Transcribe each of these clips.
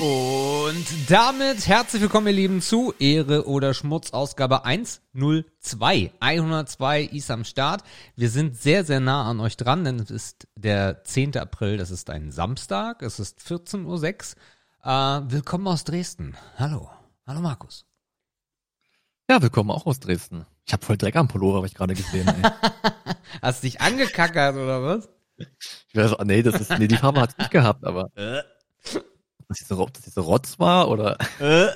Und damit herzlich willkommen, ihr Lieben, zu Ehre oder Schmutz, Ausgabe 102. 102 ist am Start. Wir sind sehr, sehr nah an euch dran, denn es ist der 10. April, das ist ein Samstag, es ist 14.06 Uhr. Äh, willkommen aus Dresden. Hallo. Hallo, Markus. Ja, willkommen auch aus Dresden. Ich habe voll Dreck am Pullover, habe ich gerade gesehen. Ey. Hast dich angekackert oder was? Ich weiß, auch, nee, das ist, nee, die Farbe hat's nicht gehabt, aber Äh, dass diese, dass diese Rotz war oder äh.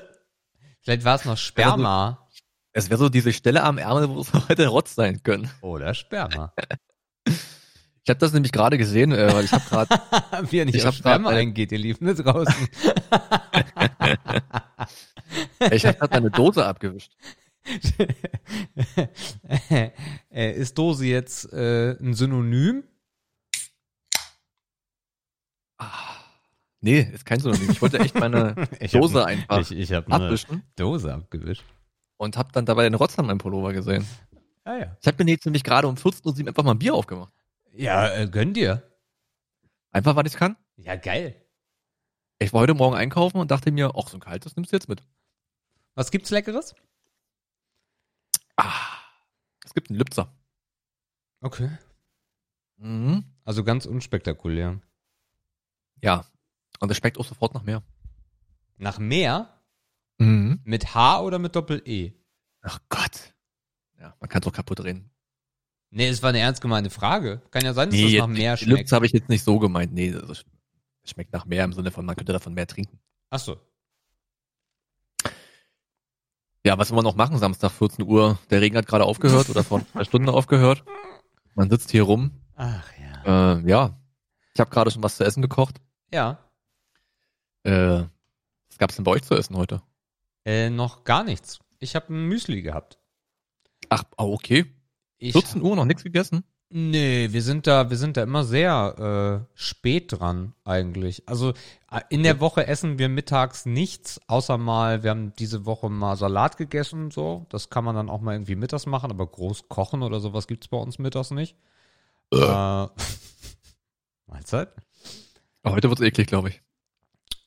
Vielleicht war es noch Sperma. es wäre so diese Stelle am Ärmel, wo es heute Rotz sein können. Oder Sperma. Ich habe das nämlich gerade gesehen, äh, weil ich habe gerade Wie er nicht Ich auf grad Sperma eine- eingeht, ihr Lieben, da draußen. ich habe gerade eine Dose abgewischt. äh, ist Dose jetzt äh, ein Synonym? Nee, ist kein Synonym. Ich wollte echt meine Ich hab Dose ne- einfach Ich, ich habe eine abwischen Dose abgewischt. und habe dann dabei den Rotz an meinem Pullover gesehen. Ah ja. Ich habe mir jetzt nämlich gerade um 14.07 Uhr einfach mal ein Bier aufgemacht. Ja, äh, gönn dir. Einfach, weil ich kann. Ja, geil. Ich war heute Morgen einkaufen und dachte mir, ach, so ein kaltes nimmst du jetzt mit. Was gibt's Leckeres? Ah, es gibt einen Lübzer. Okay. Mhm. Also ganz unspektakulär. Ja. Und es schmeckt auch sofort nach mehr. Nach mehr? Mhm. Mit H oder mit Doppel-E? Ach Gott. Ja, man kann es auch kaputt drehen. Nee, es war eine ernst gemeinte Frage. Kann ja sein, dass Nee, das nach die schmeckt. Lübs habe ich jetzt nicht so gemeint. Nee, das es schmeckt nach mehr im Sinne von, man könnte davon mehr trinken. Achso. Ja, was will man noch machen Samstag 14 Uhr? Der Regen hat gerade aufgehört oder vor zwei Stunden aufgehört. Man sitzt hier rum. Ach ja. Äh, ja, ich habe gerade schon was zu essen gekocht. Ja. Äh, was gab's denn bei euch zu essen heute? Äh, noch gar nichts. Ich habe ein Müsli gehabt. Ach, oh, okay. Ich 14 Uhr noch nichts gegessen? Nee, wir sind da, wir sind da immer sehr äh, spät dran eigentlich. Also äh, in der Woche essen wir mittags nichts, außer mal, wir haben diese Woche mal Salat gegessen, so. Das kann man dann auch mal irgendwie mittags machen, aber groß kochen oder sowas gibt's bei uns mittags nicht. Äh. Mahlzeit. Aber heute wird's eklig, glaube ich.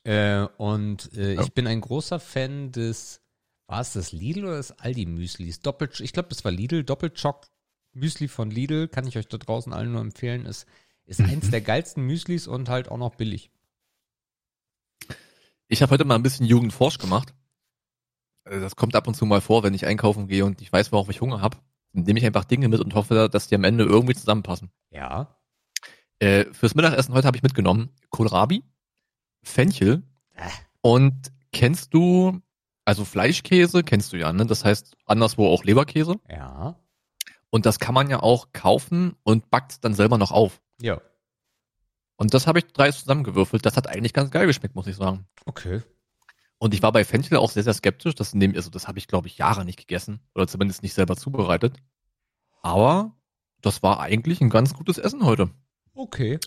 Äh, und äh, Ja. ich bin ein großer Fan des, war es das Lidl oder das Aldi Müslis? Doppelt, ich glaube, das war Lidl, Doppelchock Müsli von Lidl, kann ich euch da draußen allen nur empfehlen, ist, ist eins Mhm. der geilsten Müslis und halt auch noch billig. Ich habe heute mal ein bisschen Jugendforsch gemacht. Also Das kommt ab und zu mal vor, wenn ich einkaufen gehe und ich weiß, worauf ich Hunger habe. Nehme ich einfach Dinge mit und hoffe, dass die am Ende irgendwie zusammenpassen. Ja. Äh, fürs Mittagessen heute habe ich mitgenommen Kohlrabi, Fenchel und kennst du, also Fleischkäse kennst du ja, ne? Das heißt anderswo auch Leberkäse. Ja. Und das kann man ja auch kaufen und backt dann selber noch auf. Ja. Und das habe ich drei zusammengewürfelt. Das hat eigentlich ganz geil geschmeckt, muss ich sagen. Okay. Und ich war bei Fenchel auch sehr, sehr skeptisch. Das, nehm, also das habe ich, glaube ich, Jahre nicht gegessen. Oder zumindest nicht selber zubereitet. Aber das war eigentlich ein ganz gutes Essen heute. Okay.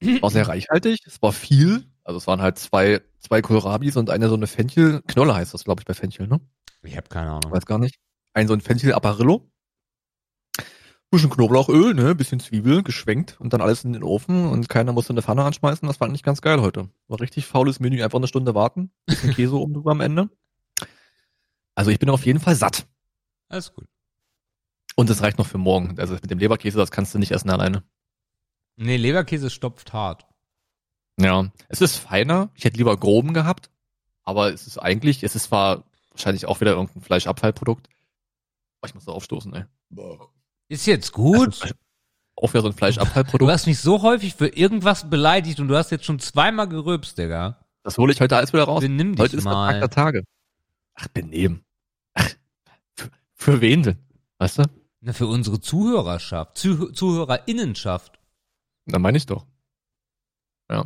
Es war sehr reichhaltig. Es war viel. Also es waren halt zwei, zwei Kohlrabis und eine so eine Fenchel. Knolle heißt das, glaube ich, bei Fenchel, ne? Ich habe keine Ahnung. Weiß gar nicht. Ein so ein Fenchel Apparillo. Bisschen Knoblauchöl, ne? Bisschen Zwiebel, geschwenkt und dann alles in den Ofen und keiner musste eine Pfanne anschmeißen. Das war eigentlich ganz geil heute. War richtig faules Menü, einfach eine Stunde warten. Bisschen Käse oben drüber am Ende. Also ich bin auf jeden Fall satt. Alles gut. Und es reicht noch für morgen. Also mit dem Leberkäse, das kannst du nicht essen alleine. Nee, Leberkäse stopft hart. Ja, es ist feiner. Ich hätte lieber groben gehabt. Aber es ist eigentlich, es ist zwar wahrscheinlich auch wieder irgendein Fleischabfallprodukt. Oh, ich muss da aufstoßen, ey. Ist jetzt gut. Ist Auch wieder so ein Du Fleischabfallprodukt. hast mich so häufig für irgendwas beleidigt und du hast jetzt schon zweimal gerülpst, Digga. Das hole ich heute alles wieder raus. Benimm dich Heute ist der Tag mal. der Tage. Ach, benehmen. Ach, für, für wen denn? Weißt du? Na, für unsere Zuhörerschaft, Zuh Zuhörerinnenschaft. Da meine ich doch. Ja.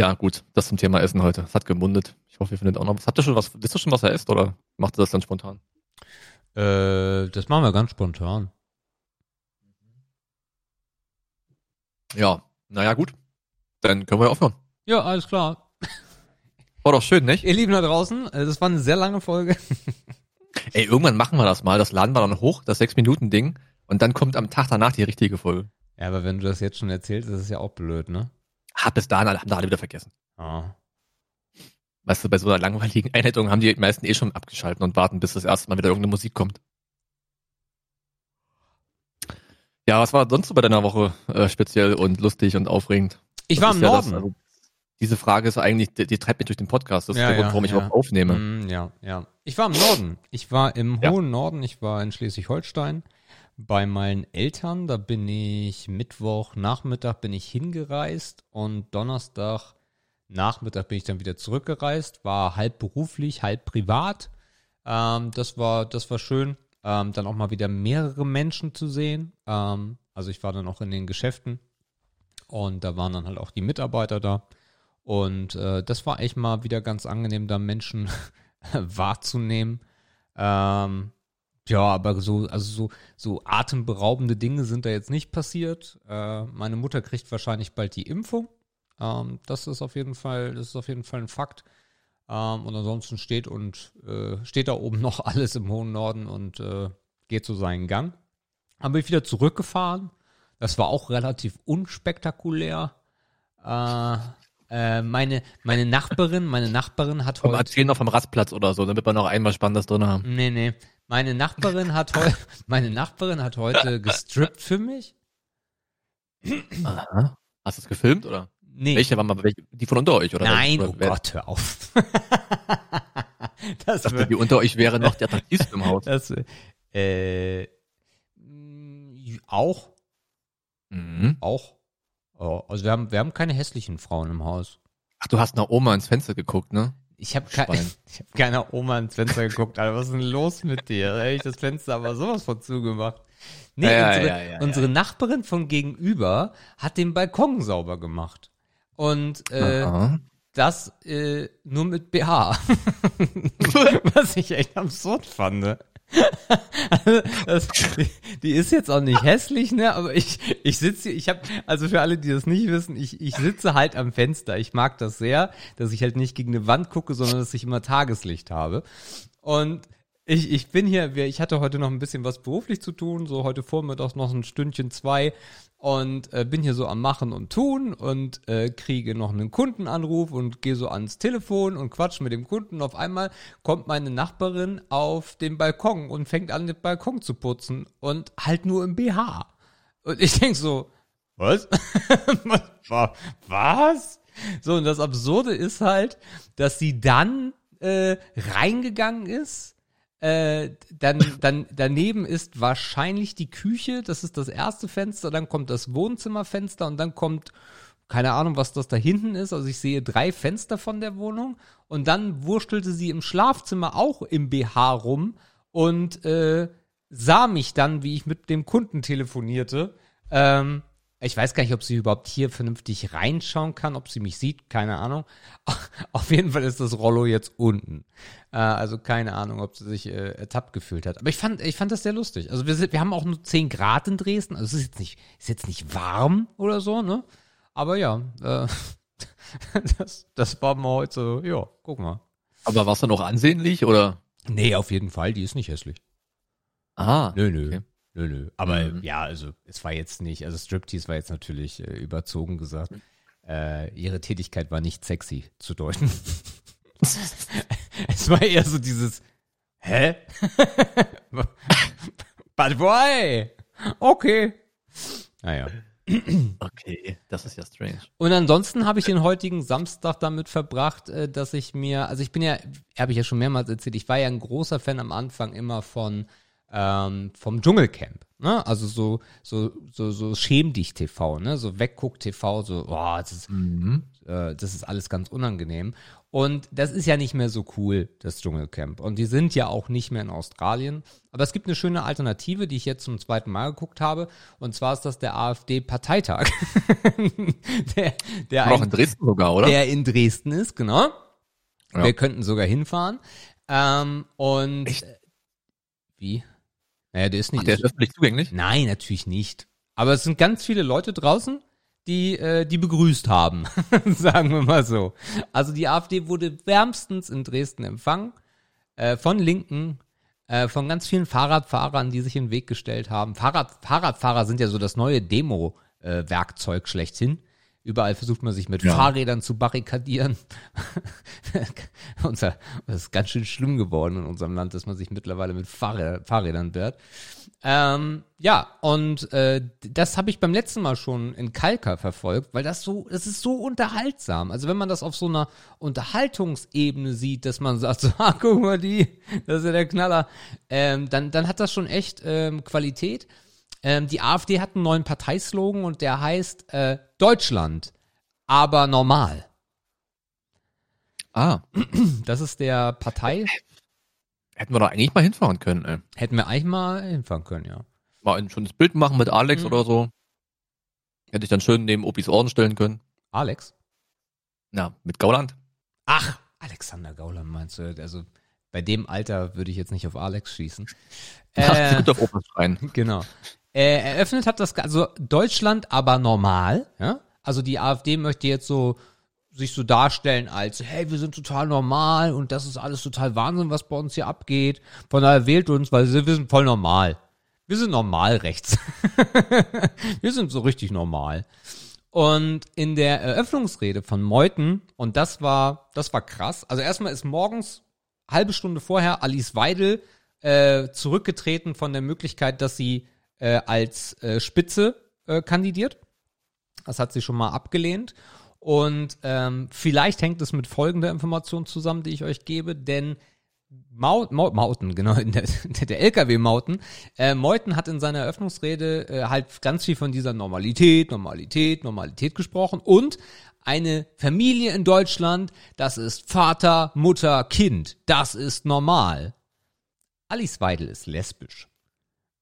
Ja, gut. Das zum Thema Essen heute. Es hat gemundet. Ich hoffe, ihr findet auch noch was. Habt ihr schon was, wisst ihr schon, was er isst oder macht ihr das dann spontan? Äh, das machen wir ganz spontan. Ja. Naja, gut. Dann können wir ja aufhören. Ja, alles klar. War doch schön, nicht? Ihr Lieben da draußen, äh, das war eine sehr lange Folge. Ey, irgendwann machen wir das mal. Das laden wir dann hoch, das 6-Minuten-Ding. Und dann kommt am Tag danach die richtige Folge. Ja, aber wenn du das jetzt schon erzählst, ist es ja auch blöd, ne? Hab bis dahin haben da alle wieder vergessen. Ja. Weißt du, bei so einer langweiligen Einleitung haben die meisten eh schon abgeschalten und warten, bis das erste Mal wieder irgendeine Musik kommt. Ja, was war sonst so bei deiner Woche äh, speziell und lustig und aufregend? Ich Das war im ist ja Norden. Das, also, diese Frage ist eigentlich, die, die treibt mich durch den Podcast. Das ist Ja, der Grund, ja, warum ich überhaupt aufnehme. Mm, ja, ja. Ich war im Norden. Ich war im hohen Norden. Ich war in Schleswig-Holstein bei meinen Eltern. Da bin ich Mittwoch Nachmittag bin ich hingereist und Donnerstag Nachmittag bin ich dann wieder zurückgereist. War halb beruflich, halb privat. Ähm, das war, das war schön. Ähm, dann auch mal wieder mehrere Menschen zu sehen. Ähm, also ich war dann auch in den Geschäften und da waren dann halt auch die Mitarbeiter da. Und äh, das war echt mal wieder ganz angenehm, da Menschen wahrzunehmen. Ähm, ja, aber so, also so, so atemberaubende Dinge sind da jetzt nicht passiert. Äh, meine Mutter kriegt wahrscheinlich bald die Impfung. Ähm, das ist auf jeden Fall, das ist auf jeden Fall ein Fakt. Ähm, und ansonsten steht und äh, steht da oben noch alles im hohen Norden und äh, geht so seinen Gang. Bin ich wieder zurückgefahren. Das war auch relativ unspektakulär. Äh, äh, meine, meine Nachbarin, meine Nachbarin hat Komm, heute. erzähl noch vom Rastplatz oder so, damit wir noch einmal Spannendes drin haben. Nee, nee. Meine Nachbarin hat heute, meine Nachbarin hat heute gestrippt für mich. Aha. Hast du es gefilmt oder? Nee. Welche waren mal welche? Die von unter euch oder? Nein, oder oh wer- Gott, hör auf. das dachte, die unter euch wäre noch die attraktivste im Haus. das, äh, auch, Mhm. auch. Oh, also wir haben, wir haben keine hässlichen Frauen im Haus. Ach, du hast nach Oma ins Fenster geguckt, ne? Ich habe ke ich hab keiner Oma ins Fenster geguckt, Alter. Was ist denn los mit dir? Da hätte ich das Fenster aber sowas von zugemacht. Nee, Ja, unsere, ja, ja, ja. unsere Nachbarin von gegenüber hat den Balkon sauber gemacht. Und äh, Aha. das äh, nur mit BH. Was ich echt absurd fand. Also, das, die, ist jetzt auch nicht hässlich, ne? Aber ich, ich sitze hier, ich habe, also für alle, die das nicht wissen, ich, ich sitze halt am Fenster. Ich mag das sehr, dass ich halt nicht gegen eine Wand gucke, sondern dass ich immer Tageslicht habe. Und ich, ich bin hier, ich hatte heute noch ein bisschen was beruflich zu tun, so heute Vormittag noch ein Stündchen, zwei und äh, bin hier so am Machen und Tun und äh, kriege noch einen Kundenanruf und gehe so ans Telefon und quatsch mit dem Kunden. Auf einmal kommt meine Nachbarin auf den Balkon und fängt an, den Balkon zu putzen und halt nur im BH. Und ich denk so, was? Was? was? So, und das Absurde ist halt, dass sie dann äh, reingegangen ist. Äh, dann, dann daneben ist wahrscheinlich die Küche, das ist das erste Fenster, dann kommt das Wohnzimmerfenster und dann kommt, keine Ahnung, was das da hinten ist. Also ich sehe drei Fenster von der Wohnung und dann wurstelte sie im Schlafzimmer auch im BH rum und äh, sah mich dann, wie ich mit dem Kunden telefonierte. Ähm, ich weiß gar nicht, ob sie überhaupt hier vernünftig reinschauen kann, ob sie mich sieht, keine Ahnung. Auf jeden Fall ist das Rollo jetzt unten. Äh, also keine Ahnung, ob sie sich äh, ertappt gefühlt hat. Aber ich fand, ich fand das sehr lustig. Also wir, sind, wir haben auch nur 10 Grad in Dresden. Also es ist jetzt nicht, ist jetzt nicht warm oder so, ne? Aber ja, äh, das, das war mal heute so, ja, guck mal. Aber war's dann auch ansehnlich oder? Nee, auf jeden Fall, die ist nicht hässlich. Ah. Nö, nö. Okay. Nö, nö. Aber Mhm. ja, also es war jetzt nicht, also Striptease war jetzt natürlich äh, überzogen gesagt. Äh, ihre Tätigkeit war nicht sexy zu deuten. es war eher so dieses, hä? But why? Okay. Naja. Okay, das ist ja strange. Und ansonsten habe ich den heutigen Samstag damit verbracht, äh, dass ich mir, also ich bin ja, habe ich ja schon mehrmals erzählt, ich war ja ein großer Fan am Anfang immer von ähm, vom Dschungelcamp, ne? Also so so so so schäm dich TV, ne? So wegguck TV, so boah, das ist Mhm. äh, das ist alles ganz unangenehm. Und das ist ja nicht mehr so cool, das Dschungelcamp. Und die sind ja auch nicht mehr in Australien. Aber es gibt eine schöne Alternative, die ich jetzt zum zweiten Mal geguckt habe. Und zwar ist das der AfD-Parteitag. der, der, ein, in Dresden sogar, oder? der in Dresden ist, genau. Ja. Wir könnten sogar hinfahren. Ähm, und Echt? äh, wie? Naja, der ist nicht. Ach, der ist öffentlich zugänglich? Nein, natürlich nicht. Aber es sind ganz viele Leute draußen, die äh, die begrüßt haben, sagen wir mal so. Also die AfD wurde wärmstens in Dresden empfangen äh, von Linken, äh, von ganz vielen Fahrradfahrern, die sich in den Weg gestellt haben. Fahrrad, Fahrradfahrer sind ja so das neue Demo-Werkzeug schlechthin. Überall versucht man sich mit Ja. Fahrrädern zu barrikadieren. Unser, das ist ganz schön schlimm geworden in unserem Land, dass man sich mittlerweile mit Fahrrä Fahrrädern wehrt. Ähm, ja, und äh, das habe ich beim letzten Mal schon in Kalka verfolgt, weil das so, das ist so unterhaltsam. Also wenn man das auf so einer Unterhaltungsebene sieht, dass man sagt, so, ah, guck mal die, das ist ja der Knaller, ähm, dann, dann hat das schon echt ähm, Qualität. Ähm, die AfD hat einen neuen Parteislogan und der heißt äh, Deutschland, aber normal. Ah, Das ist der Partei. hätten wir da eigentlich mal hinfahren können, ey. Hätten wir eigentlich mal hinfahren können, ja. Mal ein schönes Bild machen mit Alex Mhm. oder so. Hätte ich dann schön neben Opis Orden stellen können. Alex? Na, mit Gauland. Ach, Alexander Gauland meinst du? Also bei dem Alter würde ich jetzt nicht auf Alex schießen. Ach, Äh, gut auf Opas rein. genau. Äh, eröffnet hat das, also Deutschland aber normal, ja? Also die AfD möchte jetzt so sich so darstellen als, hey, wir sind total normal und das ist alles total Wahnsinn, was bei uns hier abgeht. Von daher wählt uns, weil wir sind voll normal. Wir sind normal rechts. wir sind so richtig normal. Und in der Eröffnungsrede von Meuthen, und das war, das war krass. Also erstmal ist morgens, halbe Stunde vorher, Alice Weidel äh, zurückgetreten von der Möglichkeit, dass sie äh, als äh, Spitze äh, kandidiert. Das hat sie schon mal abgelehnt. Und ähm, vielleicht hängt es mit folgender Information zusammen, die ich euch gebe, denn Maut, Maut, Mauten, genau, der, der LKW-Mauten. Äh, Meuthen hat in seiner Eröffnungsrede äh, halt ganz viel von dieser Normalität, Normalität, Normalität gesprochen und eine Familie in Deutschland, das ist Vater, Mutter, Kind. Das ist normal. Alice Weidel ist lesbisch.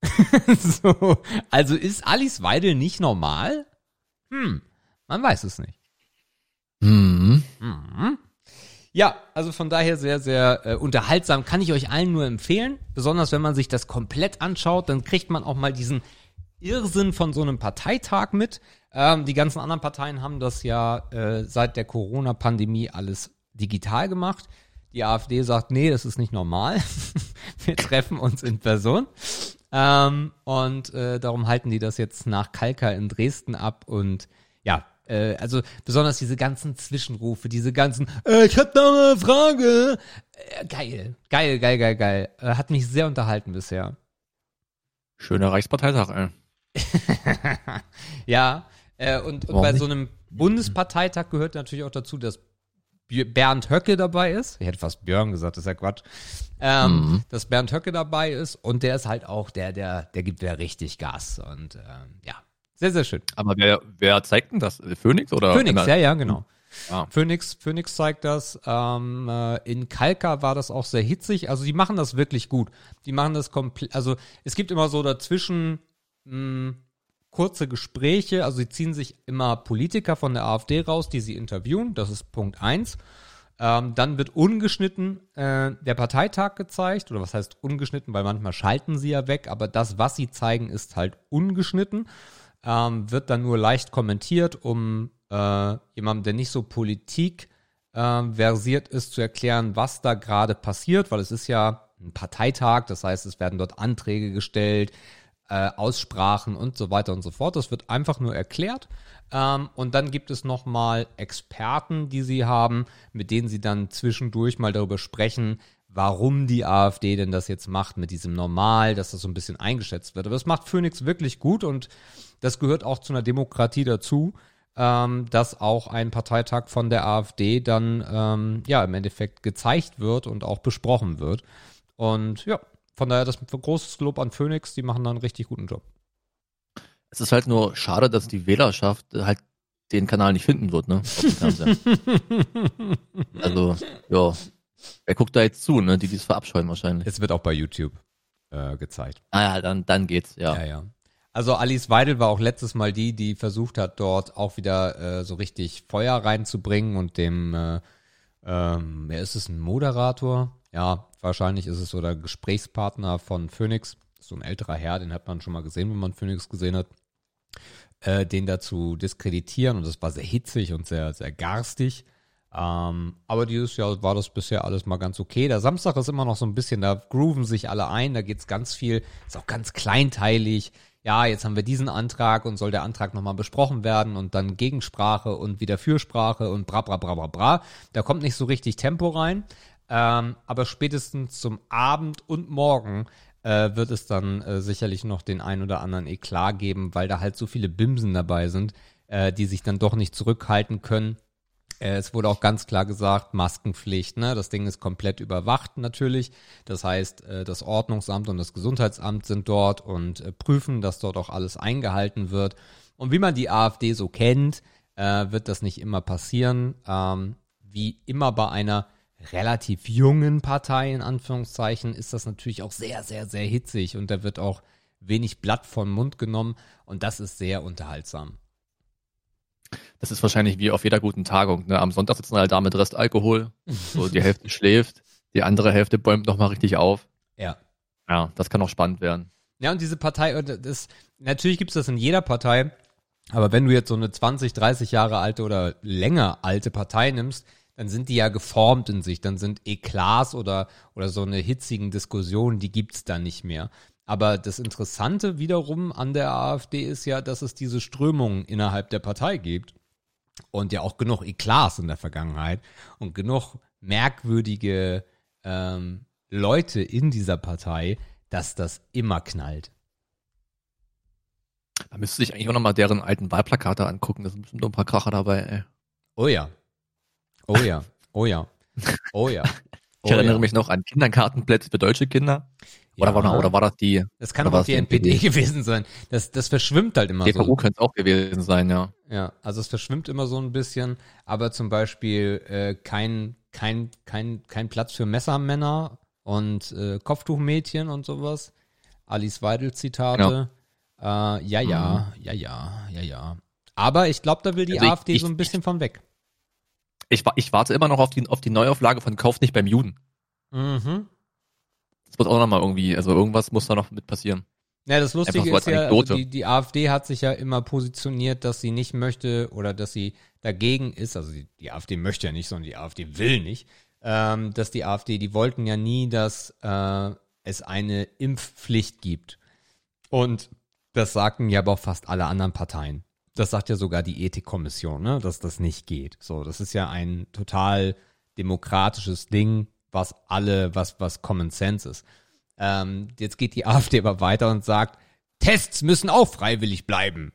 so, also ist Alice Weidel nicht normal? Hm, man weiß es nicht. Mhm. Mhm. Ja, also von daher sehr, sehr äh, unterhaltsam. Kann ich euch allen nur empfehlen. Besonders wenn man sich das komplett anschaut, dann kriegt man auch mal diesen Irrsinn von so einem Parteitag mit. Ähm, die ganzen anderen Parteien haben das ja äh, seit der Corona-Pandemie alles digital gemacht. Die AfD sagt, nee, das ist nicht normal. Wir treffen uns in Person. Ähm, und äh, darum halten die das jetzt nach Kalka in Dresden ab und ja, äh, also besonders diese ganzen Zwischenrufe, diese ganzen, äh, ich hab da eine Frage. Äh, geil, geil, geil, geil, geil. Äh, hat mich sehr unterhalten bisher. Schöner Reichsparteitag, ey. ja, äh, und, und Warum bei nicht? so einem Bundesparteitag gehört natürlich auch dazu, dass Bernd Höcke dabei ist. Ich hätte fast Björn gesagt, das ist ja Quatsch. Ähm, Mhm. Dass Bernd Höcke dabei ist und der ist halt auch der, der, der gibt ja richtig Gas. Und ähm, ja, sehr, sehr schön. Aber wer, wer zeigt denn das? Phoenix oder? Phoenix, ja, ja, genau. Ah. Phoenix, Phoenix zeigt das. Ähm, äh, in Kalka war das auch sehr hitzig. Also die machen das wirklich gut. Die machen das komplett. Also es gibt immer so dazwischen mh, kurze Gespräche. Also sie ziehen sich immer Politiker von der AfD raus, die sie interviewen. Das ist Punkt eins. Ähm, dann wird ungeschnitten äh, der Parteitag gezeigt. Oder was heißt ungeschnitten? Weil manchmal schalten sie ja weg. Aber das, was sie zeigen, ist halt ungeschnitten ähm, wird dann nur leicht kommentiert, um äh, jemandem, der nicht so Politik ähm, versiert ist, zu erklären, was da gerade passiert, weil es ist ja ein Parteitag, das heißt, es werden dort Anträge gestellt, äh, Aussprachen und so weiter und so fort. Das wird einfach nur erklärt. Ähm, und dann gibt es nochmal Experten, die sie haben, mit denen sie dann zwischendurch mal darüber sprechen, warum die AfD denn das jetzt macht mit diesem Normal, dass das so ein bisschen eingeschätzt wird. Aber das macht Phoenix wirklich gut und das gehört auch zu einer Demokratie dazu, ähm, dass auch ein Parteitag von der AfD dann ähm, ja im Endeffekt gezeigt wird und auch besprochen wird. Und ja, von daher das großes Lob an Phoenix, die machen da einen richtig guten Job. Es ist halt nur schade, dass die Wählerschaft halt den Kanal nicht finden wird, ne? Also, ja. Wer guckt da jetzt zu, ne? Die, die es verabscheuen wahrscheinlich. Es wird auch bei YouTube äh, gezeigt. Ah ja, dann, dann geht's, ja. Ja, ja. Also Alice Weidel war auch letztes Mal die, die versucht hat, dort auch wieder äh, so richtig Feuer reinzubringen und dem, äh, ähm, wer ist es, ein Moderator? Ja, wahrscheinlich ist es so der Gesprächspartner von Phoenix. So ein älterer Herr, den hat man schon mal gesehen, wenn man Phoenix gesehen hat. Äh, den dazu diskreditieren und das war sehr hitzig und sehr, sehr garstig. Ähm, aber dieses Jahr war das bisher alles mal ganz okay. Der Samstag ist immer noch so ein bisschen, da grooven sich alle ein, da geht's ganz viel, ist auch ganz kleinteilig. Ja, jetzt haben wir diesen Antrag und soll der Antrag nochmal besprochen werden und dann Gegensprache und wieder Fürsprache und bra bra bra bra bra. Da kommt nicht so richtig Tempo rein. Ähm, aber spätestens zum Abend und morgen äh, wird es dann äh, sicherlich noch den ein oder anderen Eklat geben, weil da halt so viele Bimsen dabei sind, äh, die sich dann doch nicht zurückhalten können. Äh, es wurde auch ganz klar gesagt, Maskenpflicht, ne? Das Ding ist komplett überwacht natürlich. Das heißt, äh, das Ordnungsamt und das Gesundheitsamt sind dort und äh, prüfen, dass dort auch alles eingehalten wird. Und wie man die AfD so kennt, wird das nicht immer passieren. Ähm, wie immer bei einer relativ jungen Partei, in Anführungszeichen, ist das natürlich auch sehr, sehr, sehr hitzig und da wird auch wenig Blatt vom Mund genommen und das ist sehr unterhaltsam. Das ist wahrscheinlich wie auf jeder guten Tagung. Ne? Am Sonntag sitzen halt da mit Restalkohol. So die Hälfte schläft, die andere Hälfte bäumt nochmal richtig auf. Ja. Ja, das kann auch spannend werden. Ja, und diese Partei, das, natürlich gibt es das in jeder Partei, aber wenn du jetzt so eine 20, 30 Jahre alte oder länger alte Partei nimmst, dann sind die ja geformt in sich, dann sind Eklats oder, oder so eine hitzigen Diskussionen, die gibt's da nicht mehr. Aber das Interessante wiederum an der AfD ist ja, dass es diese Strömungen innerhalb der Partei gibt und ja auch genug Eklats in der Vergangenheit und genug merkwürdige ähm, Leute in dieser Partei, dass das immer knallt. Da müsste ich eigentlich auch nochmal deren alten Wahlplakate angucken. Da sind bestimmt noch ein paar Kracher dabei, ey. Oh ja. Oh ja. Oh ja. Oh ja. Ich erinnere ja. mich noch an Kinderkartenplätze für deutsche Kinder. Oder, ja. war, oder war das die? Das kann auch die NPD, NPD, gewesen sein. Das, das verschwimmt halt immer DVU so. DVU könnte es auch gewesen sein, ja. Ja, also es verschwimmt immer so ein bisschen, aber zum Beispiel äh, kein, kein, kein, kein Platz für Messermänner und äh, Kopftuchmädchen und sowas. Alice Weidel Zitate. Ja. Äh, ja, ja, mhm. ja, ja, ja, ja. Aber ich glaube, da will die also AfD ich, so ein bisschen von weg. Ich, ich warte immer noch auf die, auf die Neuauflage von Kauf nicht beim Juden. Mhm. Das wird auch nochmal irgendwie, also irgendwas muss da noch mit passieren. Ja, das Lustige so ist ja, also die, die AfD hat sich ja immer positioniert, dass sie nicht möchte oder dass sie dagegen ist, also die, die AfD möchte ja nicht, sondern die AfD will nicht, ähm, dass die AfD, die wollten ja nie, dass äh, es eine Impfpflicht gibt. Und das sagten ja aber auch fast alle anderen Parteien. Das sagt ja sogar die Ethikkommission, ne, dass das nicht geht. So, das ist ja ein total demokratisches Ding, was alle, was, was Common Sense ist. Ähm, jetzt geht die AfD aber weiter und sagt, Tests müssen auch freiwillig bleiben.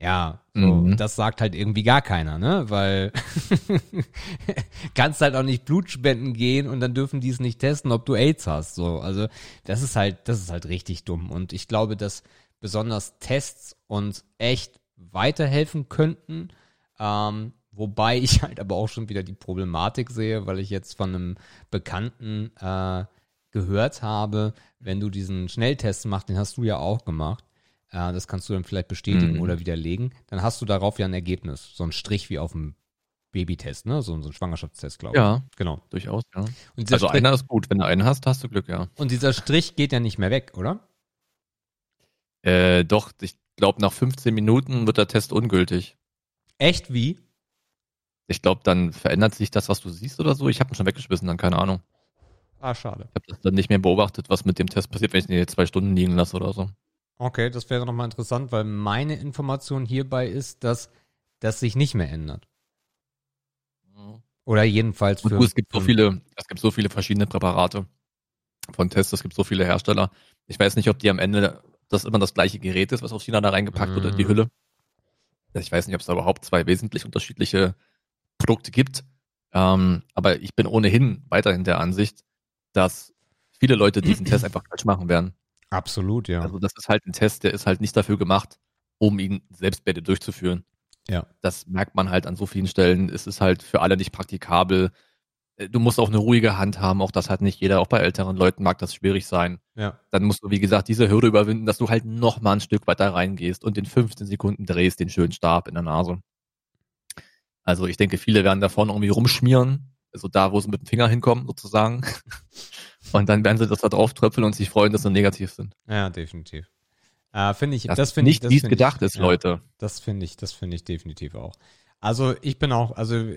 Ja, so, mhm. das sagt halt irgendwie gar keiner, ne? Weil kannst halt auch nicht Blutspenden gehen und dann dürfen die es nicht testen, ob du AIDS hast. So, also das ist halt, das ist halt richtig dumm. Und ich glaube, dass besonders Tests uns echt weiterhelfen könnten. Ähm, wobei ich halt aber auch schon wieder die Problematik sehe, weil ich jetzt von einem Bekannten äh, gehört habe, wenn du diesen Schnelltest machst, den hast du ja auch gemacht, äh, das kannst du dann vielleicht bestätigen mhm. oder widerlegen, dann hast du darauf ja ein Ergebnis, so ein Strich wie auf dem Babytest, ne? So, so ein Schwangerschaftstest, glaube ich. Ja, genau. Durchaus, ja. also Strich, einer ist gut, wenn du einen hast, hast du Glück, ja. Und dieser Strich geht ja nicht mehr weg, oder? Äh, doch, ich glaube, nach 15 Minuten wird der Test ungültig. Echt wie? Ich glaube, dann verändert sich das, was du siehst oder so. Ich habe ihn schon weggeschmissen, dann keine Ahnung. Ah, schade. Ich habe das dann nicht mehr beobachtet, was mit dem Test passiert, wenn ich den jetzt zwei Stunden liegen lasse oder so. Okay, das wäre nochmal interessant, weil meine Information hierbei ist, dass das sich nicht mehr ändert. Oder jedenfalls für. es gibt so viele, es gibt so viele verschiedene Präparate von Tests, es gibt so viele Hersteller. Ich weiß nicht, ob die am Ende das immer das gleiche Gerät ist, was auf China da reingepackt wird in die mhm. Hülle. Ich weiß nicht, ob es da überhaupt zwei wesentlich unterschiedliche Produkte gibt. Ähm, aber ich bin ohnehin weiterhin der Ansicht, dass viele Leute diesen Test einfach falsch machen werden. Absolut, ja. Also das ist halt ein Test, der ist halt nicht dafür gemacht, um ihn selbst durchzuführen. Ja. Das merkt man halt an so vielen Stellen. Es ist halt für alle nicht praktikabel. Äh, du musst auch eine ruhige Hand haben, auch das hat nicht jeder, auch bei älteren Leuten mag das schwierig sein. Ja. Dann musst du, wie gesagt, diese Hürde überwinden, dass du halt noch mal ein Stück weiter reingehst und in 15 Sekunden drehst den schönen Stab in der Nase. Also ich denke, viele werden davon irgendwie rumschmieren, also da, wo sie mit dem Finger hinkommen, sozusagen. Und dann werden sie das da drauf tröpfeln und sich freuen, dass sie negativ sind. Ja, definitiv. Äh, finde ich, das, das finde ich, nicht, wie es gedacht ich, ist, ja, Leute. Das finde ich, das finde ich definitiv auch. Also ich bin auch, also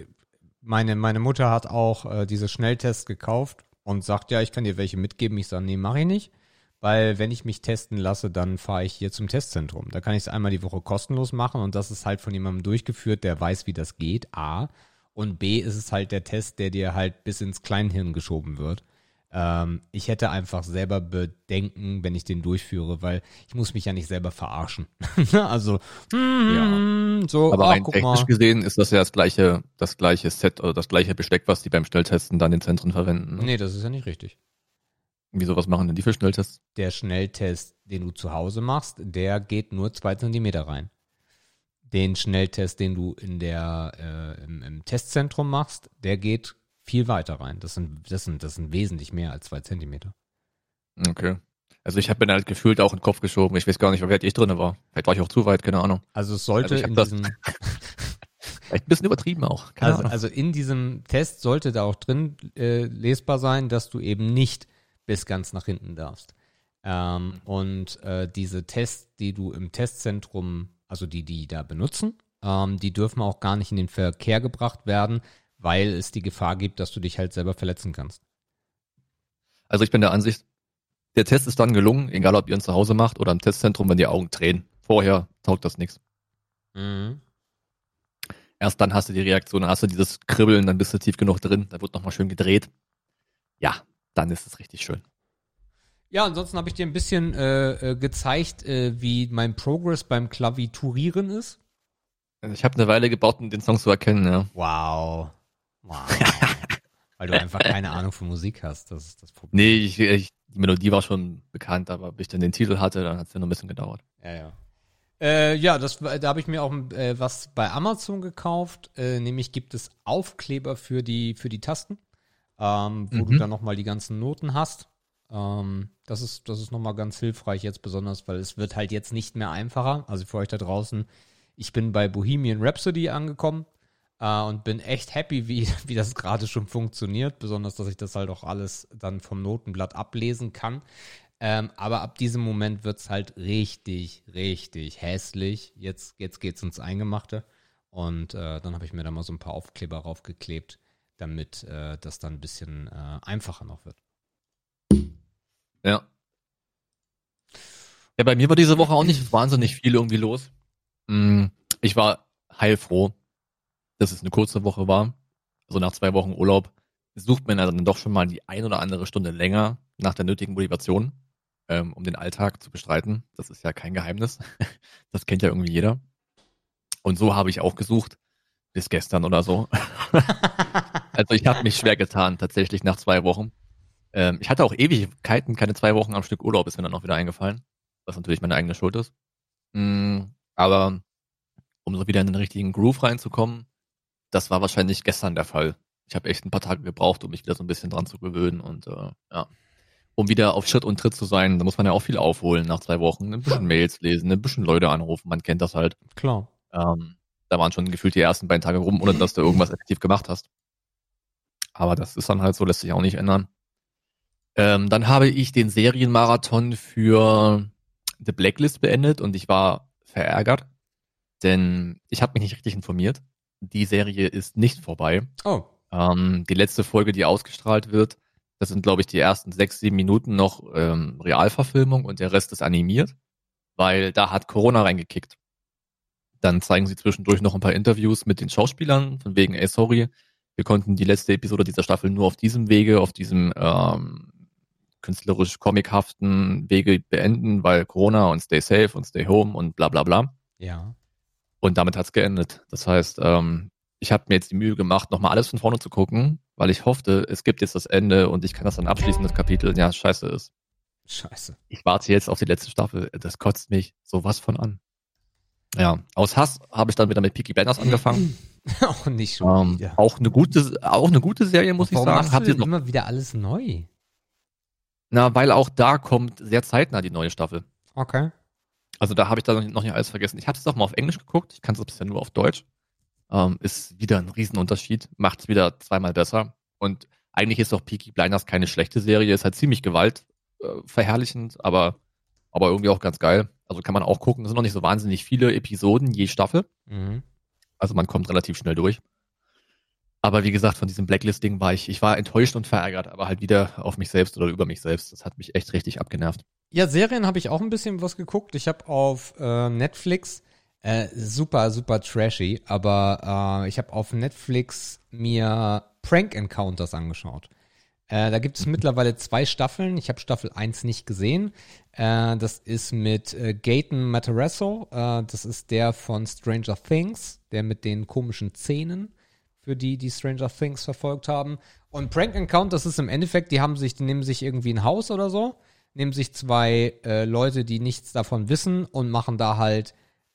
meine, meine Mutter hat auch äh, diese Schnelltests gekauft und sagt, ja, ich kann dir welche mitgeben. Ich sage, nee, mache ich nicht. Weil wenn ich mich testen lasse, dann fahre ich hier zum Testzentrum. Da kann ich es einmal die Woche kostenlos machen und das ist halt von jemandem durchgeführt, der weiß, wie das geht. A. Und B ist es halt der Test, der dir halt bis ins Kleinhirn geschoben wird. Ähm, ich hätte einfach selber Bedenken, wenn ich den durchführe, weil ich muss mich ja nicht selber verarschen. also, mm, so, Aber ach, rein technisch mal. gesehen ist das ja das gleiche, das gleiche Set oder das gleiche Besteck, was die beim Schnelltesten dann in Zentren verwenden. Ne? Nee, das ist ja nicht richtig. Wieso, was machen denn die für Schnelltests? Der Schnelltest, den du zu Hause machst, der geht nur zwei Zentimeter rein. Den Schnelltest, den du in der, äh, im, im Testzentrum machst, der geht viel weiter rein. Das sind, das sind, das sind wesentlich mehr als zwei Zentimeter. Okay. Also ich habe mir halt gefühlt auch in den Kopf geschoben. Ich weiß gar nicht, weit ich drin war. Vielleicht war ich auch zu weit, keine Ahnung. Also es sollte Also in diesem, Vielleicht ein bisschen übertrieben auch. Keine also, Ahnung. also in diesem Test sollte da auch drin äh, lesbar sein, dass du eben nicht bis ganz nach hinten darfst. Ähm, und äh, diese Tests, die du im Testzentrum, also die, die da benutzen, ähm, die dürfen auch gar nicht in den Verkehr gebracht werden, weil es die Gefahr gibt, dass du dich halt selber verletzen kannst. Also ich bin der Ansicht, der Test ist dann gelungen, egal ob ihr ihn zu Hause macht oder im Testzentrum, wenn die Augen drehen. Vorher taugt das nichts. Erst dann hast du die Reaktion, dann hast du dieses Kribbeln, dann bist du tief genug drin, dann wird nochmal schön gedreht. Ja, dann ist es richtig schön. Ja, ansonsten habe ich dir ein bisschen äh, äh, gezeigt, äh, wie mein Progress beim Klaviturieren ist. Also ich habe eine Weile gebaut, um den Song zu erkennen, ja. Wow. Wow. Weil du einfach keine Ahnung von Musik hast. Das ist das Problem. Nee, ich, ich, die Melodie war schon bekannt, aber bis ich dann den Titel hatte, dann hat es ja noch ein bisschen gedauert. Ja, ja. Äh, ja, das, da habe ich mir auch äh, was bei Amazon gekauft. Äh, nämlich gibt es Aufkleber für die, für die Tasten, ähm, wo du Mhm. dann nochmal die ganzen Noten hast. Ähm, das ist, das ist nochmal ganz hilfreich jetzt besonders, weil es wird halt jetzt nicht mehr einfacher. Also für euch da draußen, ich bin bei Bohemian Rhapsody angekommen äh, und bin echt happy, wie, wie das gerade schon funktioniert. Besonders, dass ich das halt auch alles dann vom Notenblatt ablesen kann. Ähm, aber ab diesem Moment wird's halt richtig, richtig hässlich. Jetzt, jetzt geht's ins Eingemachte. Und äh, dann habe ich mir da mal so ein paar Aufkleber raufgeklebt, damit äh, das dann ein bisschen äh, einfacher noch wird. Ja. Ja, bei mir war diese Woche auch nicht wahnsinnig viel irgendwie los. Mm, Ich war heilfroh, dass es eine kurze Woche war. Also nach zwei Wochen Urlaub sucht man dann doch schon mal die ein oder andere Stunde länger nach der nötigen Motivation, ähm, um den Alltag zu bestreiten. Das ist ja kein Geheimnis. Das kennt ja irgendwie jeder. Und so habe ich auch gesucht, bis gestern oder so. Also ich habe mich schwer getan, tatsächlich nach zwei Wochen. Ähm, ich hatte auch Ewigkeiten, keine zwei Wochen am Stück Urlaub, ist mir dann auch wieder eingefallen. Was natürlich meine eigene Schuld ist. Mm, aber um so wieder in den richtigen Groove reinzukommen, das war wahrscheinlich gestern der Fall. Ich habe echt ein paar Tage gebraucht, um mich wieder so ein bisschen dran zu gewöhnen und äh, ja. Um wieder auf Schritt und Tritt zu sein, da muss man ja auch viel aufholen nach zwei Wochen. Ein bisschen Mails lesen, ein bisschen Leute anrufen, man kennt das halt. Klar. Ähm, da waren schon gefühlt die ersten beiden Tage rum, ohne dass du irgendwas effektiv gemacht hast. Aber das ist dann halt so, lässt sich auch nicht ändern. Ähm, dann habe ich den Serienmarathon für The Blacklist beendet und ich war verärgert, denn ich habe mich nicht richtig informiert. Die Serie ist nicht vorbei. Oh. Ähm, die letzte Folge, die ausgestrahlt wird, das sind, glaube ich, die ersten sechs, sieben Minuten noch ähm, Realverfilmung und der Rest ist animiert, weil da hat Corona reingekickt. Dann zeigen sie zwischendurch noch ein paar Interviews mit den Schauspielern, von wegen, ey, sorry, wir konnten die letzte Episode dieser Staffel nur auf diesem Wege, auf diesem ähm, künstlerisch comichaften Wege beenden, weil Corona und stay safe und stay home und bla bla bla. Ja. Und damit hat's geendet. Das heißt, ähm, ich habe mir jetzt die Mühe gemacht, nochmal alles von vorne zu gucken, weil ich hoffte, es gibt jetzt das Ende und ich kann das dann abschließen, das Kapitel. Ja, scheiße ist. Scheiße. Ich warte jetzt auf die letzte Staffel. Das kotzt mich sowas von an. Ja, aus Hass habe ich dann wieder mit Peaky Blinders angefangen. auch nicht schon ähm, auch eine gute, auch eine gute Serie, muss Warum ich sagen. Habt ihr noch, immer wieder alles neu? na, weil auch da kommt sehr zeitnah die neue Staffel. Okay. Also da habe ich da noch nicht- alles vergessen. Ich habe es auch mal auf Englisch geguckt. Ich kann es bisher nur auf Deutsch. Ähm, ist wieder ein Riesenunterschied. Macht es wieder zweimal besser. Und eigentlich ist auch Peaky Blinders keine schlechte Serie. Ist halt ziemlich gewaltverherrlichend, aber, aber irgendwie auch ganz geil. Also kann man auch gucken. Es sind noch nicht so wahnsinnig viele Episoden je Staffel. Mhm. Also man kommt relativ schnell durch. Aber wie gesagt, von diesem Blacklisting war ich, ich war enttäuscht und verärgert, aber halt wieder auf mich selbst oder über mich selbst. Das hat mich echt richtig abgenervt. Ja, Serien habe ich auch ein bisschen was geguckt. Ich habe auf äh, Netflix äh, super, super trashy, aber äh, ich habe auf Netflix mir Prank Encounters angeschaut. Äh, da gibt es mhm. mittlerweile zwei Staffeln. Ich habe Staffel 1 nicht gesehen. Äh, das ist mit äh, Gaten Matarazzo. Äh, das ist der von Stranger Things, der mit den komischen Zähnen für die, die Stranger Things verfolgt haben. Und Prank Account, das ist im Endeffekt, die haben sich, die nehmen sich irgendwie ein Haus oder so, nehmen sich zwei äh, Leute, die nichts davon wissen und machen da halt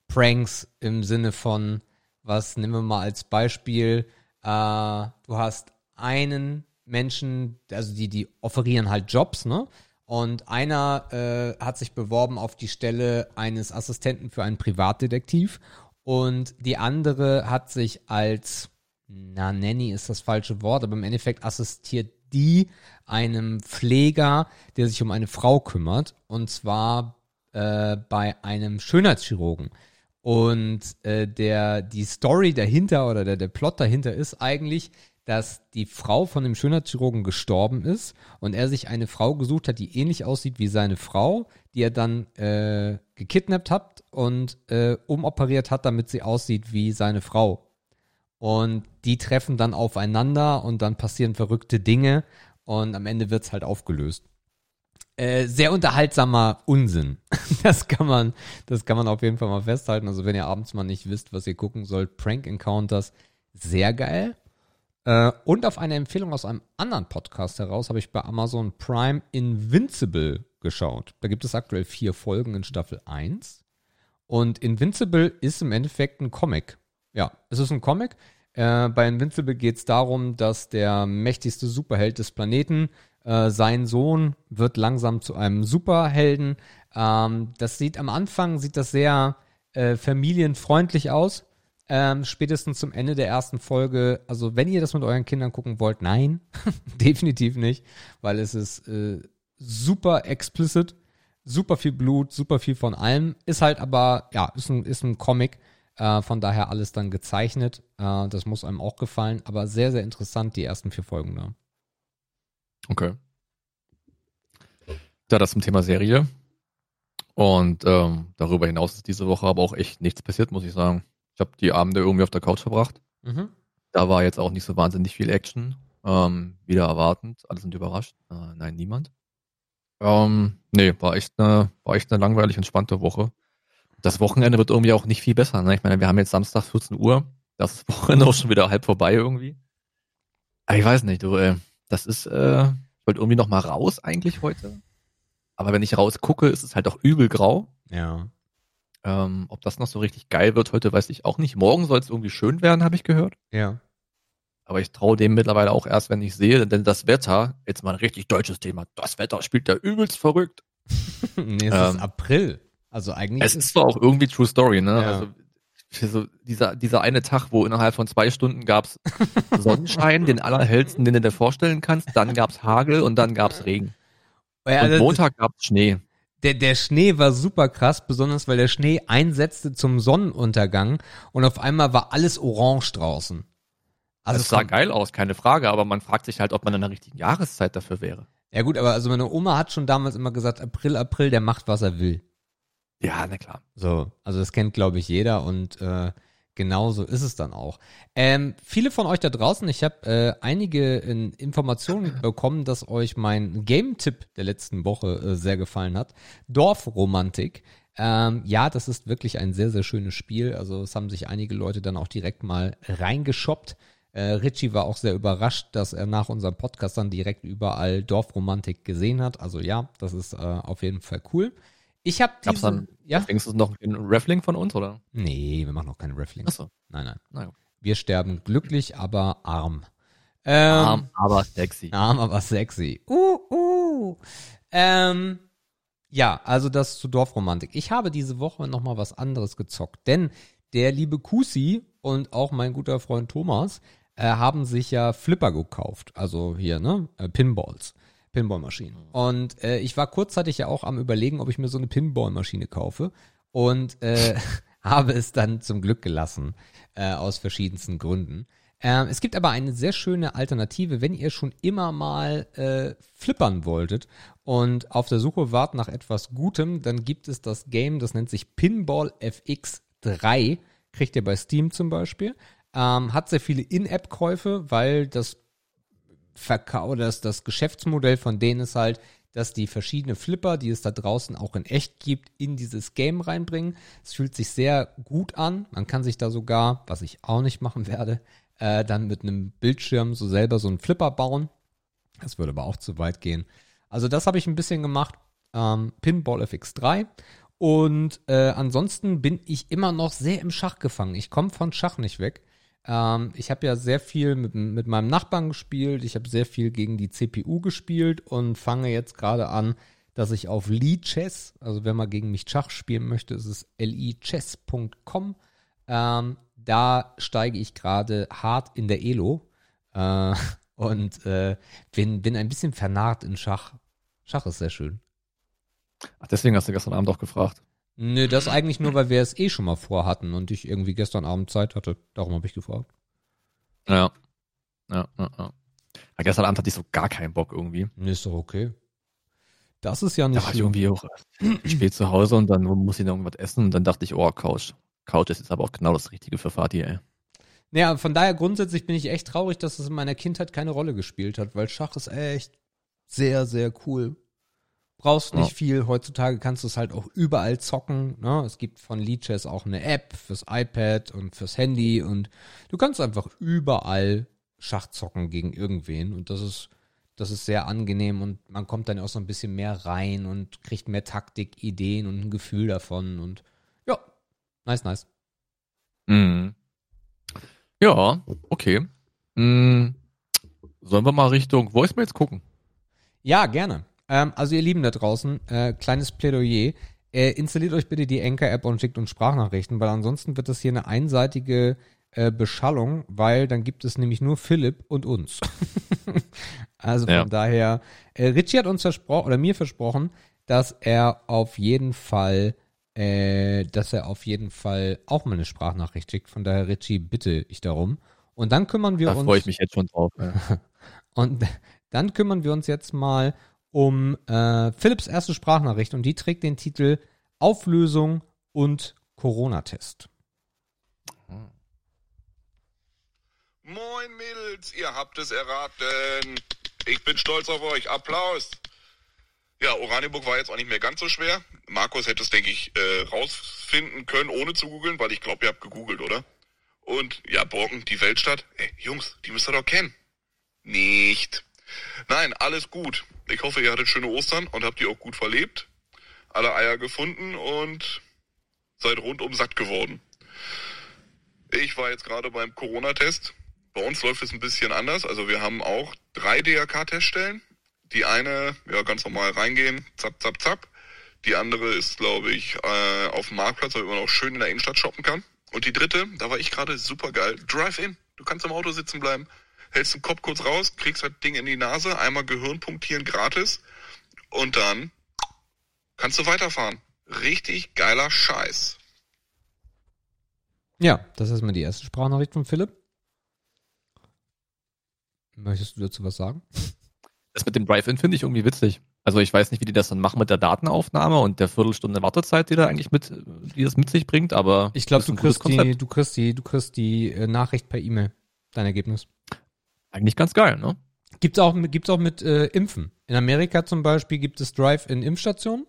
Pranks im Sinne von, was nehmen wir mal als Beispiel, äh, du hast einen Menschen, also die, die offerieren halt Jobs, ne? Und einer äh, hat sich beworben auf die Stelle eines Assistenten für einen Privatdetektiv und die andere hat sich als na, Nanny ist das falsche Wort, aber im Endeffekt assistiert die einem Pfleger, der sich um eine Frau kümmert, und zwar äh, bei einem Schönheitschirurgen. Und äh, der, die Story dahinter oder der, der Plot dahinter ist eigentlich, dass die Frau von dem Schönheitschirurgen gestorben ist und er sich eine Frau gesucht hat, die ähnlich aussieht wie seine Frau, die er dann äh, gekidnappt hat und äh, umoperiert hat, damit sie aussieht wie seine Frau. Und die treffen dann aufeinander und dann passieren verrückte Dinge und am Ende wird's halt aufgelöst. Äh, sehr unterhaltsamer Unsinn. Das kann man, das kann man auf jeden Fall mal festhalten. Also wenn ihr abends mal nicht wisst, was ihr gucken sollt, Prank Encounters, sehr geil. Äh, und auf eine Empfehlung aus einem anderen Podcast heraus habe ich bei Amazon Prime Invincible geschaut. Da gibt es aktuell vier Folgen in Staffel 1. Und Invincible ist im Endeffekt ein Comic. Ja, es ist ein Comic. Äh, bei Invincible geht es darum, dass der mächtigste Superheld des Planeten, äh, sein Sohn, wird langsam zu einem Superhelden. Ähm, das sieht am Anfang, sieht das sehr äh, familienfreundlich aus. Ähm, spätestens zum Ende der ersten Folge, also wenn ihr das mit euren Kindern gucken wollt, nein, definitiv nicht, weil es ist äh, super explicit, super viel Blut, super viel von allem, ist halt aber, ja, ist ein, ist ein Comic äh, von daher alles dann gezeichnet. Äh, das muss einem auch gefallen, aber sehr, sehr interessant, die ersten vier Folgen da. Okay. Ja, das zum Thema Serie. Und ähm, darüber hinaus ist diese Woche aber auch echt nichts passiert, muss ich sagen. Ich habe die Abende irgendwie auf der Couch verbracht. Mhm. Da war jetzt auch nicht so wahnsinnig viel Action. Ähm, wieder erwartend. Alle sind überrascht. Äh, nein, niemand. Ähm, nee, war echt eine, war echt eine langweilig entspannte Woche das Wochenende wird irgendwie auch nicht viel besser. Ne? Ich meine, wir haben jetzt Samstag 14 Uhr. Das ist Wochenende auch schon wieder halb vorbei irgendwie. Aber ich weiß nicht, du, äh, das ist, äh, ich wollte irgendwie noch mal raus eigentlich heute. Aber wenn ich raus gucke, ist es halt auch übel grau. Ja. Ähm, ob das noch so richtig geil wird heute, weiß ich auch nicht. Morgen soll es irgendwie schön werden, habe ich gehört. Ja. Aber ich traue dem mittlerweile auch erst, wenn ich sehe, denn das Wetter, jetzt mal ein richtig deutsches Thema, das Wetter spielt da übelst verrückt. nee, es ähm, ist April. Also eigentlich. Es ist zwar auch irgendwie True Story, ne? Ja. Also so dieser, dieser eine Tag, wo innerhalb von zwei Stunden gab's Sonnenschein, den allerhellsten, den du dir vorstellen kannst, dann gab's Hagel und dann gab's Regen. Ja, und Montag gab's Schnee. Der, der Schnee war super krass, besonders weil der Schnee einsetzte zum Sonnenuntergang und auf einmal war alles orange draußen. Also es sah geil aus, keine Frage, aber man fragt sich halt, ob man in der richtigen Jahreszeit dafür wäre. Ja gut, aber also meine Oma hat schon damals immer gesagt, April, April, der macht, was er will. Ja, na klar. So, also das kennt, glaube ich, jeder und äh, genau so ist es dann auch. Ähm, viele von euch da draußen, ich habe äh, einige äh, Informationen bekommen, dass euch mein Game-Tipp der letzten Woche äh, sehr gefallen hat. Dorfromantik. Ähm, ja, das ist wirklich ein sehr, sehr schönes Spiel. Also es haben sich einige Leute dann auch direkt mal reingeshoppt. Äh, Richie war auch sehr überrascht, dass er nach unserem Podcast dann direkt überall Dorfromantik gesehen hat. Also ja, das ist äh, auf jeden Fall cool. Ich habe diese, dann, ja? Denkst du noch ein Raffling von uns, oder? Nee, wir machen noch keine Raffling. Achso. Nein, nein. Naja. Wir sterben glücklich, aber arm. Ähm, arm, aber sexy. Arm, aber sexy. Uh, uh. Ähm, ja, also das zu Dorfromantik. Ich habe diese Woche noch mal was anderes gezockt, denn der liebe Kusi und auch mein guter Freund Thomas äh, haben sich ja Flipper gekauft, also hier, ne, äh, Pinballs. Pinballmaschinen. Und äh, ich war kurzzeitig ja auch am überlegen, ob ich mir so eine Pinballmaschine kaufe und äh, habe es dann zum Glück gelassen, äh, aus verschiedensten Gründen. Ähm, es gibt aber eine sehr schöne Alternative, wenn ihr schon immer mal äh, flippern wolltet und auf der Suche wart nach etwas Gutem, dann gibt es das Game, das nennt sich Pinball FX 3. Kriegt ihr bei Steam zum Beispiel. Ähm, hat sehr viele In-App-Käufe, weil das Verkau das, das Geschäftsmodell von denen ist halt, dass die verschiedene Flipper, die es da draußen auch in echt gibt, in dieses Game reinbringen. Es fühlt sich sehr gut an. Man kann sich da sogar, was ich auch nicht machen werde, äh, dann mit einem Bildschirm so selber so einen Flipper bauen. Das würde aber auch zu weit gehen. Also das habe ich ein bisschen gemacht. Ähm, Pinball FX3. Und äh, ansonsten bin ich immer noch sehr im Schach gefangen. Ich komme von Schach nicht weg. Ähm, ich habe ja sehr viel mit, mit meinem Nachbarn gespielt. Ich habe sehr viel gegen die CPU gespielt und fange jetzt gerade an, dass ich auf Lee Chess, also wenn man gegen mich Schach spielen möchte, ist es lichess.com. Ähm, da steige ich gerade hart in der Elo äh, und äh, bin, bin ein bisschen vernarrt in Schach. Schach ist sehr schön. Ach, deswegen hast du gestern Abend auch gefragt. Nö, das eigentlich nur, weil wir es eh schon mal vorhatten und ich irgendwie gestern Abend Zeit hatte. Darum habe ich gefragt. Ja. Ja, ja, ja. ja. Gestern Abend hatte ich so gar keinen Bock irgendwie. Nee, ist doch okay. Das ist ja nicht. Da war ich irgendwie auch spät zu Hause und dann muss ich noch irgendwas essen und dann dachte ich, oh, Couch. Couch ist jetzt aber auch genau das Richtige für Fatih, ey. Naja, von daher grundsätzlich bin ich echt traurig, dass es in meiner Kindheit keine Rolle gespielt hat, weil Schach ist echt sehr, sehr cool. Brauchst nicht ja. viel. Heutzutage kannst du es halt auch überall zocken. Ne? Es gibt von Leadchess auch eine App fürs iPad und fürs Handy und du kannst einfach überall Schach zocken gegen irgendwen und das ist, das ist sehr angenehm und man kommt dann auch so ein bisschen mehr rein und kriegt mehr Taktik, Ideen und ein Gefühl davon und ja, nice, nice. Mhm. Ja, okay. Mhm. Sollen wir mal Richtung Voicemails gucken? Ja, gerne. Ähm, also ihr Lieben da draußen, äh, kleines Plädoyer. Äh, installiert euch bitte die Anchor-App und schickt uns Sprachnachrichten, weil ansonsten wird das hier eine einseitige äh, Beschallung, weil dann gibt es nämlich nur Philipp und uns. also von ja. daher, äh, Richie hat uns versprochen, oder mir versprochen, dass er auf jeden Fall, äh, dass er auf jeden Fall auch mal eine Sprachnachricht schickt. Von daher, Richie, bitte ich darum. Und dann kümmern wir da uns. Da freue ich mich jetzt schon drauf. Ja. und dann kümmern wir uns jetzt mal um äh, Philips erste Sprachnachricht und die trägt den Titel Auflösung und Corona-Test. Moin Mädels, ihr habt es erraten. Ich bin stolz auf euch. Applaus. Ja, Oranienburg war jetzt auch nicht mehr ganz so schwer. Markus hätte es, denke ich, äh, rausfinden können, ohne zu googeln, weil ich glaube, ihr habt gegoogelt, oder? Und ja, Borken, die Weltstadt. Ey, Jungs, die müsst ihr doch kennen. Nicht. Nein, alles gut. Ich hoffe, ihr hattet schöne Ostern und habt die auch gut verlebt. Alle Eier gefunden und seid rundum satt geworden. Ich war jetzt gerade beim Corona-Test. Bei uns läuft es ein bisschen anders. Also wir haben auch drei DRK-Teststellen. Die eine, ja, ganz normal reingehen, zapp, zapp, zapp. Die andere ist, glaube ich, äh, auf dem Marktplatz, weil man auch schön in der Innenstadt shoppen kann. Und die dritte, da war ich gerade super geil. Drive-In. Du kannst im Auto sitzen bleiben hältst den Kopf kurz raus, kriegst das Ding in die Nase, einmal Gehirn punktieren gratis und dann kannst du weiterfahren. Richtig geiler Scheiß. Ja, das ist mal die erste Sprachnachricht von Philipp. Möchtest du dazu was sagen? Das mit dem Drive-In finde ich irgendwie witzig. Also ich weiß nicht, wie die das dann machen mit der Datenaufnahme und der Viertelstunde Wartezeit, die da eigentlich mit, die das mit sich bringt, aber. Ich glaube, du kriegst die, du kriegst die, du kriegst die äh, Nachricht per E-Mail, dein Ergebnis. Eigentlich ganz geil, ne? Gibt's auch, gibt's auch mit äh, Impfen. In Amerika zum Beispiel gibt es Drive-in-Impfstationen.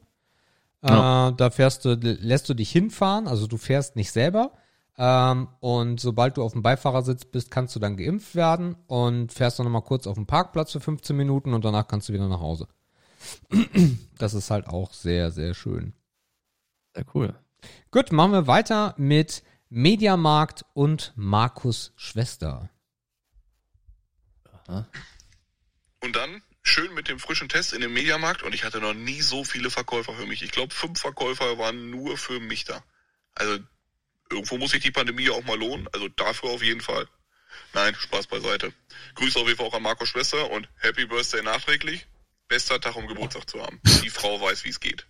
Ja. Äh, da fährst du, lässt du dich hinfahren, also du fährst nicht selber. Ähm, und sobald du auf dem Beifahrersitz bist, kannst du dann geimpft werden und fährst dann nochmal kurz auf den Parkplatz für 15 Minuten und danach kannst du wieder nach Hause. Das ist halt auch sehr, sehr schön. Sehr cool. Gut, machen wir weiter mit Mediamarkt und Markus Schwester. Und dann schön mit dem frischen Test in den Mediamarkt und ich hatte noch nie so viele Verkäufer für mich. Ich glaube, fünf Verkäufer waren nur für mich da. Also irgendwo muss sich die Pandemie auch mal lohnen. Also dafür auf jeden Fall. Nein, Spaß beiseite. Grüße auf jeden Fall auch an Marco Schwester und Happy Birthday nachträglich. Bester Tag, um Geburtstag zu haben. Die Frau weiß, wie es geht.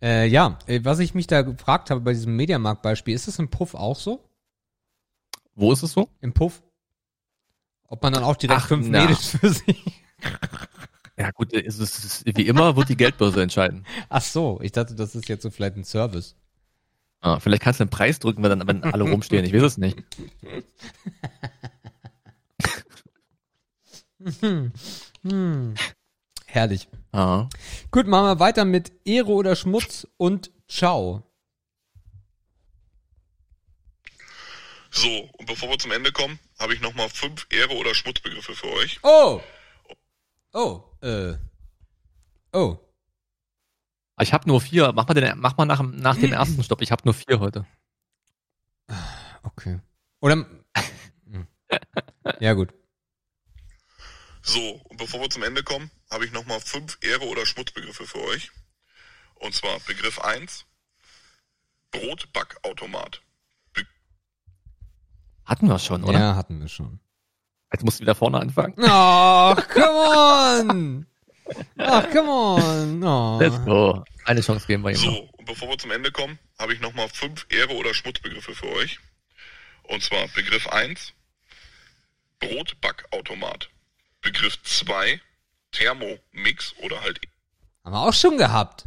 Äh, ja, äh, was ich mich da gefragt habe bei diesem Mediamarkt-Beispiel, ist das im Puff auch so? Wo ist es so? Im Puff. Ob man dann auch direkt Ach, fünf na. Mädels für sich. Ja gut, es ist, es ist, wie immer wird die Geldbörse entscheiden. Ach so, ich dachte, das ist jetzt so vielleicht ein Service. Ah, vielleicht kannst du den Preis drücken, wenn, dann, wenn alle rumstehen. Ich weiß es nicht. Hm. Herrlich. Ah. Gut, machen wir weiter mit Ehre oder Schmutz und Ciao. So, und bevor wir zum Ende kommen, habe ich nochmal fünf Ehre- oder Schmutzbegriffe für euch. Oh! Oh, äh. Oh. Ich habe nur vier. Mach mal, den, mach mal nach, nach dem ersten Stopp. Ich habe nur vier heute. Okay. Oder. Ja, gut. So, und bevor wir zum Ende kommen, habe ich nochmal fünf Ehre- oder Schmutzbegriffe für euch. Und zwar Begriff 1, Brotbackautomat. Hatten wir schon, oder? Ja, hatten wir schon. Jetzt musst du wieder vorne anfangen. Ach, come on! Ach, come on! Oh. Let's go. Eine Chance geben wir ihm So, noch. und bevor wir zum Ende kommen, habe ich nochmal fünf Ehre- oder Schmutzbegriffe für euch. Und zwar Begriff 1, Brotbackautomat. Begriff 2, Thermomix oder halt Haben wir auch schon gehabt.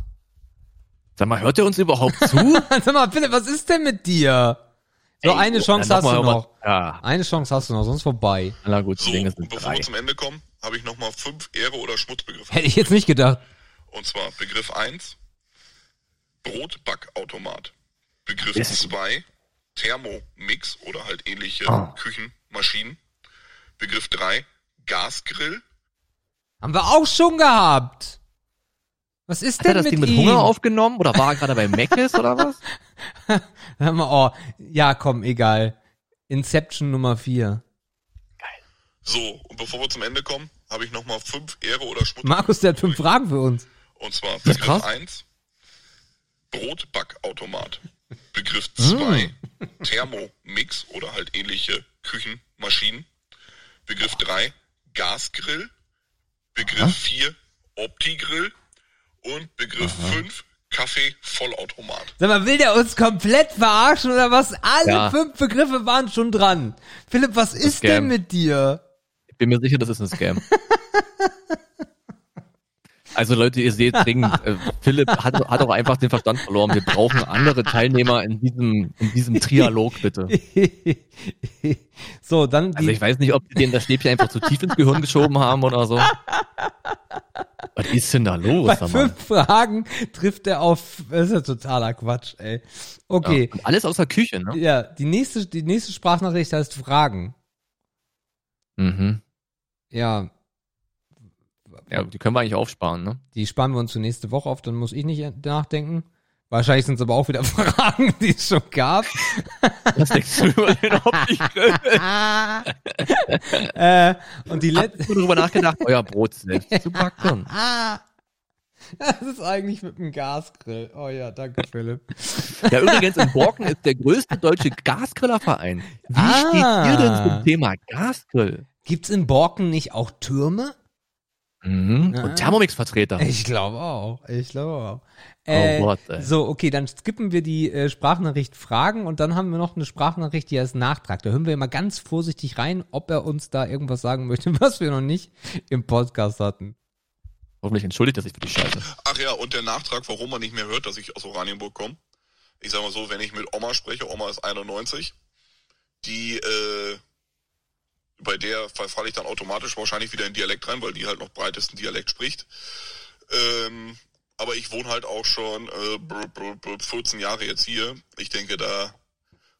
Sag mal, hört er uns überhaupt zu? Sag mal, Philipp, was ist denn mit dir? So, Ey, eine oh, Chance hast du noch. Ja, Eine Chance hast du noch, sonst vorbei. na gut, die So, Dinge sind bevor drei. wir zum Ende kommen, habe ich nochmal fünf Ehre- oder Schmutzbegriffe. Hätte ich jetzt nicht gedacht. Und zwar Begriff 1, Brotbackautomat. Begriff Ist- 2, Thermomix oder halt ähnliche Ah. Küchenmaschinen. Begriff 3, Gasgrill. Haben wir auch schon gehabt. Was ist Hat er denn das mit Ding mit ihm? Hunger aufgenommen oder war er gerade bei Mc's oder was? Oh, ja, komm, egal. Inception Nummer 4. So, und bevor wir zum Ende kommen, habe ich nochmal fünf Ehre- oder Schmutzbegriffe. Markus, der hat fünf Fragen für uns. Und zwar Begriff krass. 1, Brotbackautomat. Begriff Mm. 2, Thermomix oder halt ähnliche Küchenmaschinen. Begriff 3, Gasgrill. Begriff 4, Opti-Grill. Und Begriff 5, Kaffee-Vollautomat. Sag mal, will der uns komplett verarschen oder was? Alle Ja. fünf Begriffe waren schon dran. Philipp, was ist Scam. denn mit dir? Ich bin mir sicher, das ist ein Scam. Also Leute, ihr seht dringend, äh, Philipp hat, hat auch einfach den Verstand verloren. Wir brauchen andere Teilnehmer in diesem, in diesem Trialog, bitte. so, dann Also ich weiß nicht, ob die denen das Stäbchen einfach zu tief ins Gehirn geschoben haben oder so. Was ist denn da los? bei fünf Fragen trifft er auf, das ist ja totaler Quatsch, ey. Okay. Ja, alles aus der Küche, ne? Ja, die nächste, die nächste Sprachnachricht heißt Fragen. Mhm. Ja, Ja, die können wir eigentlich aufsparen, ne? die sparen wir uns für nächste Woche auf, dann muss ich nicht nachdenken. Wahrscheinlich sind es aber auch wieder Fragen, die es schon gab. Was denkst du über den Opti-Grill? äh, und die letzte. ihr darüber nachgedacht, euer Brot selbst zu backen? Das ist eigentlich mit dem Gasgrill. Oh ja, danke, Philipp. Ja, übrigens, in Borken ist der größte deutsche Gasgrillerverein. Wie Ah. steht ihr denn zum Thema Gasgrill? Gibt's in Borken nicht auch Türme? Mhm. Ah. Und Thermomix-Vertreter. Ich glaube auch. Ich glaube auch. Äh, Oh Gott, ey. So, okay, dann skippen wir die äh, Sprachnachricht Fragen und dann haben wir noch eine Sprachnachricht, die als Nachtrag. Da hören wir immer ganz vorsichtig rein, ob er uns da irgendwas sagen möchte, was wir noch nicht im Podcast hatten. Hoffentlich entschuldigt er sich für die Scheiße. Ach ja, und der Nachtrag, warum man nicht mehr hört, dass ich aus Oranienburg komme. Ich sag mal so, wenn ich mit Oma spreche, Oma ist 91, die, äh, bei der falle ich dann automatisch wahrscheinlich wieder in Dialekt rein, weil die halt noch breitesten Dialekt spricht. Ähm, aber ich wohne halt auch schon äh, brr, brr, brr, 14 Jahre jetzt hier. Ich denke, da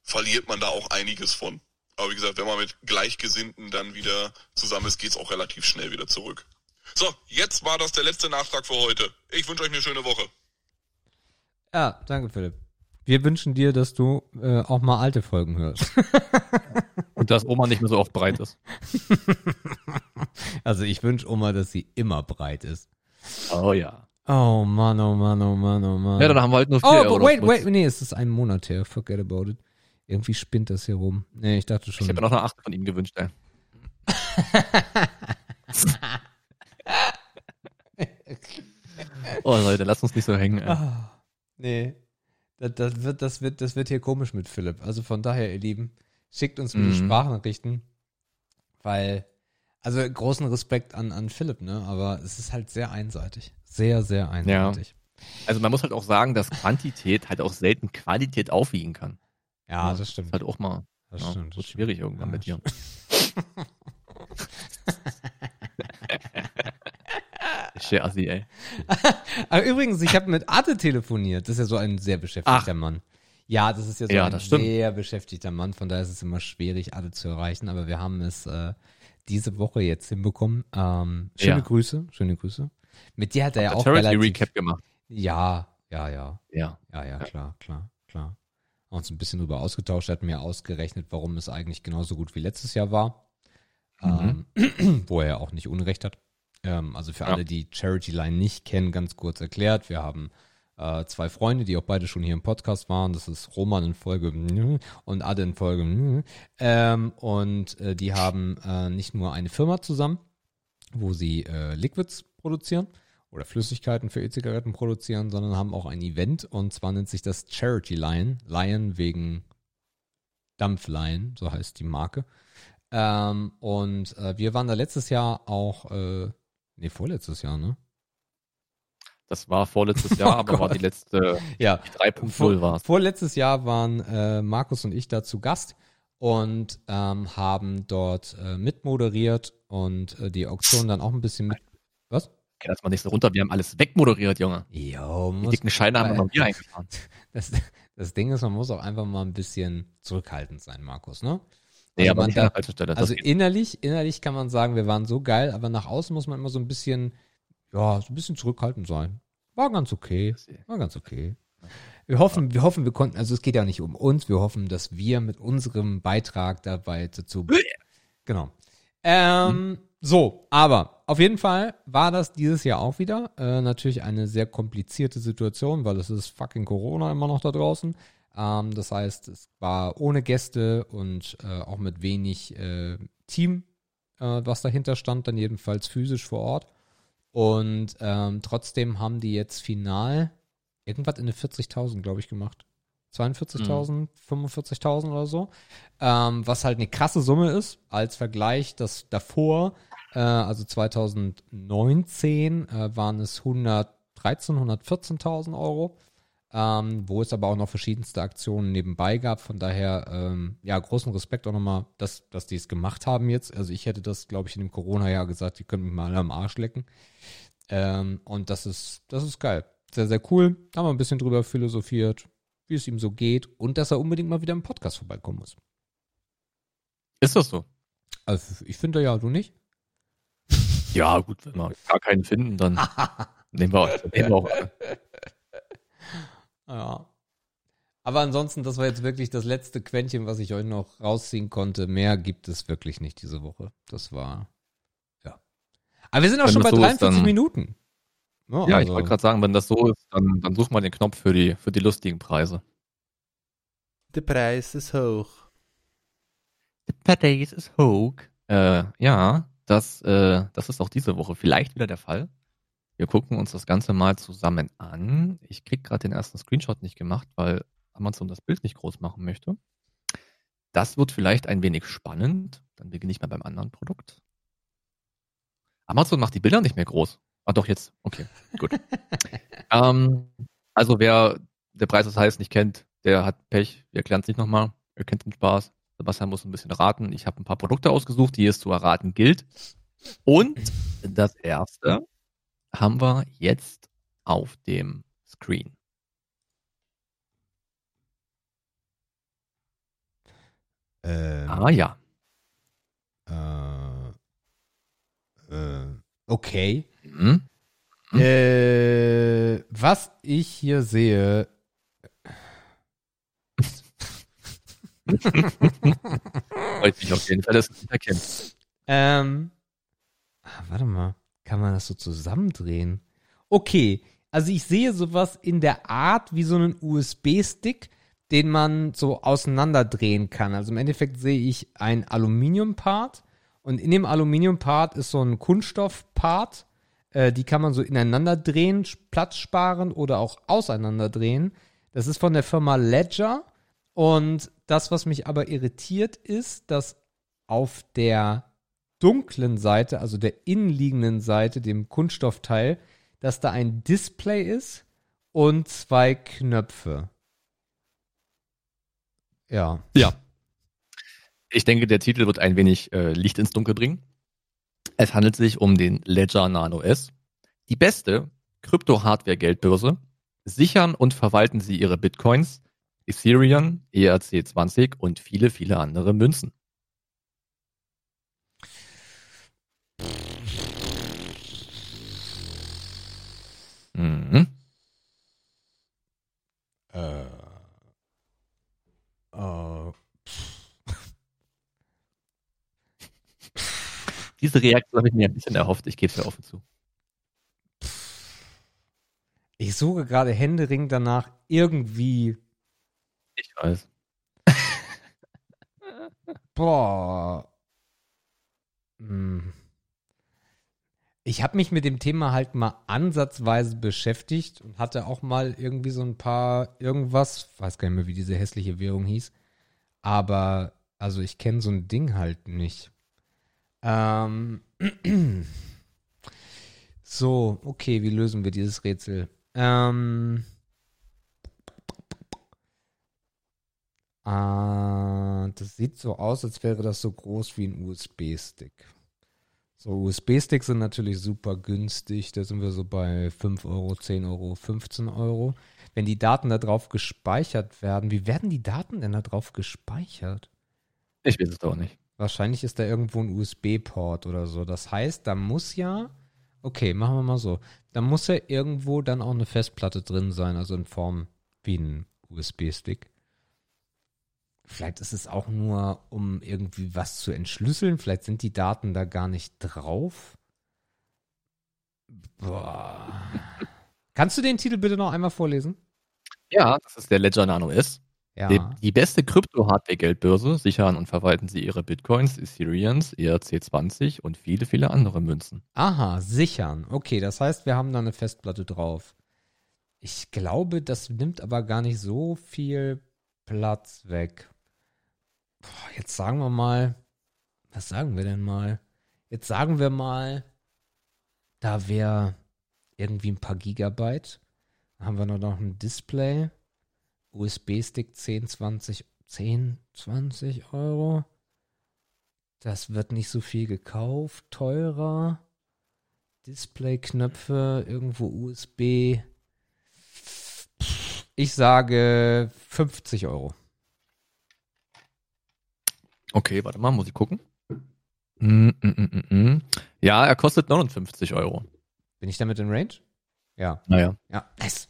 verliert man da auch einiges von. Aber wie gesagt, wenn man mit Gleichgesinnten dann wieder zusammen ist, geht's auch relativ schnell wieder zurück. So, jetzt war das der letzte Nachtrag für heute. Ich wünsche euch eine schöne Woche. Ja, danke, Philipp. Wir wünschen dir, dass du äh, auch mal alte Folgen hörst. Und dass Oma nicht mehr so oft breit ist. Also ich wünsche Oma, dass sie immer breit ist. Oh ja. Oh Mann, oh Mann, oh Mann, oh Mann. Ja, dann haben wir halt nur vier oh, Euro wait, wait, nee, es ist ein Monat her. Forget about it. Irgendwie spinnt das hier rum. Nee, ich dachte schon. Ich habe mir noch eine Acht von ihm gewünscht, ey. oh Leute, lasst uns nicht so hängen. Ey. Ah, nee. Das, das, wird, das, wird, das wird hier komisch mit Philipp. Also von daher, ihr Lieben, schickt uns Mhm. Sprachnachrichten, weil, also großen Respekt an, an Philipp, ne? Aber es ist halt sehr einseitig. Sehr, sehr einseitig. Also man muss halt auch sagen, dass Quantität halt auch selten Qualität aufwiegen kann. Ja, das Das stimmt. ist halt auch mal Das ja, stimmt. wird schwierig irgendwann Ja, mit dir. Shit, Assi, ey. Aber übrigens, ich habe mit Arte telefoniert. Das ist ja so ein sehr beschäftigter Mann. Ja, das ist ja so Ja, ein sehr beschäftigter Mann. Von daher ist es immer schwierig, Arte zu erreichen. Aber wir haben es äh, diese Woche jetzt hinbekommen. Ähm, schöne Ja. Grüße, schöne Grüße. Mit dir hat er ja auch Charity relativ... Recap gemacht. Ja, ja, ja. Ja. Ja, ja, klar, klar, klar. Haben uns ein bisschen drüber ausgetauscht, hat mir ausgerechnet, warum es eigentlich genauso gut wie letztes Jahr war. Mhm. Ähm, wo er ja auch nicht Unrecht hat. Ähm, also für Ja. alle, die Charity Line nicht kennen, ganz kurz erklärt. Wir haben äh, zwei Freunde, die auch beide schon hier im Podcast waren. Das ist Roman in Folge und Ade in Folge. Ähm, und äh, die haben äh, nicht nur eine Firma zusammen, wo sie äh, Liquids produzieren oder Flüssigkeiten für E-Zigaretten produzieren, sondern haben auch ein Event und zwar nennt sich das Charity Lion. Lion wegen Dampflion, so heißt die Marke. Ähm, und äh, wir waren da letztes Jahr auch, äh, nee, vorletztes Jahr, ne? Das war vorletztes Jahr, Oh aber war Gott. die letzte Ja, 3.0 war es. Vorletztes Jahr waren äh, Markus und ich da zu Gast und ähm, haben dort äh, mitmoderiert und äh, die Auktion dann auch ein bisschen mit. Was? Okay, lass mal nicht so runter, wir haben alles wegmoderiert, Junge. Jo, Die muss, dicken Scheine haben wir noch hier eingefahren. das, das Ding ist, man muss auch einfach mal ein bisschen zurückhaltend sein, Markus, ne? Nee, Also aber nicht an der falschen Stelle. Also innerlich, innerlich kann man sagen, wir waren so geil, aber nach außen muss man immer so ein bisschen, ja, so ein bisschen zurückhaltend sein. War ganz okay. War ganz okay. Wir hoffen, wir hoffen, wir konnten, also es geht ja nicht um uns, wir hoffen, dass wir mit unserem Beitrag dabei dazu. Genau. Ähm, so, aber auf jeden Fall war das dieses Jahr auch wieder äh, natürlich eine sehr komplizierte Situation, weil es ist fucking Corona immer noch da draußen. Ähm, das heißt, es war ohne Gäste und äh, auch mit wenig äh, Team, äh, was dahinter stand, dann jedenfalls physisch vor Ort. Und ähm, trotzdem haben die jetzt final irgendwas in den 40.000, glaube ich, gemacht. 42.000, 45.000 oder so. Ähm, was halt eine krasse Summe ist, als Vergleich, dass davor, äh, also 2019, äh, waren es 113, 114.000 Euro. Ähm, wo es aber auch noch verschiedenste Aktionen nebenbei gab. Von daher, ähm, ja, großen Respekt auch nochmal, dass, dass die es gemacht haben jetzt. Also ich hätte das, glaube ich, in dem Corona-Jahr gesagt, die können mich mal alle am Arsch lecken. Ähm, und das ist, das ist geil. Sehr, sehr cool. Haben wir ein bisschen drüber philosophiert, wie es ihm so geht und dass er unbedingt mal wieder im Podcast vorbeikommen muss. Ist das so? Also ich finde ja, du nicht? Ja, gut, wenn wir gar keinen finden, dann nehmen wir, nehmen wir auch. Ja. Aber ansonsten, das war jetzt wirklich das letzte Quäntchen, was ich euch noch rausziehen konnte. Mehr gibt es wirklich nicht diese Woche. Das war, ja. Aber wir sind auch Wenn schon bei so ist, 43 dann- Minuten. Ja, ich also- wollte gerade sagen, wenn das so ist, dann, dann such mal den Knopf für die, für die lustigen Preise. Der Preis ist hoch. The Paradise is hoch. Äh, ja, das, äh, das ist auch diese Woche vielleicht wieder der Fall. Wir gucken uns das Ganze mal zusammen an. Ich krieg gerade den ersten Screenshot nicht gemacht, weil Amazon das Bild nicht groß machen möchte. Das wird vielleicht ein wenig spannend. Dann beginne ich mal beim anderen Produkt. Amazon macht die Bilder nicht mehr groß. Ah, doch, jetzt. Okay, gut. ähm, also wer der Preis des Heiß nicht kennt, der hat Pech. Wir erklären es nicht nochmal. Ihr kennt den Spaß. Sebastian muss ein bisschen raten. Ich habe ein paar Produkte ausgesucht, die es zu erraten gilt. Und das erste haben wir jetzt auf dem Screen. Ähm, Ah ja. äh, äh, okay. Mhm. Hm? Äh, was ich hier sehe. Freut mich auf jeden Fall, dass es nicht erkennt. Ähm, ah, warte mal, kann man das so zusammendrehen? Okay, also ich sehe sowas in der Art wie so einen USB-Stick, den man so auseinanderdrehen kann. Also im Endeffekt sehe ich ein Aluminium-Part und in dem Aluminium-Part ist so ein Kunststoff-Part. Äh, die kann man so ineinander drehen, Platz sparen oder auch auseinanderdrehen. Das ist von der Firma Ledger Und das, was mich aber irritiert, ist, dass auf der dunklen Seite, also der innenliegenden Seite, dem Kunststoffteil, dass da ein Display ist und zwei Knöpfe. Ja. Ja. Ich denke, der Titel wird ein wenig äh, Licht ins Dunkel bringen. Es handelt sich um den Ledger Nano S. Die beste Krypto-Hardware-Geldbörse. Sichern und verwalten Sie Ihre Bitcoins, Ethereum, ERC20 und viele, viele andere Münzen. Mhm. Äh. Äh. Diese Reaktion habe ich mir ein bisschen erhofft, ich gebe es ja offen zu. Ich suche gerade händeringend danach irgendwie. Ich weiß. Boah. Hm. Ich habe mich mit dem Thema halt mal ansatzweise beschäftigt und hatte auch mal irgendwie so ein paar irgendwas, weiß gar nicht mehr, wie diese hässliche Währung hieß. Aber, also ich kenne so ein Ding halt nicht. Ähm. So, okay, wie lösen wir dieses Rätsel? Ähm. Ah, das sieht so aus, als wäre das so groß wie ein USB-Stick. So, USB-Sticks sind natürlich super günstig. Da sind wir so bei 5 Euro, 10 Euro, 15 Euro. Wenn die Daten da drauf gespeichert werden, wie werden die Daten denn da drauf gespeichert? Ich weiß es doch nicht. Wahrscheinlich ist da irgendwo ein USB-Port oder so. Das heißt, da muss ja, okay, machen wir mal so, da muss ja irgendwo dann auch eine Festplatte drin sein, also in Form wie ein USB-Stick. Vielleicht ist es auch nur, um irgendwie was zu entschlüsseln. Vielleicht sind die Daten da gar nicht drauf. Boah. Kannst du den Titel bitte noch einmal vorlesen? Ja, das ist der Ledger Nano S. Ja. Die, die beste Krypto-Hardware-Geldbörse sichern und verwalten sie ihre Bitcoins, Ethereums, ERC20 und viele, viele andere Münzen. Aha, sichern. Okay, das heißt, wir haben da eine Festplatte drauf. Ich glaube, das nimmt aber gar nicht so viel Platz weg. Jetzt sagen wir mal, was sagen wir denn mal? Jetzt sagen wir mal, da wäre irgendwie ein paar Gigabyte. Dann haben wir nur noch ein Display. USB-Stick 10, 20, 10, 20 Euro. Das wird nicht so viel gekauft, teurer. Display-Knöpfe, irgendwo USB. Ich sage 50 Euro. Okay, warte mal, muss ich gucken. Mm, mm, mm, mm, mm. Ja, er kostet 59 Euro. Bin ich damit in Range? Ja. Naja. Ja, nice.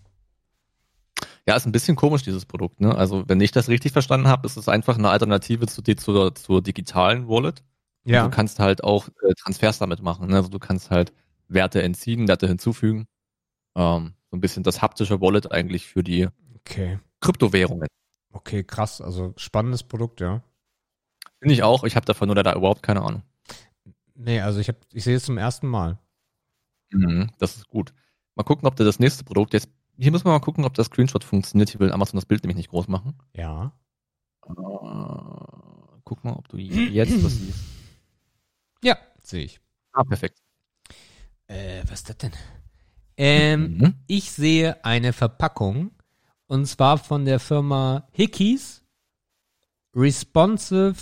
Ja, ist ein bisschen komisch, dieses Produkt. Ne? Also, wenn ich das richtig verstanden habe, ist es einfach eine Alternative zu, zur, zur digitalen Wallet. Ja. Du kannst halt auch äh, Transfers damit machen. Ne? Also, du kannst halt Werte entziehen, Werte hinzufügen. Ähm, so ein bisschen das haptische Wallet eigentlich für die Okay. Kryptowährungen. Okay, krass. Also spannendes Produkt, ja. Finde ich auch. Ich habe davon nur leider überhaupt keine Ahnung. Nee, also ich, hab, ich sehe es zum ersten Mal. Mhm, das ist gut. Mal gucken, ob der das nächste Produkt jetzt. Hier müssen wir mal gucken, ob das Screenshot funktioniert. Hier will Amazon das Bild nämlich nicht groß machen. Ja. Äh, guck mal, ob du jetzt was siehst. Ja, sehe ich. Ah, perfekt. Äh, was ist das denn? Ähm, Mhm. ich sehe eine Verpackung und zwar von der Firma Hickeys Responsive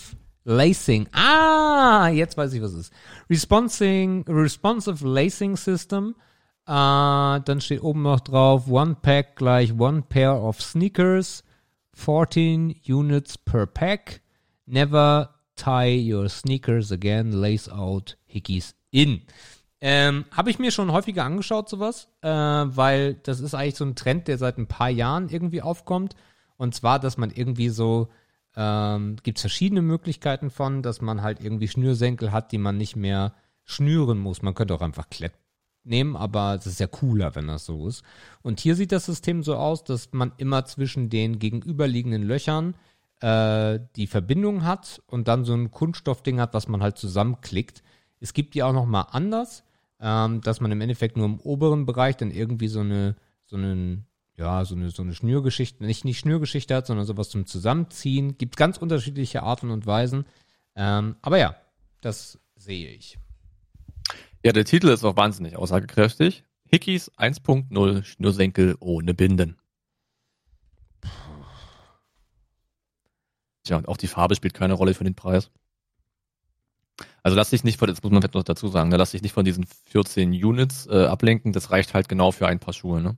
Lacing. Ah, jetzt weiß ich, was es ist. Responsing, responsive Lacing System. Äh, dann steht oben noch drauf, One Pack gleich One Pair of Sneakers. 14 Units per Pack. Never tie your sneakers again. Lace out Hickeys in. Ähm, Habe ich mir schon häufiger angeschaut, sowas, äh, weil das ist eigentlich so ein Trend, der seit ein paar Jahren irgendwie aufkommt. Und zwar, dass man irgendwie so, ähm, gibt es verschiedene Möglichkeiten von, dass man halt irgendwie Schnürsenkel hat, die man nicht mehr schnüren muss. Man könnte auch einfach Klett nehmen, aber es ist ja cooler, wenn das so ist. Und hier sieht das System so aus, dass man immer zwischen den gegenüberliegenden Löchern äh, die Verbindung hat und dann so ein Kunststoffding hat, was man halt zusammenklickt. Es gibt die auch noch mal anders, ähm, dass man im Endeffekt nur im oberen Bereich dann irgendwie so eine so einen ja, so eine, so eine Schnürgeschichte, nicht, nicht Schnürgeschichte hat, sondern sowas zum Zusammenziehen. Gibt ganz unterschiedliche Arten und Weisen. Ähm, aber ja, das sehe ich. Ja, der Titel ist auch wahnsinnig aussagekräftig. Hickeys 1.0 Schnürsenkel ohne Binden. Tja, und auch die Farbe spielt keine Rolle für den Preis. Also lass dich nicht von, das muss man vielleicht noch dazu sagen, ne, lass dich nicht von diesen 14 Units äh, ablenken, das reicht halt genau für ein paar Schuhe, ne?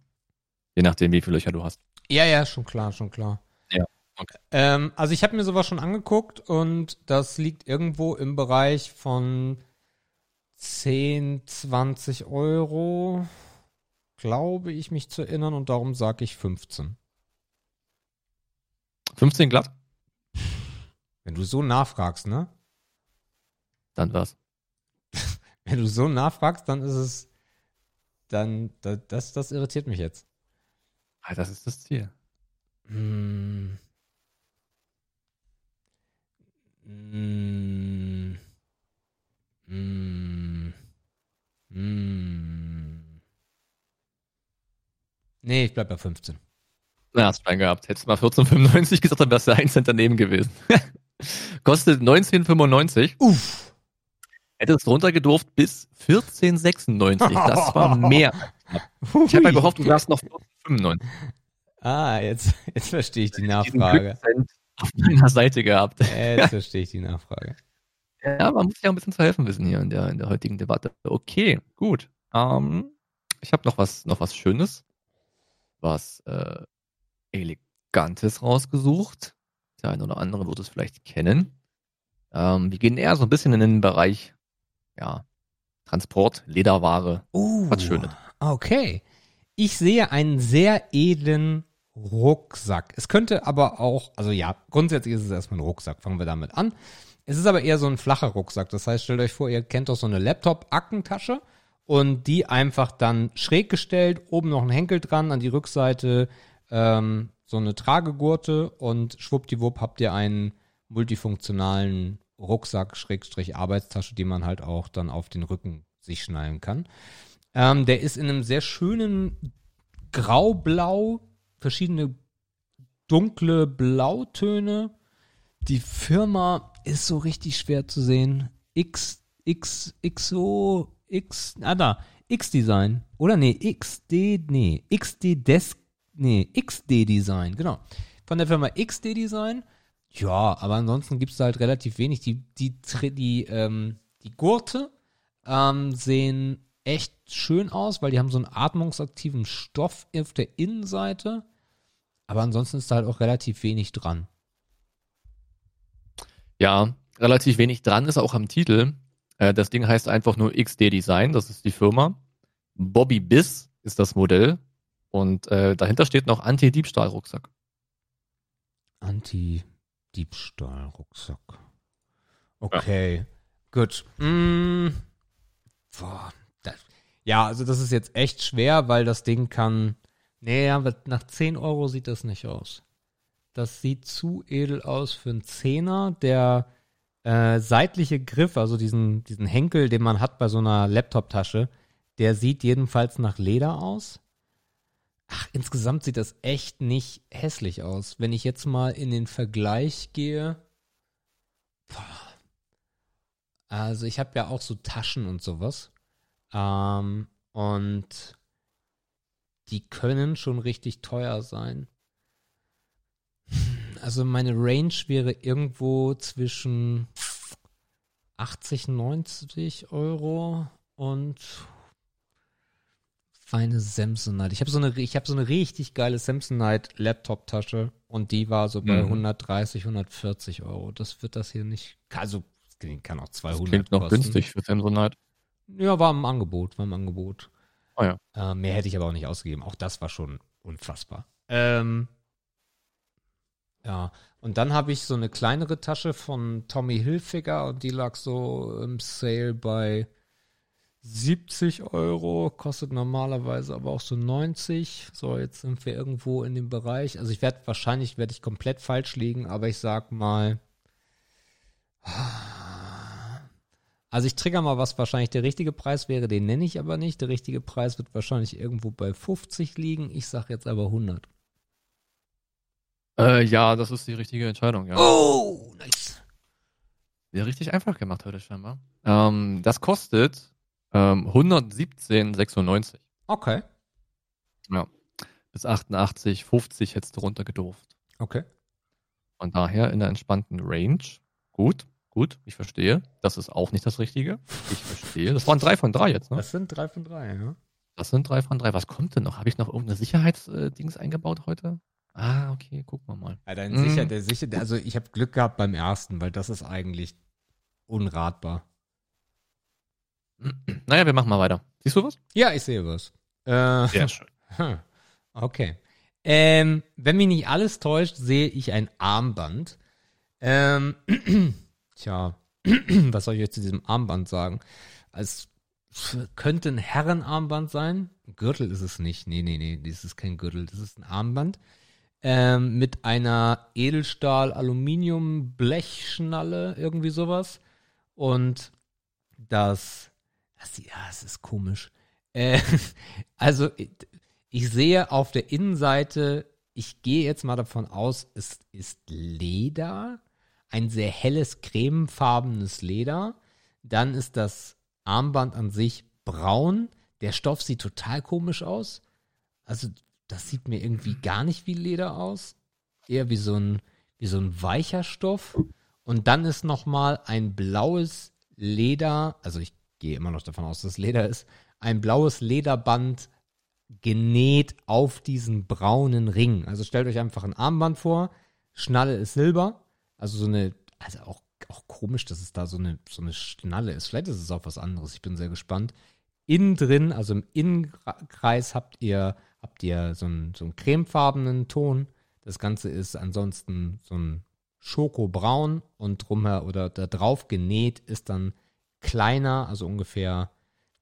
Je nachdem, wie viele Löcher du hast. Ja, ja, schon klar, schon klar. Ja, okay. Ähm, also ich habe mir sowas schon angeguckt und das liegt irgendwo im Bereich von 10, 20 Euro, glaube ich mich zu erinnern und darum sage ich 15. 15 glatt? Wenn du so nachfragst, ne? Dann was? Wenn du so nachfragst, dann ist es, dann, da- das, das irritiert mich jetzt. Ah, das ist das Ziel. Hm. Hm. Hm. Hm. Nee, ich bleib bei 15. Na, hast Schwein gehabt. Hättest du mal 14,95 gesagt, dann wärst du 1 Cent daneben gewesen. Kostet 19,95. Uff. Hättest runtergedurft bis 14,96. Das war mehr. Ich habe ja gehofft, du wärst noch 14,95. Ah, jetzt, jetzt verstehe ich die Nachfrage. Auf meiner Seite gehabt. Jetzt verstehe ich die Nachfrage. Ja, man muss ja ein bisschen zu helfen wissen hier in der, in der heutigen Debatte. Okay, gut. Ähm, ich habe noch was, noch was Schönes, was äh, Elegantes rausgesucht. Der eine oder andere wird es vielleicht kennen. Ähm, wir gehen eher so ein bisschen in den Bereich, ja, Transport, Lederware. Uh, Was Schönes. Okay. Ich sehe einen sehr edlen Rucksack. Es könnte aber auch, also ja, grundsätzlich ist es erstmal ein Rucksack. Fangen wir damit an. Es ist aber eher so ein flacher Rucksack. Das heißt, stellt euch vor, ihr kennt doch so eine Laptop-Ackentasche und die einfach dann schräg gestellt, oben noch ein Henkel dran, an die Rückseite ähm, so eine Tragegurte und schwuppdiwupp habt ihr einen multifunktionalen Rucksack, Schrägstrich Arbeitstasche, die man halt auch dann auf den Rücken sich schnallen kann. Ähm, der ist in einem sehr schönen Graublau, verschiedene dunkle Blautöne. Die Firma ist so richtig schwer zu sehen. X, X, XO, X, ah da, X-Design. Oder nee, XD, nee, XD Desk, nee, XD Design, genau. Von der Firma XD Design. Ja, aber ansonsten gibt es da halt relativ wenig. Die, die, Tri- die, ähm, die Gurte ähm, sehen echt schön aus, weil die haben so einen atmungsaktiven Stoff auf der Innenseite. Aber ansonsten ist da halt auch relativ wenig dran. Ja, relativ wenig dran ist auch am Titel. Äh, das Ding heißt einfach nur XD Design, das ist die Firma. Bobby Biss ist das Modell. Und äh, dahinter steht noch Anti-Diebstahl-Rucksack. Anti-Diebstahl-Rucksack. Okay, gut. Mm, boah, ja, also das ist jetzt echt schwer, weil das Ding kann. Nee, nach 10 Euro sieht das nicht aus. Das sieht zu edel aus für einen Zehner. Der äh, seitliche Griff, also diesen, diesen Henkel, den man hat bei so einer Laptop-Tasche, der sieht jedenfalls nach Leder aus. Ach, insgesamt sieht das echt nicht hässlich aus. Wenn ich jetzt mal in den Vergleich gehe. Boah. Also ich habe ja auch so Taschen und sowas. Ähm, und die können schon richtig teuer sein. Also meine Range wäre irgendwo zwischen 80, 90 Euro und feine Samsonite. Ich habe so eine, ich habe so eine richtig geile Samsonite Laptop-Tasche und die war so bei Mhm. 130, 140 Euro. Das wird das hier nicht. Also kann auch Das 200 klingt noch kosten. günstig für Samsonite. Ja, war im Angebot, war im Angebot. Oh ja. Äh, mehr hätte ich aber auch nicht ausgegeben. Auch das war schon unfassbar. Ähm, ja, und dann habe ich so eine kleinere Tasche von Tommy Hilfiger und die lag so im Sale bei 70 Euro, kostet normalerweise aber auch so 90. So, jetzt sind wir irgendwo in dem Bereich. Also ich werde wahrscheinlich werde ich komplett falsch liegen, aber ich sag mal Also ich trigger mal, was wahrscheinlich der richtige Preis wäre, den nenne ich aber nicht. Der richtige Preis wird wahrscheinlich irgendwo bei 50 liegen. Ich sag jetzt aber 100. Äh, ja, das ist die richtige Entscheidung, ja. Oh, nice. Ja, richtig einfach gemacht heute scheinbar. Ähm, das kostet ähm, 117,96. Okay, Bis 88, 50 hättest du runtergedurft. okay. Von daher in der entspannten Range. Gut, gut, ich verstehe. Das ist auch nicht das Richtige. Ich verstehe. Das waren drei von drei jetzt, ne? Das sind drei von drei, ja. Das sind drei von drei. Was kommt denn noch? Habe ich noch irgendeine Sicherheitsdings eingebaut heute? Ah, okay, gucken wir mal. Ja, dein Mhm. sicher, der sicher, der- also ich habe Glück gehabt beim ersten, weil das ist eigentlich unratbar. Naja, wir machen mal weiter. Siehst du was? Ja, ich sehe was. Äh, Sehr schön. okay. Ähm, wenn mich nicht alles täuscht, sehe ich ein Armband. Ähm, tja, was soll ich jetzt zu diesem Armband sagen? Es könnte ein Herrenarmband sein. Ein Gürtel ist es nicht. Nee, nee, nee, das ist kein Gürtel, das ist ein Armband. Ähm, mit einer Edelstahl-Aluminium-Blechschnalle, irgendwie sowas. Und das, das, ja, es ist komisch. Äh, also, ich sehe auf der Innenseite, ich gehe jetzt mal davon aus, es ist Leder, ein sehr helles, cremefarbenes Leder. Dann ist das Armband an sich braun. Der Stoff sieht total komisch aus. Also, das sieht mir irgendwie gar nicht wie Leder aus. Eher wie so ein, wie so ein weicher Stoff. Und dann ist nochmal ein blaues Leder, also ich gehe immer noch davon aus, dass es Leder ist, ein blaues Lederband genäht auf diesen braunen Ring. Also stellt euch einfach ein Armband vor, Schnalle ist Silber, also so eine, also auch, auch komisch, dass es da so eine, so eine Schnalle ist. Vielleicht ist es auch was anderes, ich bin sehr gespannt. Innen drin, also im Innenkreis habt ihr, habt ihr so einen, so einen cremefarbenen Ton. Das Ganze ist ansonsten so ein Schokobraun und drumher oder da drauf genäht ist dann kleiner, also ungefähr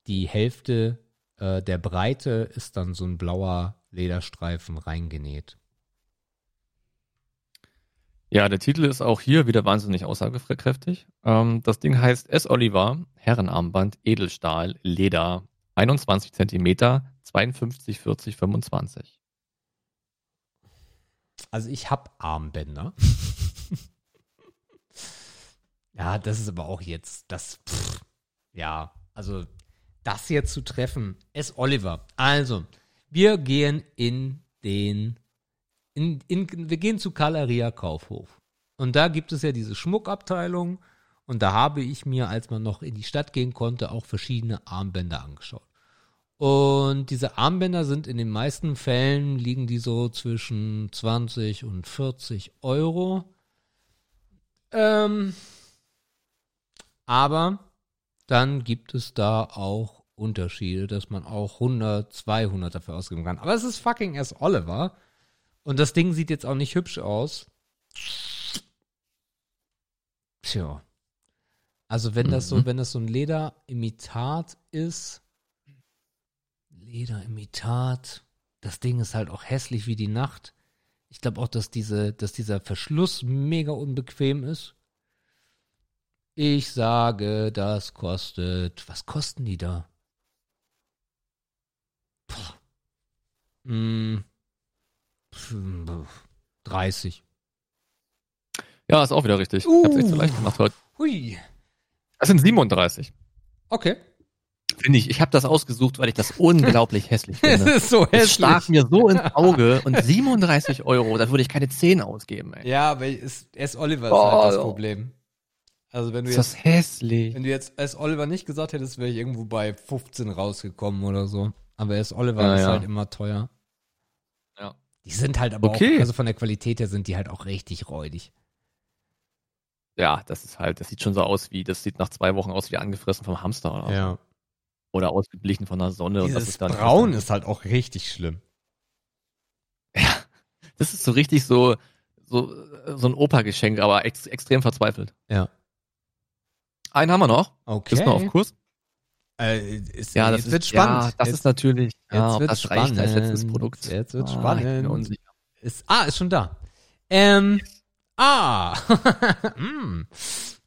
die Hälfte äh, der Breite ist dann so ein blauer Lederstreifen reingenäht. Ja, der Titel ist auch hier wieder wahnsinnig aussagekräftig. Ähm, das Ding heißt S. Oliver, Herrenarmband, Edelstahl, Leder, 21 Zentimeter, 52, 40, 25. Also ich habe Armbänder. ja, das ist aber auch jetzt das. Pff, ja, also das jetzt zu treffen. S. Oliver. Also, wir gehen in den. In, in, wir gehen zu Galeria Kaufhof. Und da gibt es ja diese Schmuckabteilung. Und da habe ich mir, als man noch in die Stadt gehen konnte, auch verschiedene Armbänder angeschaut. Und diese Armbänder sind in den meisten Fällen liegen die so zwischen 20 und 40 Euro. Ähm, aber dann gibt es da auch Unterschiede, dass man auch 100, 200 dafür ausgeben kann. Aber es ist fucking S. Oliver. Und das Ding sieht jetzt auch nicht hübsch aus. Tja. Also wenn das so, Mhm. wenn das so ein Lederimitat ist, Lederimitat, das Ding ist halt auch hässlich wie die Nacht. Ich glaube auch, dass diese, dass dieser Verschluss mega unbequem ist. Ich sage, das kostet, was kosten die da? Puh. Hm. Puh, 30. Ja, ist auch wieder richtig. Ich hab's echt so Uh. leicht gemacht heute. Hui. Das sind 37. Okay. Finde ich. Ich habe das ausgesucht, weil ich das unglaublich hässlich Es finde. ist so Es hässlich. stach mir so ins Auge und 37 Euro, da würde ich keine 10 ausgeben, ey. Ja, aber es, S. Oliver ist Oh, halt das ja. Problem. Also wenn du Ist jetzt das hässlich. Wenn du jetzt S. Oliver nicht gesagt hättest, wäre ich irgendwo bei 15 rausgekommen oder so. Aber S. Oliver Ja, ist ja. halt immer teuer. Die sind halt aber Okay. auch, also von der Qualität her sind die halt auch richtig räudig. Ja, das ist halt, das sieht schon so aus wie, das sieht nach zwei Wochen aus wie angefressen vom Hamster oder, so. Ja. oder ausgeblichen von der Sonne. und das Dieses ist dann Braun ist halt auch richtig schlimm. Ja, das ist so richtig so, so, so ein Opa-Geschenk, aber ex extrem verzweifelt. Ja. Einen haben wir noch. Okay. Ist noch auf Kurs. Äh, ist, Ja, das ist, wird spannend. Ja, das jetzt, ist natürlich, ja, jetzt ob wird's das reicht als letztes spannend. Produkt. Jetzt wird's Ah, spannend. Ist, ah, ist schon da. Ähm, ah, Hm,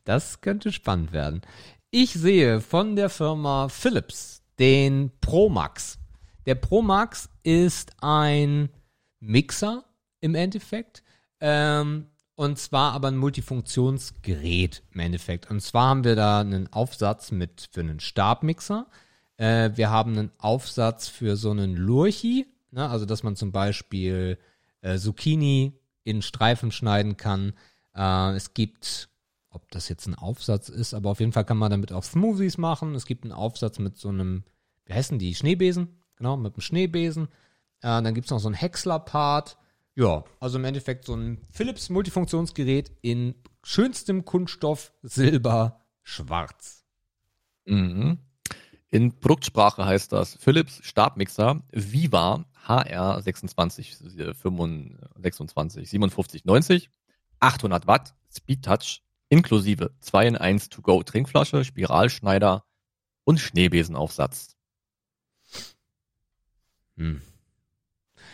das könnte spannend werden. Ich sehe von der Firma Philips den Pro Max. Der Pro Max ist ein Mixer im Endeffekt. Ähm, und zwar aber ein Multifunktionsgerät im Endeffekt. Und zwar haben wir da einen Aufsatz mit für einen Stabmixer. Äh, wir haben einen Aufsatz für so einen Lurchi, ne? also dass man zum Beispiel äh, Zucchini in Streifen schneiden kann. Äh, es gibt, ob das jetzt ein Aufsatz ist, aber auf jeden Fall kann man damit auch Smoothies machen. Es gibt einen Aufsatz mit so einem, wie heißen die, Schneebesen? Genau, mit einem Schneebesen. Äh, dann gibt es noch so einen Häcksler-Part. Ja, also im Endeffekt so ein Philips Multifunktionsgerät in schönstem Kunststoff, Silber, Schwarz. Mhm. In Produktsprache heißt das Philips Stabmixer Viva HR 26 25 57 90 800 Watt Speed Touch inklusive 2 in 1 To Go Trinkflasche, Spiralschneider und Schneebesenaufsatz. Hm.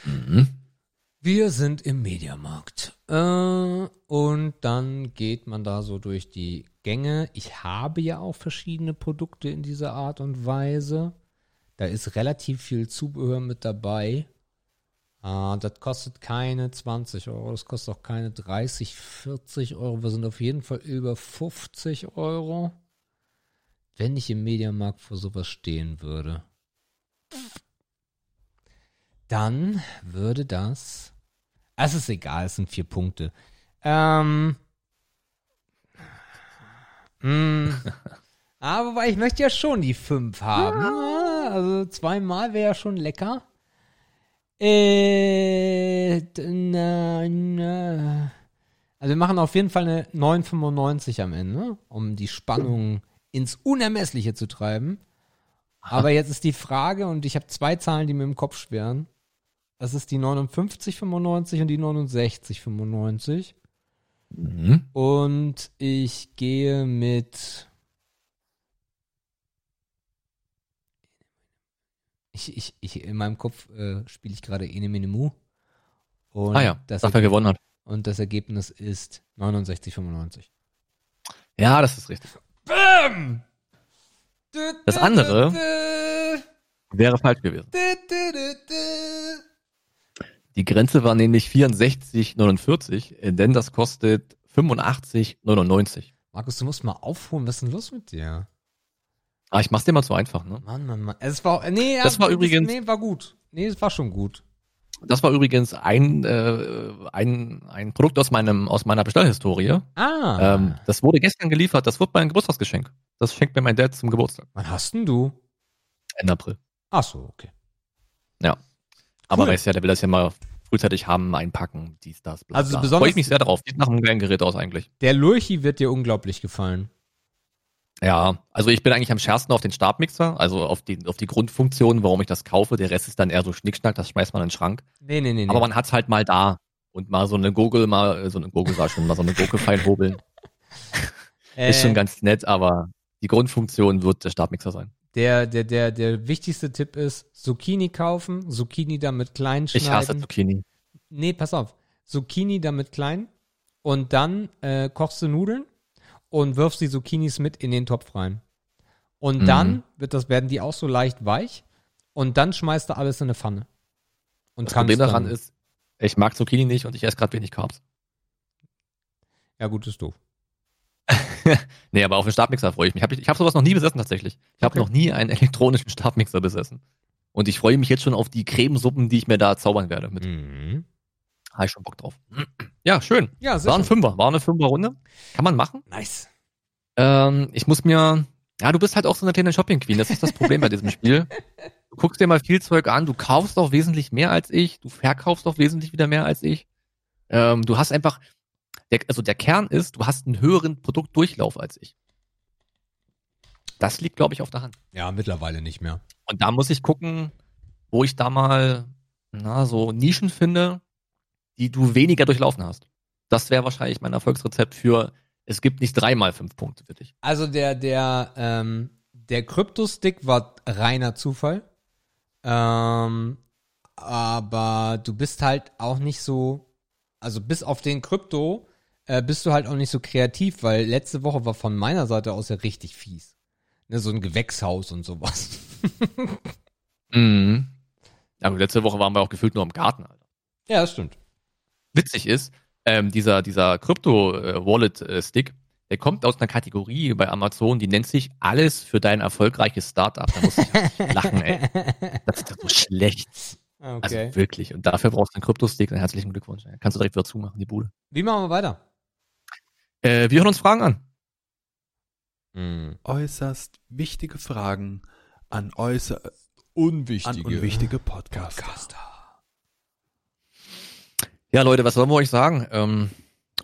Mhm. Wir sind im Mediamarkt. Äh, und dann geht man da so durch die Gänge. Ich habe ja auch verschiedene Produkte in dieser Art und Weise. Da ist relativ viel Zubehör mit dabei. Äh, das kostet keine 20 Euro, das kostet auch keine 30, 40 Euro. Wir sind auf jeden Fall über 50 Euro. Wenn ich im Mediamarkt vor sowas stehen würde dann würde das. Es ist egal, es sind vier Punkte. Ähm. mh, aber wobei, ich möchte ja schon die fünf haben. Ja, Also zweimal wäre ja schon lecker. Äh, na, na. Also wir machen auf jeden Fall eine 9,95 am Ende, um die Spannung ins Unermessliche zu treiben. Aber jetzt ist die Frage, und ich habe zwei Zahlen, die mir im Kopf schweren. Das ist die 59,95 und die 69,95. Mhm. Und ich gehe mit. Ich, ich, ich, in meinem Kopf äh, spiele ich gerade Ene Mene Mu. Und Ah ja, das, dass er gewonnen hat. und das Ergebnis ist 69,95. Ja, das ist richtig. Bam! Das andere- Wäre falsch gewesen. Die Grenze war nämlich 64,49, äh, denn das kostet 85,99. Markus, du musst mal aufholen. Was ist denn los mit dir? Ah, ich mach's dir mal zu einfach, ne? Mann, Mann, Mann. Es war, nee, Das war übrigens- Nee, war gut. Nee, es war schon gut. Das war übrigens ein, äh, ein, ein Produkt aus meinem, aus meiner Bestellhistorie. Ah. Ähm, das wurde gestern geliefert, das wird mein Geburtstagsgeschenk. Das schenkt mir mein Dad zum Geburtstag. Wann hast denn du? Ende April. Ach so, okay. Aber Cool. weißt ja, der will das ja mal frühzeitig haben, einpacken, dies, das, bla, Also bla. besonders- Freue ich mich sehr drauf. Sieht nach einem geilen Gerät aus eigentlich. Der Lurchi wird dir unglaublich gefallen. Ja, also ich bin eigentlich am schärfsten auf den Stabmixer, also auf die, auf die Grundfunktion, warum ich das kaufe. Der Rest ist dann eher so Schnickschnack, das schmeißt man in den Schrank. Nee, nee, nee. nee. Aber man hat's halt mal da. Und mal so eine Gurgel, mal, äh, so eine Gurgel war schon, mal so eine Gurke fein hobeln. äh, Ist schon ganz nett, aber die Grundfunktion wird der Stabmixer sein. Der, der, der, der wichtigste Tipp ist, Zucchini kaufen, Zucchini damit klein schneiden. Ich hasse Zucchini. Nee, pass auf. Zucchini damit klein und dann äh, kochst du Nudeln und wirfst die Zucchinis mit in den Topf rein. Und Mhm. dann wird das, werden die auch so leicht weich und dann schmeißt du alles in eine Pfanne. Und Das Problem daran ist, ich mag Zucchini nicht und ich esse gerade wenig Carbs. Ja, gut, ist doof. Nee, aber auf den Stabmixer freue ich mich. Hab ich ich habe sowas noch nie besessen tatsächlich. Ich habe Okay. noch nie einen elektronischen Stabmixer besessen. Und ich freue mich jetzt schon auf die Cremesuppen, die ich mir da zaubern werde. Mit Mhm. habe ich schon Bock drauf. Ja, schön. Ja, War ein. Fünfer, war eine Fünferrunde. Kann man machen. Nice. Ähm, ich muss mir, ja, du bist halt auch so eine kleine Shopping Queen. Das ist das Problem bei diesem Spiel. Du guckst dir mal viel Zeug an. Du kaufst doch wesentlich mehr als ich. Du verkaufst doch wesentlich wieder mehr als ich. Ähm, du hast einfach, der, also der Kern ist, du hast einen höheren Produktdurchlauf als ich. Das liegt, glaube ich, auf der Hand. Ja, mittlerweile nicht mehr. Und da muss ich gucken, wo ich da mal, na, so Nischen finde, die du weniger durchlaufen hast. Das wäre wahrscheinlich mein Erfolgsrezept für, es gibt nicht dreimal fünf Punkte für dich. Also der, der, ähm, der Krypto-Stick war reiner Zufall. Ähm, aber du bist halt auch nicht so, also bis auf den Krypto, äh, bist du halt auch nicht so kreativ, weil letzte Woche war von meiner Seite aus ja richtig fies. Ne, so ein Gewächshaus und sowas. Mhm. Gut, letzte Woche waren wir auch gefühlt nur im Garten, Alter. ja, das stimmt. Witzig ist, ähm, dieser, dieser Krypto-Wallet-Stick, der kommt aus einer Kategorie bei Amazon, die nennt sich alles für dein erfolgreiches Startup. Da muss ich lachen, ey. Das ist doch so schlecht. Okay. Also wirklich. Und dafür brauchst du einen Krypto-Stick. Herzlichen Glückwunsch. Kannst du direkt wieder zumachen, die Bude. Wie machen wir weiter? Äh, wir hören uns Fragen an. Hm. Äußerst wichtige Fragen an äußer an Unwichtige. unwichtige Podcaster. Ja, Leute, was sollen wir euch sagen? Ähm,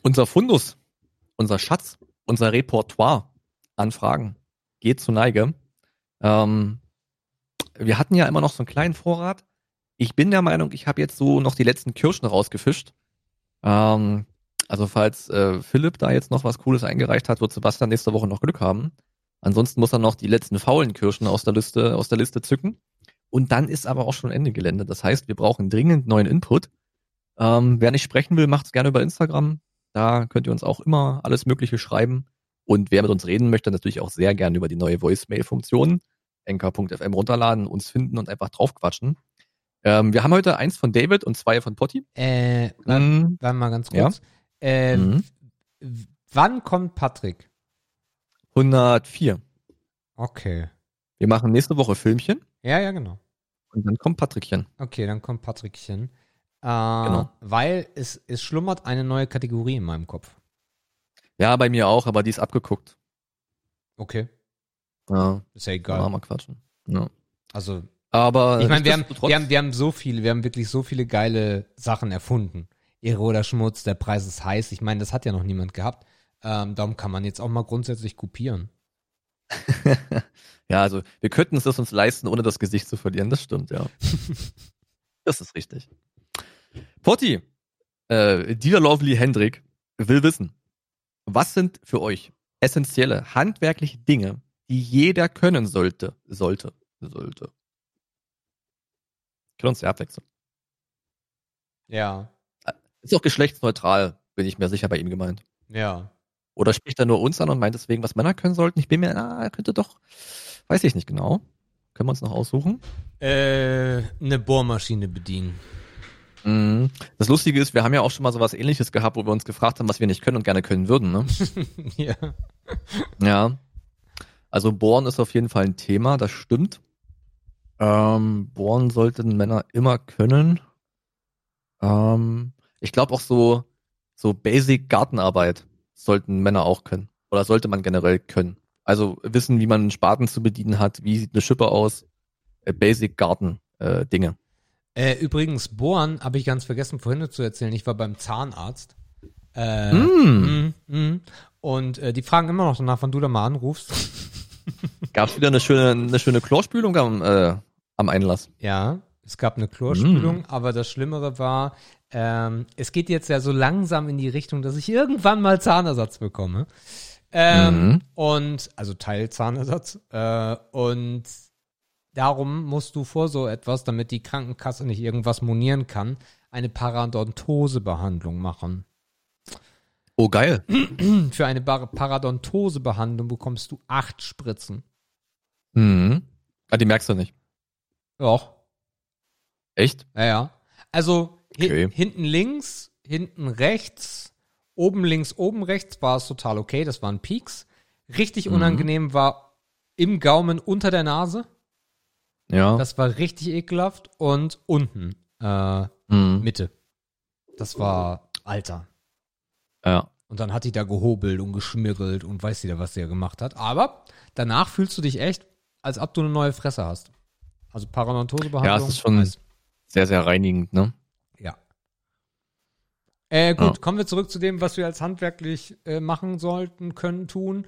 unser Fundus, unser Schatz, unser Repertoire an Fragen geht zu Neige. Ähm, wir hatten ja immer noch so einen kleinen Vorrat. Ich bin der Meinung, ich habe jetzt so noch die letzten Kirschen rausgefischt. Ähm, also falls äh, Philipp da jetzt noch was Cooles eingereicht hat, wird Sebastian nächste Woche noch Glück haben. Ansonsten muss er noch die letzten faulen Kirschen aus der Liste, aus der Liste zücken. Und dann ist aber auch schon Ende Gelände. Das heißt, wir brauchen dringend neuen Input. Ähm, wer nicht sprechen will, macht es gerne über Instagram. Da könnt ihr uns auch immer alles Mögliche schreiben. Und wer mit uns reden möchte, natürlich auch sehr gerne über die neue Voicemail-Funktion. enker.fm runterladen, uns finden und einfach draufquatschen. Ähm, wir haben heute eins von David und zwei von Potti. Äh, warte, Mhm. warte mal ganz Ja. Äh, Mhm. Wann kommt Patrick? 104. Okay. Wir machen nächste Woche Filmchen Ja, ja, genau. und dann kommt Patrickchen. Okay, dann kommt Patrickchen. Äh, Genau. Weil es, es schlummert eine neue Kategorie in meinem Kopf. Ja, bei mir auch, aber die ist abgeguckt. Okay. Ja, Ist ja egal. man mal quatschen. Ja. Also, Aber ich meine, wir haben, wir, haben, wir haben so viele, wir haben wirklich so viele geile Sachen erfunden. Ehre oder Schmutz, der Preis ist heiß. Ich meine, das hat ja noch niemand gehabt. Ähm, darum kann man jetzt auch mal grundsätzlich kopieren. ja, also wir könnten es uns leisten, ohne das Gesicht zu verlieren. Das stimmt, ja. das ist richtig. Potti, äh, Dealer Lovely Hendrik will wissen, was sind für euch essentielle handwerkliche Dinge, die jeder können sollte, sollte, sollte? Können uns ja abwechseln. Ja, Ist auch geschlechtsneutral, bin ich mir sicher bei ihm gemeint. ja. Oder spricht er nur uns an und meint deswegen, was Männer können sollten? Ich bin mir, ah, er könnte doch, weiß ich nicht genau. Können wir uns noch aussuchen? Äh, eine Bohrmaschine bedienen. Mhm. Das Lustige ist, wir haben ja auch schon mal sowas ähnliches gehabt, wo wir uns gefragt haben, was wir nicht können und gerne können würden. Ne? ja. ja. Also Bohren ist auf jeden Fall ein Thema, das stimmt. Ähm, Bohren sollten Männer immer können. Ähm, ich glaube auch so, so Basic Gartenarbeit sollten Männer auch können. Oder sollte man generell können. Also wissen, wie man einen Spaten zu bedienen hat, wie sieht eine Schippe aus. Äh, Basic Garten äh, Dinge. Äh, übrigens, Bohren habe ich ganz vergessen vorhin zu erzählen. Ich war beim Zahnarzt. Äh, Mm. mm, mm. Und äh, die fragen immer noch danach, wann du da mal anrufst. Gab es wieder eine schöne, eine schöne Chlorspülung am, äh, am Einlass? ja, es gab eine Chlorspülung, Mm. aber das Schlimmere war, ähm, es geht jetzt ja so langsam in die Richtung, dass ich irgendwann mal Zahnersatz bekomme. Ähm, Mhm. Und, also Teilzahnersatz. Äh, und darum musst du vor so etwas, damit die Krankenkasse nicht irgendwas monieren kann, eine Parodontosebehandlung machen. Oh, geil. Für eine Parodontosebehandlung bekommst du acht Spritzen. Mhm. Ah, die merkst du nicht. Doch. Echt? Ja, ja. Also Okay. hinten links, hinten rechts, oben links, oben rechts war es total okay. Das waren Peaks. Richtig Mhm. unangenehm war im Gaumen unter der Nase. Ja. Das war richtig ekelhaft. Und unten, äh, mhm. Mitte. Das war Alter. Ja. Und dann hat die da gehobelt und geschmirgelt und weiß jeder, was sie da gemacht hat. Aber danach fühlst du dich echt, als ob du eine neue Fresse hast. Also Parodontosebehandlung. Ja, es ist schon-. Sehr, sehr reinigend, ne? Äh, gut, Ja. kommen wir zurück zu dem, was wir als handwerklich äh, machen sollten, können, tun.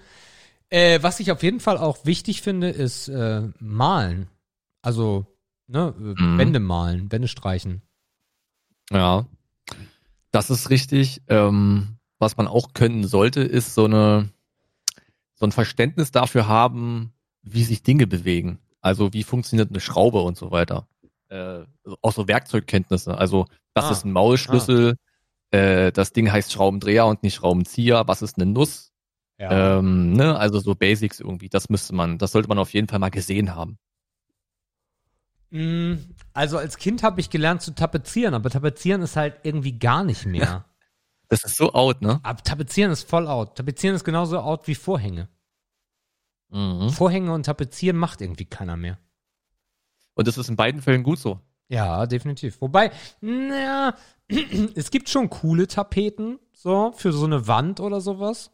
Äh, was ich auf jeden Fall auch wichtig finde, ist äh, malen. Also, ne, äh, Mhm. Wände malen, Wände streichen. Ja. Das ist richtig. Ähm, was man auch können sollte, ist so eine, so ein Verständnis dafür haben, wie sich Dinge bewegen. Also wie funktioniert eine Schraube und so weiter. Äh, auch so Werkzeugkenntnisse. Also, das Ah. ist ein Maulschlüssel, äh, das Ding heißt Schraubendreher und nicht Schraubenzieher. Was ist eine Nuss? Ja. Ähm, ne? Also so Basics irgendwie, das müsste man, das sollte man auf jeden Fall mal gesehen haben. Mm, Also als Kind habe ich gelernt zu tapezieren, aber tapezieren ist halt irgendwie gar nicht mehr. Das ist so out, ne? aber tapezieren ist voll out. Tapezieren ist genauso out wie Vorhänge. Mhm. Vorhänge und tapezieren macht irgendwie keiner mehr. Und das ist in beiden Fällen gut so. Ja, definitiv. Wobei, naja, es gibt schon coole Tapeten, so, für so eine Wand oder sowas.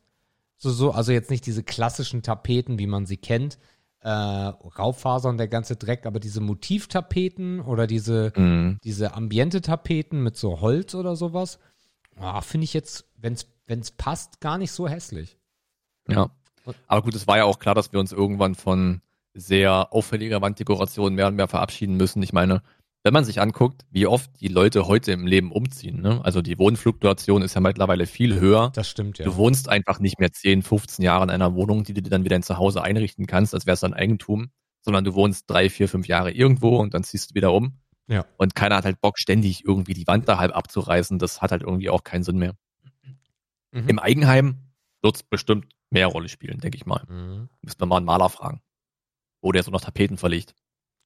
So, so, also jetzt nicht diese klassischen Tapeten, wie man sie kennt, äh, Raufaser und der ganze Dreck, aber diese Motivtapeten oder diese, Mhm. diese Ambiente-Tapeten mit so Holz oder sowas, ah, finde ich jetzt, wenn es passt, gar nicht so hässlich. Ja. Aber gut, es war ja auch klar, dass wir uns irgendwann von sehr auffälliger Wanddekoration mehr und mehr verabschieden müssen. Ich meine, wenn man sich anguckt, wie oft die Leute heute im Leben umziehen, ne? also die Wohnfluktuation ist ja mittlerweile viel höher. Das stimmt, ja. Du wohnst einfach nicht mehr 10, 15 Jahre in einer Wohnung, die du dir dann wieder in zu Hause einrichten kannst, als wäre es dein Eigentum, sondern du wohnst drei, vier, fünf Jahre irgendwo und dann ziehst du wieder um. Ja. Und keiner hat halt Bock, ständig irgendwie die Wand da halb abzureißen. Das hat halt irgendwie auch keinen Sinn mehr. Mhm. Im Eigenheim wird es bestimmt mehr Rolle spielen, denke ich mal. Mhm. Müssen wir mal einen Maler fragen. Wo der so noch Tapeten verlegt.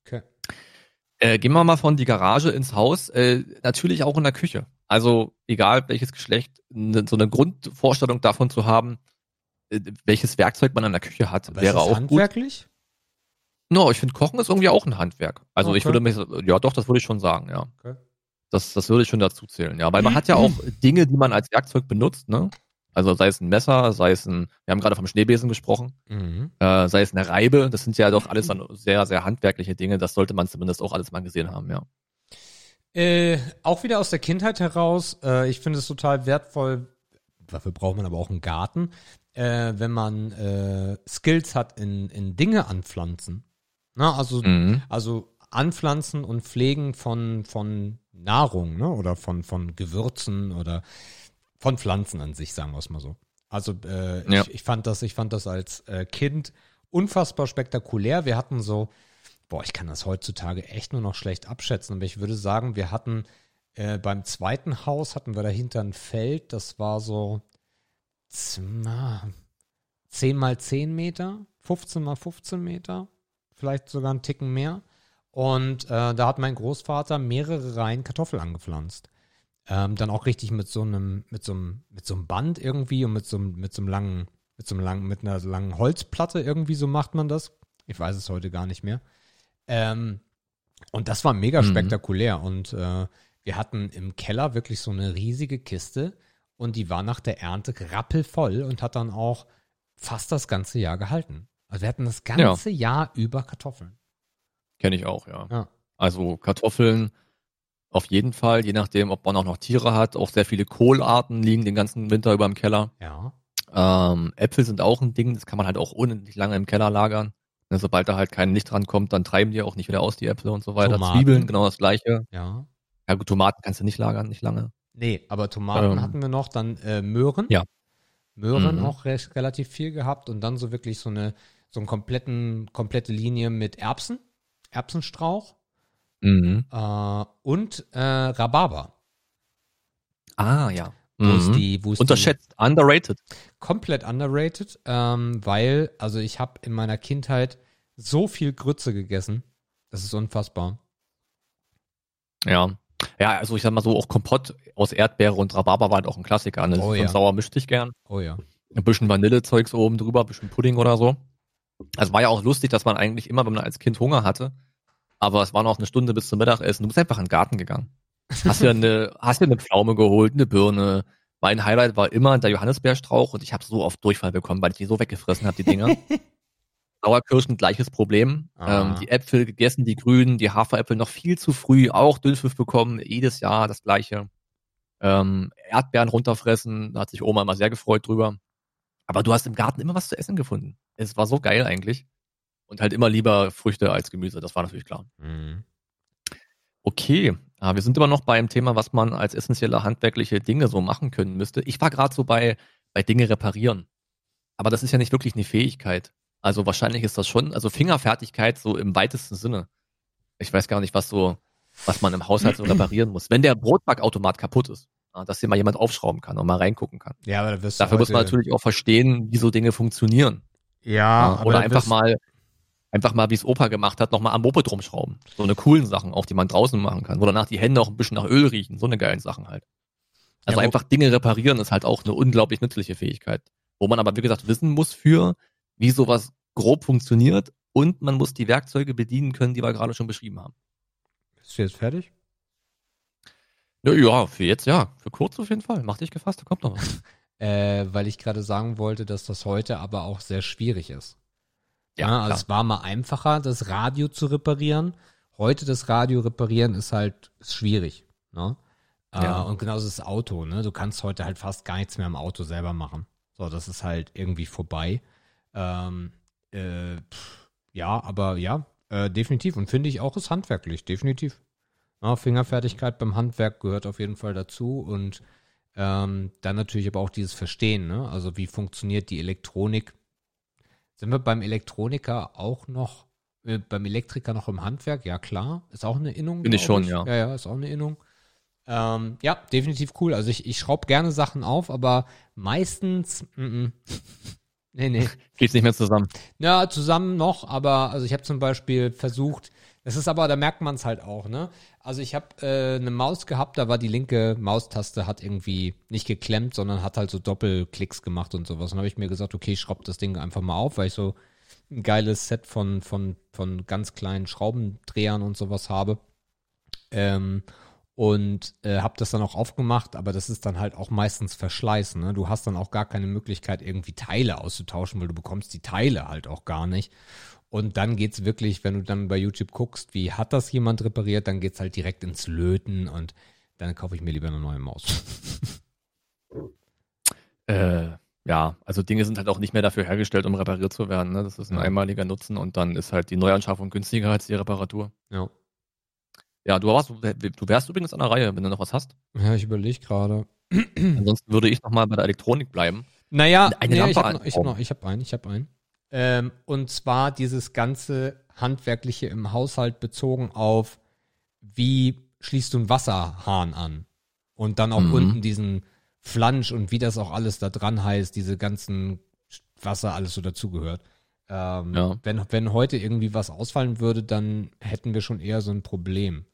Okay. Äh, gehen wir mal von die Garage ins Haus. Äh, natürlich auch in der Küche. Also egal welches Geschlecht, ne, so eine Grundvorstellung davon zu haben, äh, welches Werkzeug man in der Küche hat, Aber wäre ist das auch gut. handwerklich? No, ich finde Kochen ist irgendwie auch ein Handwerk. Also ich Okay. würde mich, ja doch, das würde ich schon sagen, ja. Okay. Das, das würde ich schon dazu zählen, ja. Weil man hat ja auch Dinge, die man als Werkzeug benutzt, ne? Also sei es ein Messer, sei es ein, wir haben gerade vom Schneebesen gesprochen, Mhm. äh, sei es eine Reibe, das sind ja doch alles dann sehr, sehr handwerkliche Dinge. Das sollte man zumindest auch alles mal gesehen haben, ja. Äh, auch wieder aus der Kindheit heraus. Äh, ich finde es total wertvoll. Dafür braucht man aber auch einen Garten, äh, wenn man äh, Skills hat in, in Dinge anpflanzen. Na, also, Mhm. also Anpflanzen und Pflegen von, von Nahrung, ne? Oder von, von Gewürzen oder von Pflanzen an sich, sagen wir es mal so. Also äh, Ja. ich, ich fand das, ich fand das als äh, Kind unfassbar spektakulär. Wir hatten so, boah, ich kann das heutzutage echt nur noch schlecht abschätzen, aber ich würde sagen, wir hatten äh, beim zweiten Haus hatten wir dahinter ein Feld, das war so z- na, 10 mal 10 Meter, 15 mal 15 Meter, vielleicht sogar einen Ticken mehr. Und äh, da hat mein Großvater mehrere Reihen Kartoffel angepflanzt. Ähm, dann auch richtig mit so einem, mit so einem, mit so einem Band irgendwie und mit so einem, mit so einem langen, mit so einem langen, mit einer langen Holzplatte irgendwie, so macht man das. Ich weiß es heute gar nicht mehr. Ähm, und das war mega Mhm. spektakulär. Und äh, wir hatten im Keller wirklich so eine riesige Kiste und die war nach der Ernte rappelvoll und hat dann auch fast das ganze Jahr gehalten. Also wir hatten das ganze Jahr über Kartoffeln. Kenne ich auch, ja. Ja. Also Kartoffeln auf jeden Fall, je nachdem, ob man auch noch Tiere hat. Auch sehr viele Kohlarten liegen den ganzen Winter über im Keller. Ja. Ähm, Äpfel sind auch ein Ding, das kann man halt auch unendlich lange im Keller lagern. Ne, sobald da halt kein Licht dran kommt, dann treiben die auch nicht wieder aus, die Äpfel und so weiter. Tomaten. Zwiebeln, genau das gleiche. Ja. Ja gut, Tomaten kannst du nicht lagern, nicht lange. Nee, aber Tomaten Ähm, hatten wir noch, dann äh, Möhren. Ja. Möhren Mhm. auch recht, relativ viel gehabt und dann so wirklich so eine so einen kompletten komplette Linie mit Erbsen, Erbsenstrauch Mhm. äh, und äh, Rhabarber. Ah, ja. Mhm. die, Unterschätzt, underrated. die komplett underrated, ähm, weil also ich habe in meiner Kindheit so viel Grütze gegessen, das ist unfassbar. Ja. Ja, also ich sag mal so, auch Kompott aus Erdbeere und Rhabarber war halt auch ein Klassiker. Ne? Oh, Und ja. sauer mischt dich gern. Oh ja. Ein bisschen Vanillezeugs oben drüber, ein bisschen Pudding oder so. Also war ja auch lustig, dass man eigentlich immer, wenn man als Kind Hunger hatte, aber es war noch eine Stunde bis zum Mittagessen, du bist einfach in den Garten gegangen. Hast dir eine, hast dir eine Pflaume geholt, eine Birne. Mein Highlight war immer der Johannisbeerstrauch und ich habe so oft Durchfall bekommen, weil ich die so weggefressen habe, die Dinger. Sauerkirschen, gleiches Problem. Ah. Ähm, die Äpfel gegessen, die grünen, die Haferäpfel noch viel zu früh, auch Dünnpfiff bekommen, jedes Jahr das gleiche. Ähm, Erdbeeren runterfressen, da hat sich Oma immer sehr gefreut drüber. Aber du hast im Garten immer was zu essen gefunden. Es war so geil eigentlich. Und halt immer lieber Früchte als Gemüse, das war natürlich klar. Mhm. Okay, ah, wir sind immer noch beim Thema, was man als essentielle handwerkliche Dinge so machen können müsste. Ich war gerade so bei, bei Dinge reparieren. Aber das ist ja nicht wirklich eine Fähigkeit. Also wahrscheinlich ist das schon, also Fingerfertigkeit so im weitesten Sinne. Ich weiß gar nicht, was so, was man im Haushalt so reparieren muss. Wenn der Brotbackautomat kaputt ist. Ja, dass hier mal jemand aufschrauben kann und mal reingucken kann. Ja, aber da wirst Dafür muss man natürlich auch verstehen, wie so Dinge funktionieren. Ja, Ja, aber oder einfach mal, einfach mal, wie es Opa gemacht hat, nochmal am Moped rumschrauben. So eine coolen Sachen, auch die man draußen machen kann, wo danach die Hände auch ein bisschen nach Öl riechen. So eine geilen Sachen halt. Also Ja, einfach Dinge reparieren ist halt auch eine unglaublich nützliche Fähigkeit. Wo man aber, wie gesagt, wissen muss für, wie sowas grob funktioniert und man muss die Werkzeuge bedienen können, die wir gerade schon beschrieben haben. Bist du jetzt fertig? Ja, ja, für jetzt ja. Für kurz auf jeden Fall. Mach dich gefasst, da kommt noch was. Äh, weil ich gerade sagen wollte, dass das heute aber auch sehr schwierig ist. Ja, Ja, also klar. es war mal einfacher, das Radio zu reparieren. Heute das Radio reparieren ist halt ist schwierig. Ne? Ja. Ja. und genauso das Auto. Ne? Du kannst heute halt fast gar nichts mehr am Auto selber machen. So, das ist halt irgendwie vorbei. Ähm, äh, pff, ja, aber ja, äh, definitiv. Und finde ich auch ist handwerklich, definitiv. Ja, Fingerfertigkeit beim Handwerk gehört auf jeden Fall dazu und ähm, dann natürlich aber auch dieses Verstehen, ne? Also wie funktioniert die Elektronik? Sind wir beim Elektroniker auch noch, äh, beim Elektriker noch im Handwerk? Ja, klar. Ist auch eine Innung. Bin ich schon, ja. Ja, ja, ist auch eine Innung. Ähm, ja, definitiv cool. Also ich, ich schraube gerne Sachen auf, aber meistens, mm, mm. nee, nee. Geht's nicht mehr zusammen. Ja, zusammen noch, aber also ich habe zum Beispiel versucht, das ist aber, da merkt man es halt auch, ne? Also ich habe äh, eine Maus gehabt, da war die linke Maustaste hat irgendwie nicht geklemmt, sondern hat halt so Doppelklicks gemacht und sowas. Und habe ich mir gesagt, okay, ich schraube das Ding einfach mal auf, weil ich so ein geiles Set von, von, von ganz kleinen Schraubendrehern und sowas habe. Ähm, und äh, habe das dann auch aufgemacht, aber das ist dann halt auch meistens Verschleiß. Ne? Du hast dann auch gar keine Möglichkeit, irgendwie Teile auszutauschen, weil du bekommst die Teile halt auch gar nicht. Und dann geht's wirklich, wenn du dann bei YouTube guckst, wie hat das jemand repariert, dann geht's halt direkt ins Löten und dann kaufe ich mir lieber eine neue Maus. Äh, ja, also Dinge sind halt auch nicht mehr dafür hergestellt, um repariert zu werden. Ne? Das ist ein Ja. einmaliger Nutzen und dann ist halt die Neuanschaffung günstiger als die Reparatur. ja. Ja, du warst, du wärst übrigens an der Reihe, wenn du noch was hast. ja, ich überlege gerade. Ansonsten würde ich nochmal bei der Elektronik bleiben. Naja, Eine nee, Lampe ich habe hab noch, ich hab einen, ich habe einen. Ähm, und zwar dieses ganze Handwerkliche im Haushalt bezogen auf, wie schließt du einen Wasserhahn an? Und dann auch Mhm. unten diesen Flansch und wie das auch alles da dran heißt, diese ganzen Wasser, alles so dazugehört. Ähm, Ja. wenn, wenn heute irgendwie was ausfallen würde, dann hätten wir schon eher so ein Problem.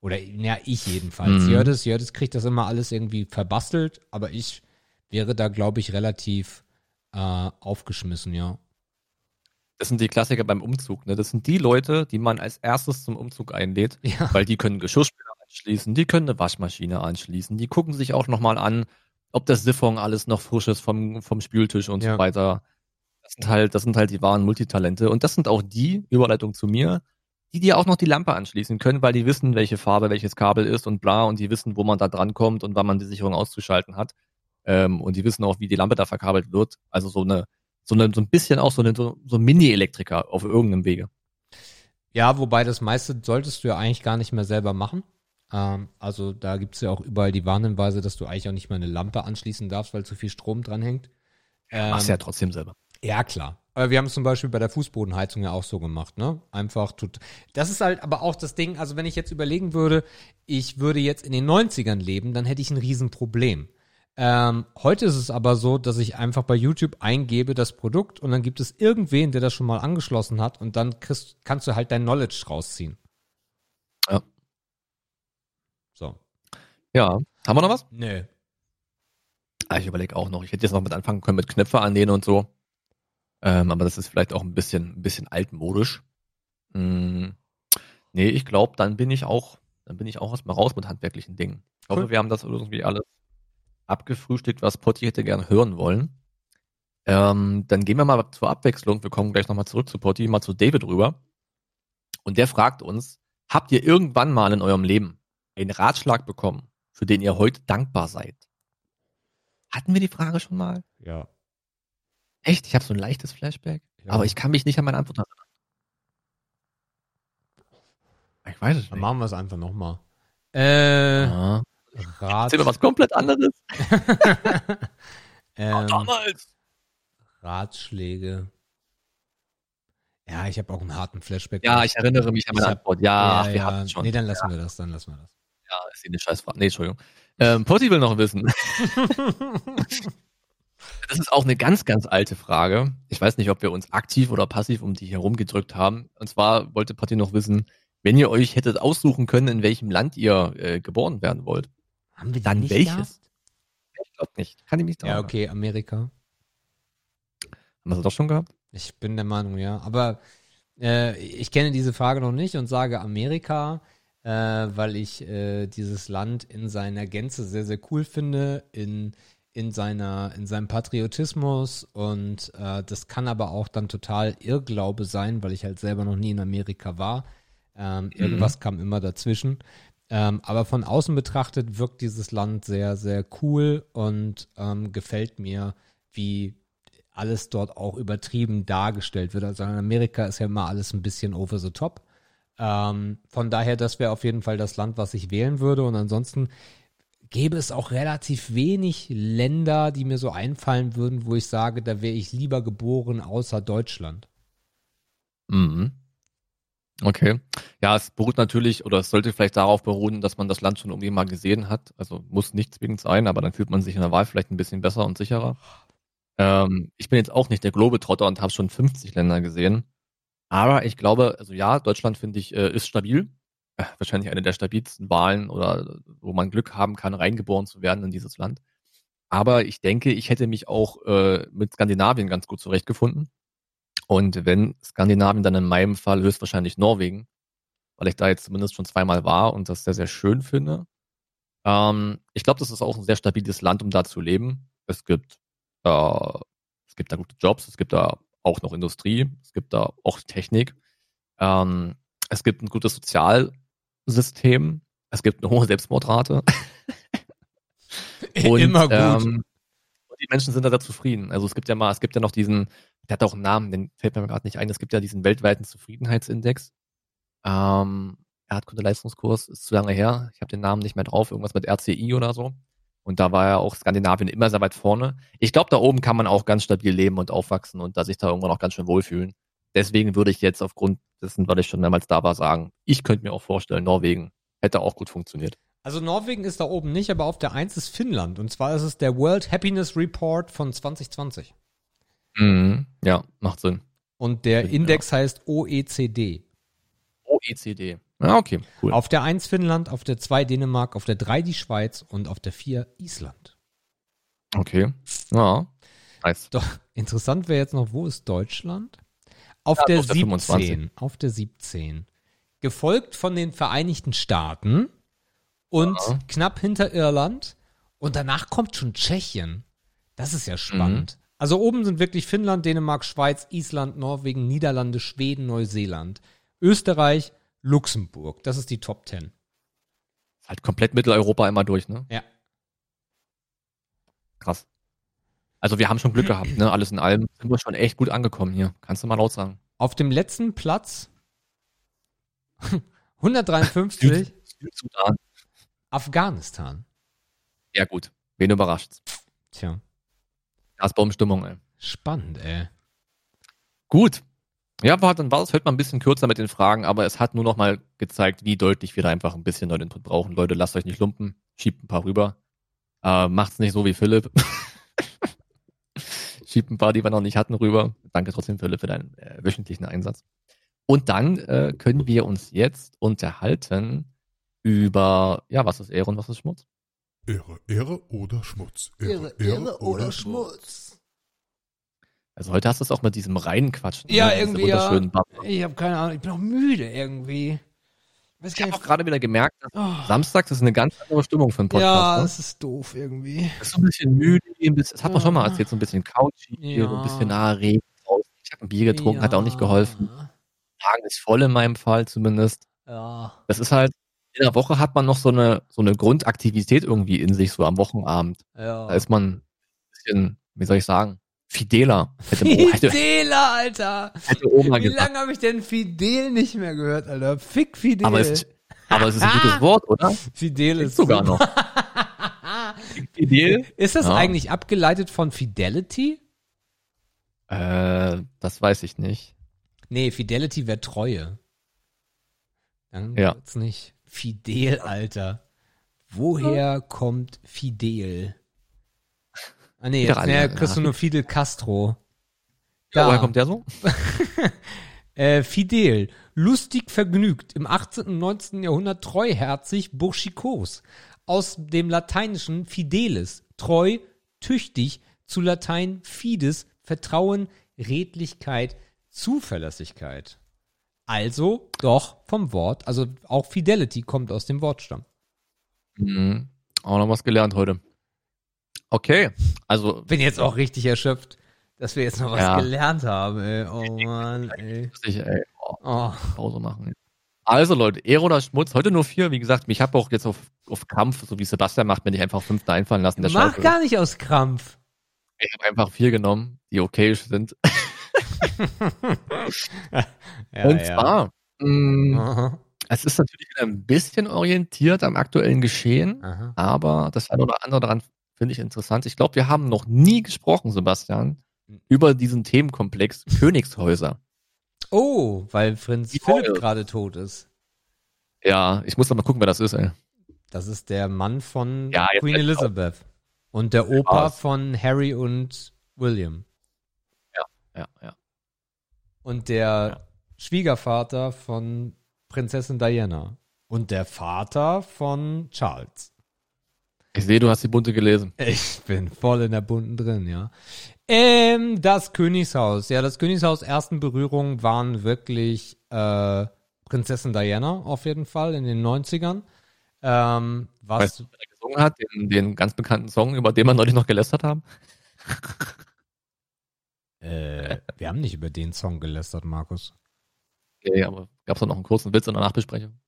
Oder, ja, ich jedenfalls. Mhm. Jördes, Jördes kriegt das immer alles irgendwie verbastelt, aber ich wäre da, glaube ich, relativ äh, aufgeschmissen, ja. Das sind die Klassiker beim Umzug. Ne? Das sind die Leute, die man als erstes zum Umzug einlädt, Ja. weil die können Geschirrspüler anschließen, die können eine Waschmaschine anschließen, die gucken sich auch nochmal an, ob das Siphon alles noch frisch ist vom, vom Spültisch und Ja. so weiter. Das sind halt, das sind halt die wahren Multitalente. Und das sind auch die, Überleitung zu mir, die dir auch noch die Lampe anschließen können, weil die wissen, welche Farbe welches Kabel ist und bla und die wissen, wo man da dran kommt und wann man die Sicherung auszuschalten hat. Ähm, und die wissen auch, wie die Lampe da verkabelt wird. Also so eine, so eine, so ein bisschen auch so eine, so, so ein Mini-Elektriker auf irgendeinem Wege. Ja, wobei das meiste solltest du ja eigentlich gar nicht mehr selber machen. Ähm, also da gibt's ja auch überall die Warnhinweise, dass du eigentlich auch nicht mehr eine Lampe anschließen darfst, weil zu viel Strom dran hängt. Ähm, Machst ja trotzdem selber. Ja, klar. Aber wir haben es zum Beispiel bei der Fußbodenheizung ja auch so gemacht, ne? Einfach tut. Das ist halt aber auch das Ding, also wenn ich jetzt überlegen würde, ich würde jetzt in den 90ern leben, dann hätte ich ein Riesenproblem. Ähm, heute ist es aber so, dass ich einfach bei YouTube eingebe das Produkt und dann gibt es irgendwen, der das schon mal angeschlossen hat und dann kriegst, kannst du halt dein Knowledge rausziehen. Ja. So. Ja. Haben wir noch was? Nö. Ah, ich überlege auch noch. Ich hätte jetzt noch mit anfangen können mit Knöpfe annähen und so. Ähm, aber das ist vielleicht auch ein bisschen, ein bisschen altmodisch. Hm. Nee, ich glaube, dann bin ich auch, dann bin ich auch erstmal raus mit handwerklichen Dingen. Ich hoffe, Cool. wir haben das irgendwie alles abgefrühstückt, was Potti hätte gern hören wollen. Ähm, dann gehen wir mal zur Abwechslung. Wir kommen gleich nochmal zurück zu Potti, mal zu David rüber. Und der fragt uns, habt ihr irgendwann mal in eurem Leben einen Ratschlag bekommen, für den ihr heute dankbar seid? Hatten wir die Frage schon mal? Ja. Echt? Ich habe so ein leichtes Flashback. ja. Aber ich kann mich nicht an meine Antwort erinnern. Ich weiß es Dann nicht. machen wir es einfach nochmal. Äh. Rat. Erzähl mir was komplett anderes. ähm, Damals. Ratschläge. Ja, ich habe auch einen harten Flashback. Ja, ich erinnere mich an meine Antwort. Ja, ach, wir ja. schon. Nee, dann lassen wir das, dann lassen wir das. Ja, ist eine Scheißfrage. Nee, Entschuldigung. Ähm, Potti will noch wissen. das ist auch eine ganz, ganz alte Frage. Ich weiß nicht, ob wir uns aktiv oder passiv um die herumgedrückt haben. Und zwar wollte Potti noch wissen, wenn ihr euch hättet aussuchen können, in welchem Land ihr äh, geboren werden wollt, Haben wir dann nicht welches? gehabt? Ich glaube nicht. Kann ich mich Ja, okay, Amerika. Haben wir das doch schon gehabt? Ich bin der Meinung, ja. Aber äh, ich kenne diese Frage noch nicht und sage Amerika, äh, weil ich äh, dieses Land in seiner Gänze sehr, sehr cool finde, in, in, seiner, in seinem Patriotismus und äh, das kann aber auch dann total Irrglaube sein, weil ich halt selber noch nie in Amerika war. Ähm, irgendwas kam immer dazwischen. Ähm, aber von außen betrachtet wirkt dieses Land sehr, sehr cool und ähm, gefällt mir, wie alles dort auch übertrieben dargestellt wird. Also in Amerika ist ja immer alles ein bisschen over the top. Ähm, von daher, das wäre auf jeden Fall das Land, was ich wählen würde. Und ansonsten gäbe es auch relativ wenig Länder, die mir so einfallen würden, wo ich sage, da wäre ich lieber geboren, außer Deutschland. Mhm. Okay. Ja, es beruht natürlich oder es sollte vielleicht darauf beruhen, dass man das Land schon irgendwie mal gesehen hat. Also muss nicht zwingend sein, aber dann fühlt man sich in der Wahl vielleicht ein bisschen besser und sicherer. Ähm, ich bin jetzt auch nicht der Globetrotter und habe schon 50 Länder gesehen. Aber ich glaube, also ja, Deutschland finde ich, äh, ist stabil. Äh, wahrscheinlich eine der stabilsten Wahlen oder wo man Glück haben kann, reingeboren zu werden in dieses Land. Aber ich denke, ich hätte mich auch äh, mit Skandinavien ganz gut zurechtgefunden. Und wenn Skandinavien, dann in meinem Fall höchstwahrscheinlich Norwegen, weil ich da jetzt zumindest schon zweimal war und das sehr, sehr schön finde. Ähm, ich glaube, das ist auch ein sehr stabiles Land, um da zu leben. Es gibt, äh, es gibt da gute Jobs, es gibt da auch noch Industrie, es gibt da auch Technik. Ähm, es gibt ein gutes Sozialsystem, es gibt eine hohe Selbstmordrate. Und, Immer gut. Ähm, die Menschen sind da sehr zufrieden. Also es gibt ja mal, es gibt ja noch diesen, der hat auch einen Namen, den fällt mir gerade nicht ein. Es gibt ja diesen weltweiten Zufriedenheitsindex. Ähm, Erdkunde-Leistungskurs ist zu lange her. Ich habe den Namen nicht mehr drauf, irgendwas mit RCI oder so. Und da war ja auch Skandinavien immer sehr weit vorne. Ich glaube, da oben kann man auch ganz stabil leben und aufwachsen und da sich da irgendwann auch ganz schön wohlfühlen. Deswegen würde ich jetzt aufgrund dessen, weil ich schon mehrmals da war, sagen, ich könnte mir auch vorstellen, Norwegen hätte auch gut funktioniert. Also Norwegen ist da oben nicht, aber auf der 1 ist Finnland. Und zwar ist es der World Happiness Report von 2020. Mhm. Ja, macht Sinn. Und der Ja. Index heißt OECD. OECD. Ja, okay, cool. Auf der 1 Finnland, auf der 2 Dänemark, auf der 3 die Schweiz und auf der 4 Island. Okay. Ja. Nice. Doch, interessant wäre jetzt noch, wo ist Deutschland? Auf Ja, der auf der 17. 25. Auf der 17. Gefolgt von den Vereinigten Staaten und Ja. knapp hinter Irland. Und danach kommt schon Tschechien. Das ist ja spannend. Mhm. Also oben sind wirklich Finnland, Dänemark, Schweiz, Island, Norwegen, Niederlande, Schweden, Neuseeland, Österreich, Luxemburg. Das ist die Top 10. Halt komplett Mitteleuropa einmal durch, ne? Ja. Krass. Also wir haben schon Glück gehabt, ne? Alles in allem sind wir schon echt gut angekommen hier. Kannst du mal laut sagen. Auf dem letzten Platz 153 Südsudan. Afghanistan. Ja gut. Wen überrascht's? Tja, Gasbaumstimmung, ey. spannend, ey. Gut. Ja, war, dann war das heute mal ein bisschen kürzer mit den Fragen, aber es hat nur noch mal gezeigt, wie deutlich wir da einfach ein bisschen neuen Input brauchen. Leute, lasst euch nicht lumpen, schiebt ein paar rüber. Äh, macht's nicht so wie Philipp. schiebt ein paar, die wir noch nicht hatten, rüber. Danke trotzdem, Philipp, für deinen äh, wöchentlichen Einsatz. Und dann äh, können wir uns jetzt unterhalten über, ja, was ist Ehre und was ist Schmutz? Ehre, Ehre oder Schmutz. Ehre, Schmutz. Also heute hast du es auch mit diesem reinen Quatschen. Ja, ne? Irgendwie, ja. Ich habe keine Ahnung, ich bin auch müde irgendwie. Weiß Ich gar habe auch gerade wieder gemerkt, dass Oh, Samstags ist eine ganz andere Stimmung für einen ja, Podcast. ne? es ist doof irgendwie. Das ist so ein bisschen müde, ein bisschen, das hat man schon mal Ja. erzählt, so ein bisschen couchy, Ja. so ein bisschen nahe Regen. Ich habe ein Bier getrunken, hat auch nicht geholfen. Magen ist voll in meinem Fall zumindest. Ja. Das ist halt, in der Woche hat man noch so eine, so eine Grundaktivität irgendwie in sich, so am Wochenabend. ja. Da ist man ein bisschen, wie soll ich sagen, fideler. Hätte, Fidela, Alter. Wie lange habe ich denn Fidel nicht mehr gehört, Alter? Fick Fidel. Aber es, aber es ist ein gutes Wort, oder? Fidel Ist ist sogar noch. Fidel? Ist das Ja. eigentlich abgeleitet von Fidelity? Äh, das weiß ich nicht. Nee, Fidelity wäre Treue. Dann Ja. wird's nicht. Fidel, Alter. Woher kommt Fidel? Ah nee, jetzt ja, ja. kriegst du nur Fidel Castro. Ja, Da. woher kommt der so? Äh, Fidel, lustig vergnügt, im 18. und 19. Jahrhundert treuherzig, burschikos. Aus dem Lateinischen fidelis, treu, tüchtig, zu Latein fides, Vertrauen, Redlichkeit, Zuverlässigkeit. Also doch vom Wort, also auch Fidelity kommt aus dem Wortstamm. Mhm. Auch noch was gelernt heute. Okay, also Bin jetzt auch richtig erschöpft, dass wir jetzt noch was Ja. gelernt haben, ey. Oh Mann, ey. ich ey, oh, Oh. Pause machen. Also Leute, Ehre oder Schmutz, heute nur vier. Wie gesagt, mich habe auch jetzt auf, auf Kampf, so wie Sebastian macht, mir nicht einfach fünf da einfallen lassen. Der Mach Scheiße. gar nicht aus Krampf. Ich habe einfach vier genommen, die okay sind. Ja, Und zwar, mh, Aha, es ist natürlich wieder ein bisschen orientiert am aktuellen Geschehen, aha. aber das eine oder andere daran finde ich interessant. Ich glaube, wir haben noch nie gesprochen, Sebastian, über diesen Themenkomplex Königshäuser. Oh, weil Prinz Philipp gerade tot ist. Ja, ich muss doch mal gucken, wer das ist, ey. Das ist der Mann von Ja, Queen Elizabeth. Und der Opa von Harry und William. Ja, ja. Und der Schwiegervater von Prinzessin Diana. Und der Vater von Charles. Ich sehe, du hast die bunte gelesen. Ich bin voll in der bunten drin, ja. Ähm, das Königshaus. Ja, das Königshaus ersten Berührungen waren wirklich äh, Prinzessin Diana auf jeden Fall in den 90ern. Ähm, was Weißt du, wer gesungen hat? Den, den ganz bekannten Song, über den wir neulich noch gelästert haben? Äh, wir haben nicht über den Song gelästert, Markus. Okay, aber gab es noch einen kurzen Witz in der Nachbesprechung?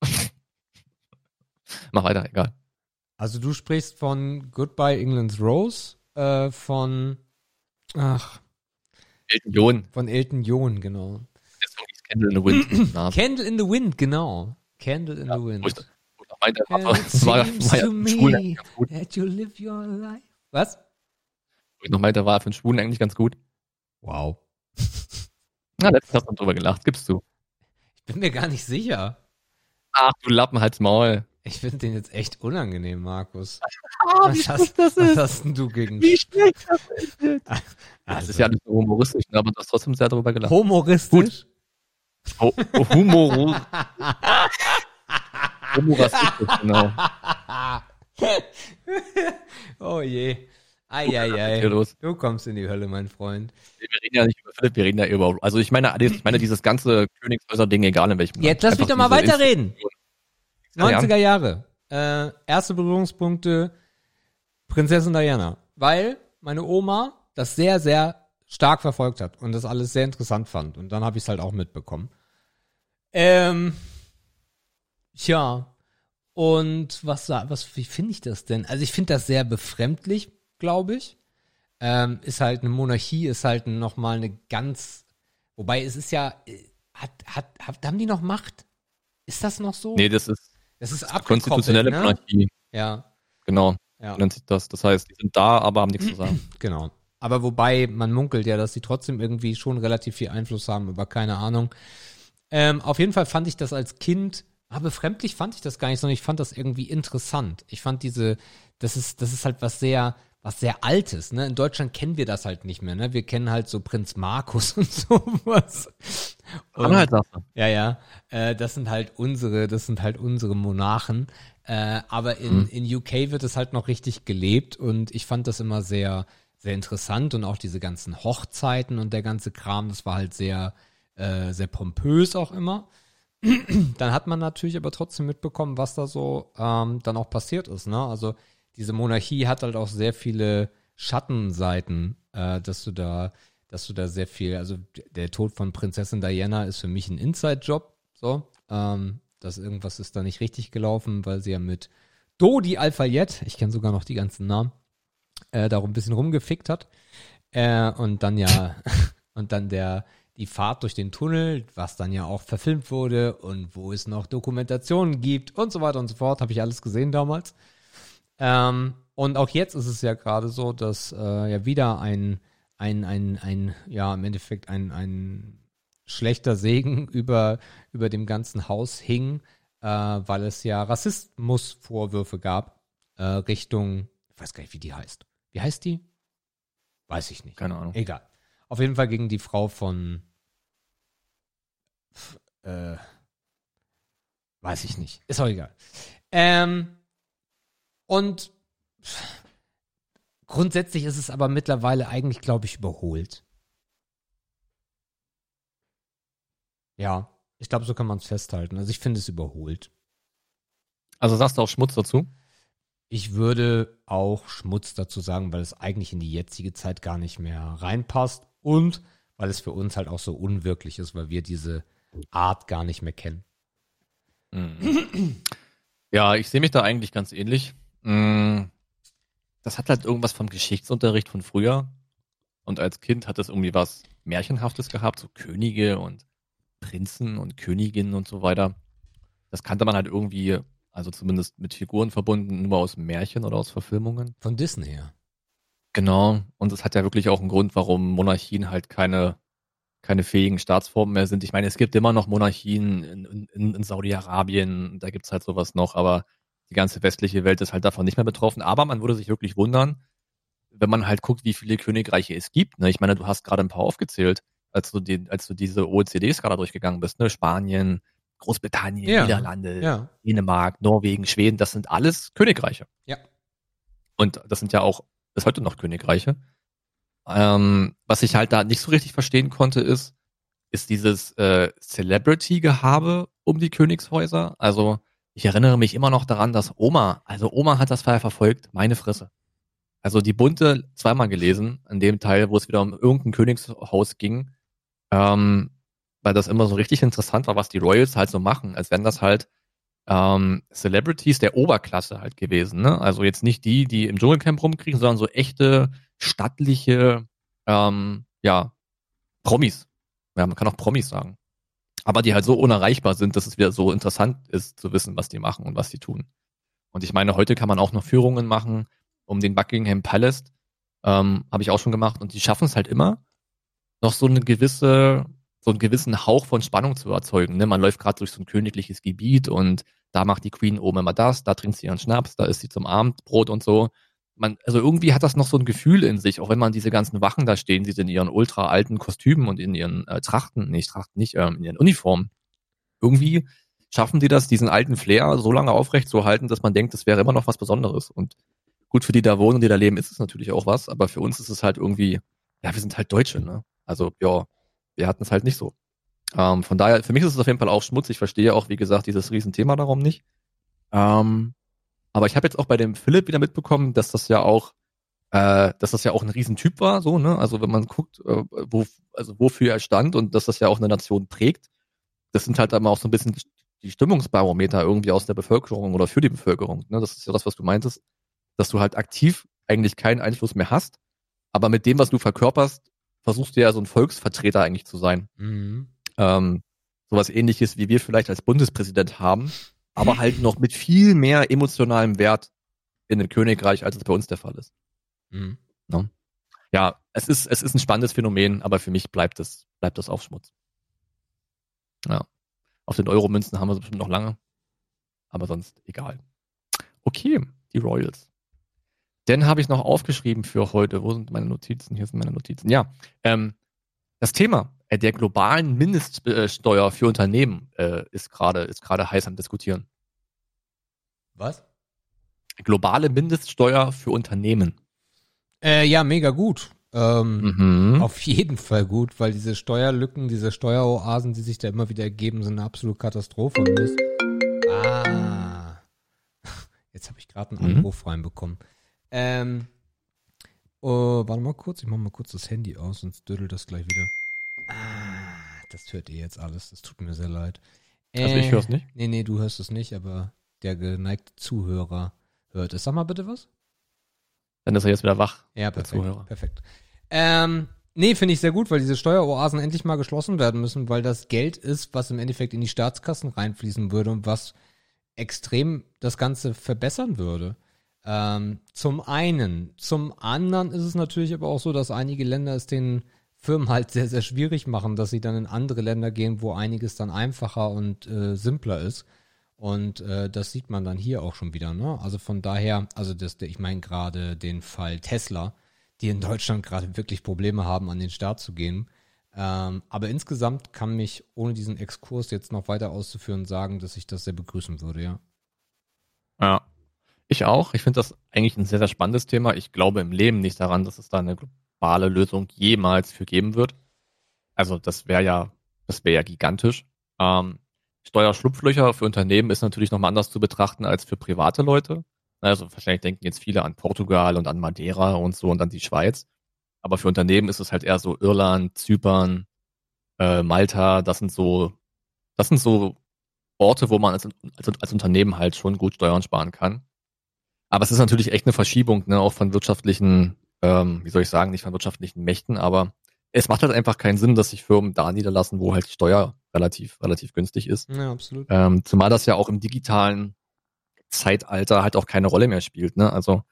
Mach weiter, egal. Also du sprichst von Goodbye England's Rose, äh, von ach, Elton John, von Elton John, genau. der Song hieß Candle in the Wind. Candle in the Wind, genau. Candle in the wo ich, Wind. wo ich meinte, war, it war, ja Schwulen that you live your life. Was? Wo ich noch meinte, war für einen Schwulen eigentlich ganz gut. Wow. Na, letztens hast du drüber gelacht, gibst du. Ich bin mir gar nicht sicher. Ach, du Lappen, halt's Maul. Ich finde den jetzt echt unangenehm, Markus. Ah, Was hast, was hast denn du gegen Wie schlecht das ist. Das Also, ist ja nicht so humoristisch, ne, aber du hast trotzdem sehr darüber gelacht. humoristisch? Oh, oh, Humor, humoristisch, genau. oh je. Eieiei. Du kommst in die Hölle, mein Freund. Wir reden ja nicht über Philipp, wir reden ja über, also ich meine, ich meine dieses ganze Königshäuser-Ding, egal in welchem Jetzt Land. lass mich doch mal weiterreden. Ja, ja. 90er Jahre. Äh, erste Berührungspunkte Prinzessin Diana. Weil meine Oma das sehr, sehr stark verfolgt hat und das alles sehr interessant fand. Und dann habe ich es halt auch mitbekommen. Ähm, ja. Und was, was, wie finde ich das denn? Also ich finde das sehr befremdlich, glaube ich. Ähm, ist halt eine Monarchie, ist halt nochmal eine ganz, wobei es ist ja, äh, hat, hat, hat, haben die noch Macht? Ist das noch so? Nee, das ist Das ist konstitutionelle ne? Monarchie. Ja, Genau, ja, nennt sich das. Das heißt, die sind da, aber haben nichts zu sagen. genau. Aber wobei, man munkelt ja, dass sie trotzdem irgendwie schon relativ viel Einfluss haben, aber keine Ahnung. Ähm, auf jeden Fall fand ich das als Kind, aber befremdlich fand ich das gar nicht, sondern ich fand das irgendwie interessant. Ich fand diese, das ist, das ist halt was sehr, was sehr Altes, ne? In Deutschland kennen wir das halt nicht mehr, ne? Wir kennen halt so Prinz Markus und sowas. Und- halt Sache. Ja, ja. Äh, das sind halt unsere, das sind halt unsere Monarchen. Äh, aber in, in UK wird es halt noch richtig gelebt und ich fand das immer sehr, sehr interessant und auch diese ganzen Hochzeiten und der ganze Kram, das war halt sehr, äh, sehr pompös auch immer. dann hat man natürlich aber trotzdem mitbekommen, was da so ähm, dann auch passiert ist. Ne? Also diese Monarchie hat halt auch sehr viele Schattenseiten, äh, dass du da, dass du da sehr viel, also der Tod von Prinzessin Diana ist für mich ein Inside-Job, so, ähm, dass irgendwas ist da nicht richtig gelaufen, weil sie ja mit Dodi Al-Fayed, ich kenne sogar noch die ganzen Namen, äh, darum ein bisschen rumgefickt hat. Äh, und dann ja, und dann der, die Fahrt durch den Tunnel, was dann ja auch verfilmt wurde und wo es noch Dokumentationen gibt und so weiter und so fort, habe ich alles gesehen damals. Ähm, und auch jetzt ist es ja gerade so, dass äh, ja wieder ein, ein, ein, ein, ja, im Endeffekt ein, ein schlechter Segen über, über dem ganzen Haus hing, äh, weil es ja Rassismusvorwürfe gab äh, Richtung, ich weiß gar nicht, wie die heißt. Wie heißt die? Weiß ich nicht. Keine Ahnung. Egal. Auf jeden Fall gegen die Frau von äh, weiß ich nicht. Ist auch egal. Ähm, und grundsätzlich ist es aber mittlerweile eigentlich, glaube ich, überholt. Ja, ich glaube, so kann man es festhalten. Also ich finde es überholt. Also sagst du auch Schmutz dazu? Ich würde auch Schmutz dazu sagen, weil es eigentlich in die jetzige Zeit gar nicht mehr reinpasst und weil es für uns halt auch so unwirklich ist, weil wir diese Art gar nicht mehr kennen. Mhm. Ja, ich sehe mich da eigentlich ganz ähnlich. Mm, das hat halt irgendwas vom Geschichtsunterricht von früher. Und als Kind hat es irgendwie was Märchenhaftes gehabt, so Könige und Prinzen und Königinnen und so weiter. Das kannte man halt irgendwie, also zumindest mit Figuren verbunden, nur aus Märchen oder aus Verfilmungen. Von Disney her. Genau. Und es hat ja wirklich auch einen Grund, warum Monarchien halt keine keine fähigen Staatsformen mehr sind. Ich meine, es gibt immer noch Monarchien in, in, in Saudi-Arabien, da gibt's halt sowas noch, aber die ganze westliche Welt ist halt davon nicht mehr betroffen. Aber man würde sich wirklich wundern, wenn man halt guckt, wie viele Königreiche es gibt. Ne? Ich meine, du hast gerade ein paar aufgezählt, als du, die, als du diese OECD-Skala durchgegangen bist. Ne? Spanien, Großbritannien, Ja, Niederlande, Ja. Dänemark, Norwegen, Schweden, das sind alles Königreiche. Ja. Und das sind ja auch bis heute noch Königreiche. Ähm, was ich halt da nicht so richtig verstehen konnte, ist, ist dieses äh, Celebrity-Gehabe um die Königshäuser. Also ich erinnere mich immer noch daran, dass Oma, also Oma hat das Fall verfolgt, meine Fresse. Also die bunte zweimal gelesen, in dem Teil, wo es wieder um irgendein Königshaus ging, ähm, weil das immer so richtig interessant war, was die Royals halt so machen, als wenn das halt ähm, Celebrities der Oberklasse halt gewesen. Ne? Also jetzt nicht die, die im Dschungelcamp rumkriegen, sondern so echte, stattliche, ähm, ja, Promis. Ja, man kann auch Promis sagen. Aber die halt so unerreichbar sind, dass es wieder so interessant ist zu wissen, was die machen und was die tun. Und ich meine, heute kann man auch noch Führungen machen um den Buckingham Palace. Ähm, Habe ich auch schon gemacht. Und die schaffen es halt immer, noch so eine gewisse, so einen gewissen Hauch von Spannung zu erzeugen. Ne? Man läuft gerade durch so ein königliches Gebiet und da macht die Queen oben immer das, da trinkt sie ihren Schnaps, da isst sie zum Abendbrot und so. Man, also irgendwie hat das noch so ein Gefühl in sich, auch wenn man diese ganzen Wachen da stehen, sind in ihren ultra alten Kostümen und in ihren äh, Trachten, nicht Trachten, nicht, ähm, in ihren Uniformen. Irgendwie schaffen die das, diesen alten Flair so lange aufrecht zu halten, dass man denkt, das wäre immer noch was Besonderes. Und gut, für die da wohnen und die da leben, ist es natürlich auch was, aber für uns ist es halt irgendwie, ja, wir sind halt Deutsche, ne? Also, ja, wir hatten es halt nicht so. Ähm, von daher, für mich ist es auf jeden Fall auch Schmutz. Ich verstehe auch, wie gesagt, dieses Riesenthema darum nicht. Ähm, aber ich habe jetzt auch bei dem Philipp wieder mitbekommen, dass das ja auch, äh, dass das ja auch ein Riesentyp war, so, ne? Also wenn man guckt, äh, wo, also wofür er stand und dass das ja auch eine Nation prägt, das sind halt immer auch so ein bisschen die Stimmungsbarometer irgendwie aus der Bevölkerung oder für die Bevölkerung. Ne? Das ist ja das, was du meintest, dass du halt aktiv eigentlich keinen Einfluss mehr hast, aber mit dem, was du verkörperst, versuchst du ja so ein Volksvertreter eigentlich zu sein. Mhm. Ähm, sowas ähnliches, wie wir vielleicht als Bundespräsident haben, aber halt noch mit viel mehr emotionalem Wert in dem Königreich, als es bei uns der Fall ist. Mhm. Ja, es ist, es ist ein spannendes Phänomen, aber für mich bleibt es, bleibt das Aufschmutz. Ja. Auf den Euro-Münzen haben wir es bestimmt noch lange. Aber sonst egal. Okay, die Royals. Dann habe ich noch aufgeschrieben für heute. Wo sind meine Notizen? Hier sind meine Notizen. Ja, ähm, das Thema äh, der globalen Mindeststeuer für Unternehmen äh, ist gerade ist gerade heiß am diskutieren. Was? Globale Mindeststeuer für Unternehmen. Äh, ja, mega gut. Ähm, Mhm. Auf jeden Fall gut, weil diese Steuerlücken, diese Steueroasen, die sich da immer wieder ergeben, sind eine absolute Katastrophe. Und das, ah, jetzt habe ich gerade einen Mhm. Anruf reinbekommen. Ähm, oh, warte mal kurz, ich mache mal kurz das Handy aus, sonst dödelt das gleich wieder. Ah, das hört ihr jetzt alles, das tut mir sehr leid. Also ich hör's nicht. Nee, nee, du hörst es nicht, aber der geneigte Zuhörer hört es. Sag mal bitte was. Dann ist er jetzt wieder wach. Ja, der perfekt. Zuhörer. Perfekt. Ähm, nee, finde ich sehr gut, weil diese Steueroasen endlich mal geschlossen werden müssen, weil das Geld ist, was im Endeffekt in die Staatskassen reinfließen würde und was extrem das Ganze verbessern würde. Ähm, zum einen. Zum anderen ist es natürlich aber auch so, dass einige Länder es den Firmen halt sehr, sehr schwierig machen, dass sie dann in andere Länder gehen, wo einiges dann einfacher und äh, simpler ist. Und äh, das sieht man dann hier auch schon wieder. Ne? Also von daher, also das, ich meine gerade den Fall Tesla, die in Deutschland gerade wirklich Probleme haben, an den Start zu gehen. Ähm, aber insgesamt kann mich, ohne diesen Exkurs jetzt noch weiter auszuführen, sagen, dass ich das sehr begrüßen würde, ja. Ja. Ich auch. Ich finde das eigentlich ein sehr, sehr spannendes Thema. Ich glaube im Leben nicht daran, dass es da eine globale Lösung jemals für geben wird. Also das wäre ja, das wäre ja gigantisch. Ähm, Steuerschlupflöcher für Unternehmen ist natürlich nochmal anders zu betrachten als für private Leute. Also wahrscheinlich denken jetzt viele an Portugal und an Madeira und so und an die Schweiz. Aber für Unternehmen ist es halt eher so Irland, Zypern, äh, Malta, das sind so, das sind so Orte, wo man als, als, als Unternehmen halt schon gut Steuern sparen kann. Aber es ist natürlich echt eine Verschiebung, ne, auch von wirtschaftlichen, ähm, wie soll ich sagen, nicht von wirtschaftlichen Mächten, aber es macht halt einfach keinen Sinn, dass sich Firmen da niederlassen, wo halt die Steuer relativ, relativ günstig ist. Ja, absolut. Ähm, zumal das ja auch im digitalen Zeitalter halt auch keine Rolle mehr spielt. Ne? Also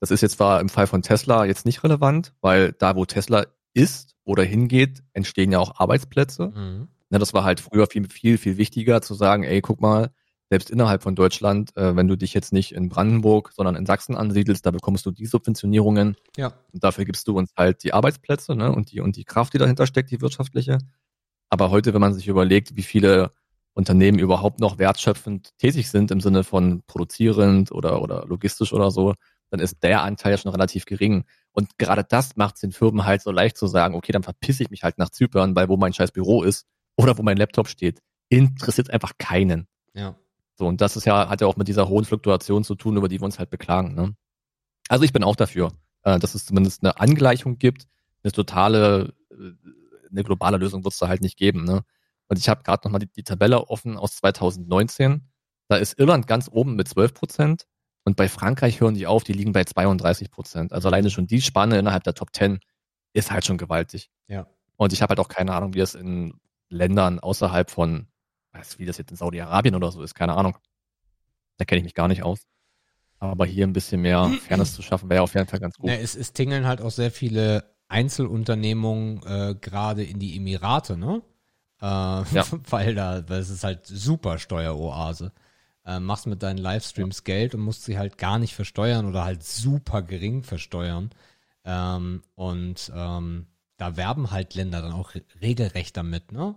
das ist jetzt zwar im Fall von Tesla jetzt nicht relevant, weil da, wo Tesla ist oder hingeht, entstehen ja auch Arbeitsplätze. Mhm. Ne, das war halt früher viel, viel, viel wichtiger zu sagen, ey, guck mal, selbst innerhalb von Deutschland, äh, wenn du dich jetzt nicht in Brandenburg, sondern in Sachsen ansiedelst, da bekommst du die Subventionierungen Ja. und dafür gibst du uns halt die Arbeitsplätze ne, und, die, und die Kraft, die dahinter steckt, die wirtschaftliche. Aber heute, wenn man sich überlegt, wie viele Unternehmen überhaupt noch wertschöpfend tätig sind im Sinne von produzierend oder, oder logistisch oder so, dann ist der Anteil ja schon relativ gering. Und gerade das macht es den Firmen halt so leicht zu sagen, okay, dann verpisse ich mich halt nach Zypern, weil wo mein scheiß Büro ist oder wo mein Laptop steht, interessiert einfach keinen. Ja. So, und das ist ja, hat ja auch mit dieser hohen Fluktuation zu tun, über die wir uns halt beklagen. Ne? Also ich bin auch dafür, äh, dass es zumindest eine Angleichung gibt. Eine totale, äh, eine globale Lösung wird es da halt nicht geben. Ne? Und ich habe gerade nochmal die, die Tabelle offen aus 2019. Da ist Irland ganz oben mit 12 Prozent. Und bei Frankreich hören die auf, die liegen bei 32 Prozent. Also alleine schon die Spanne innerhalb der Top 10 ist halt schon gewaltig. Ja. Und ich habe halt auch keine Ahnung, wie es in Ländern außerhalb von, weiß, wie das jetzt in Saudi-Arabien oder so ist, keine Ahnung. Da kenne ich mich gar nicht aus. Aber hier ein bisschen mehr Fairness zu schaffen, wäre auf jeden Fall ganz gut. Ja, es, es tingeln halt auch sehr viele Einzelunternehmungen äh, gerade in die Emirate, ne? Äh, Ja. Weil da, weil es ist halt super Steueroase. Äh, machst mit deinen Livestreams Geld und musst sie halt gar nicht versteuern oder halt super gering versteuern. Ähm, und ähm, da werben halt Länder dann auch re regelrecht damit, ne?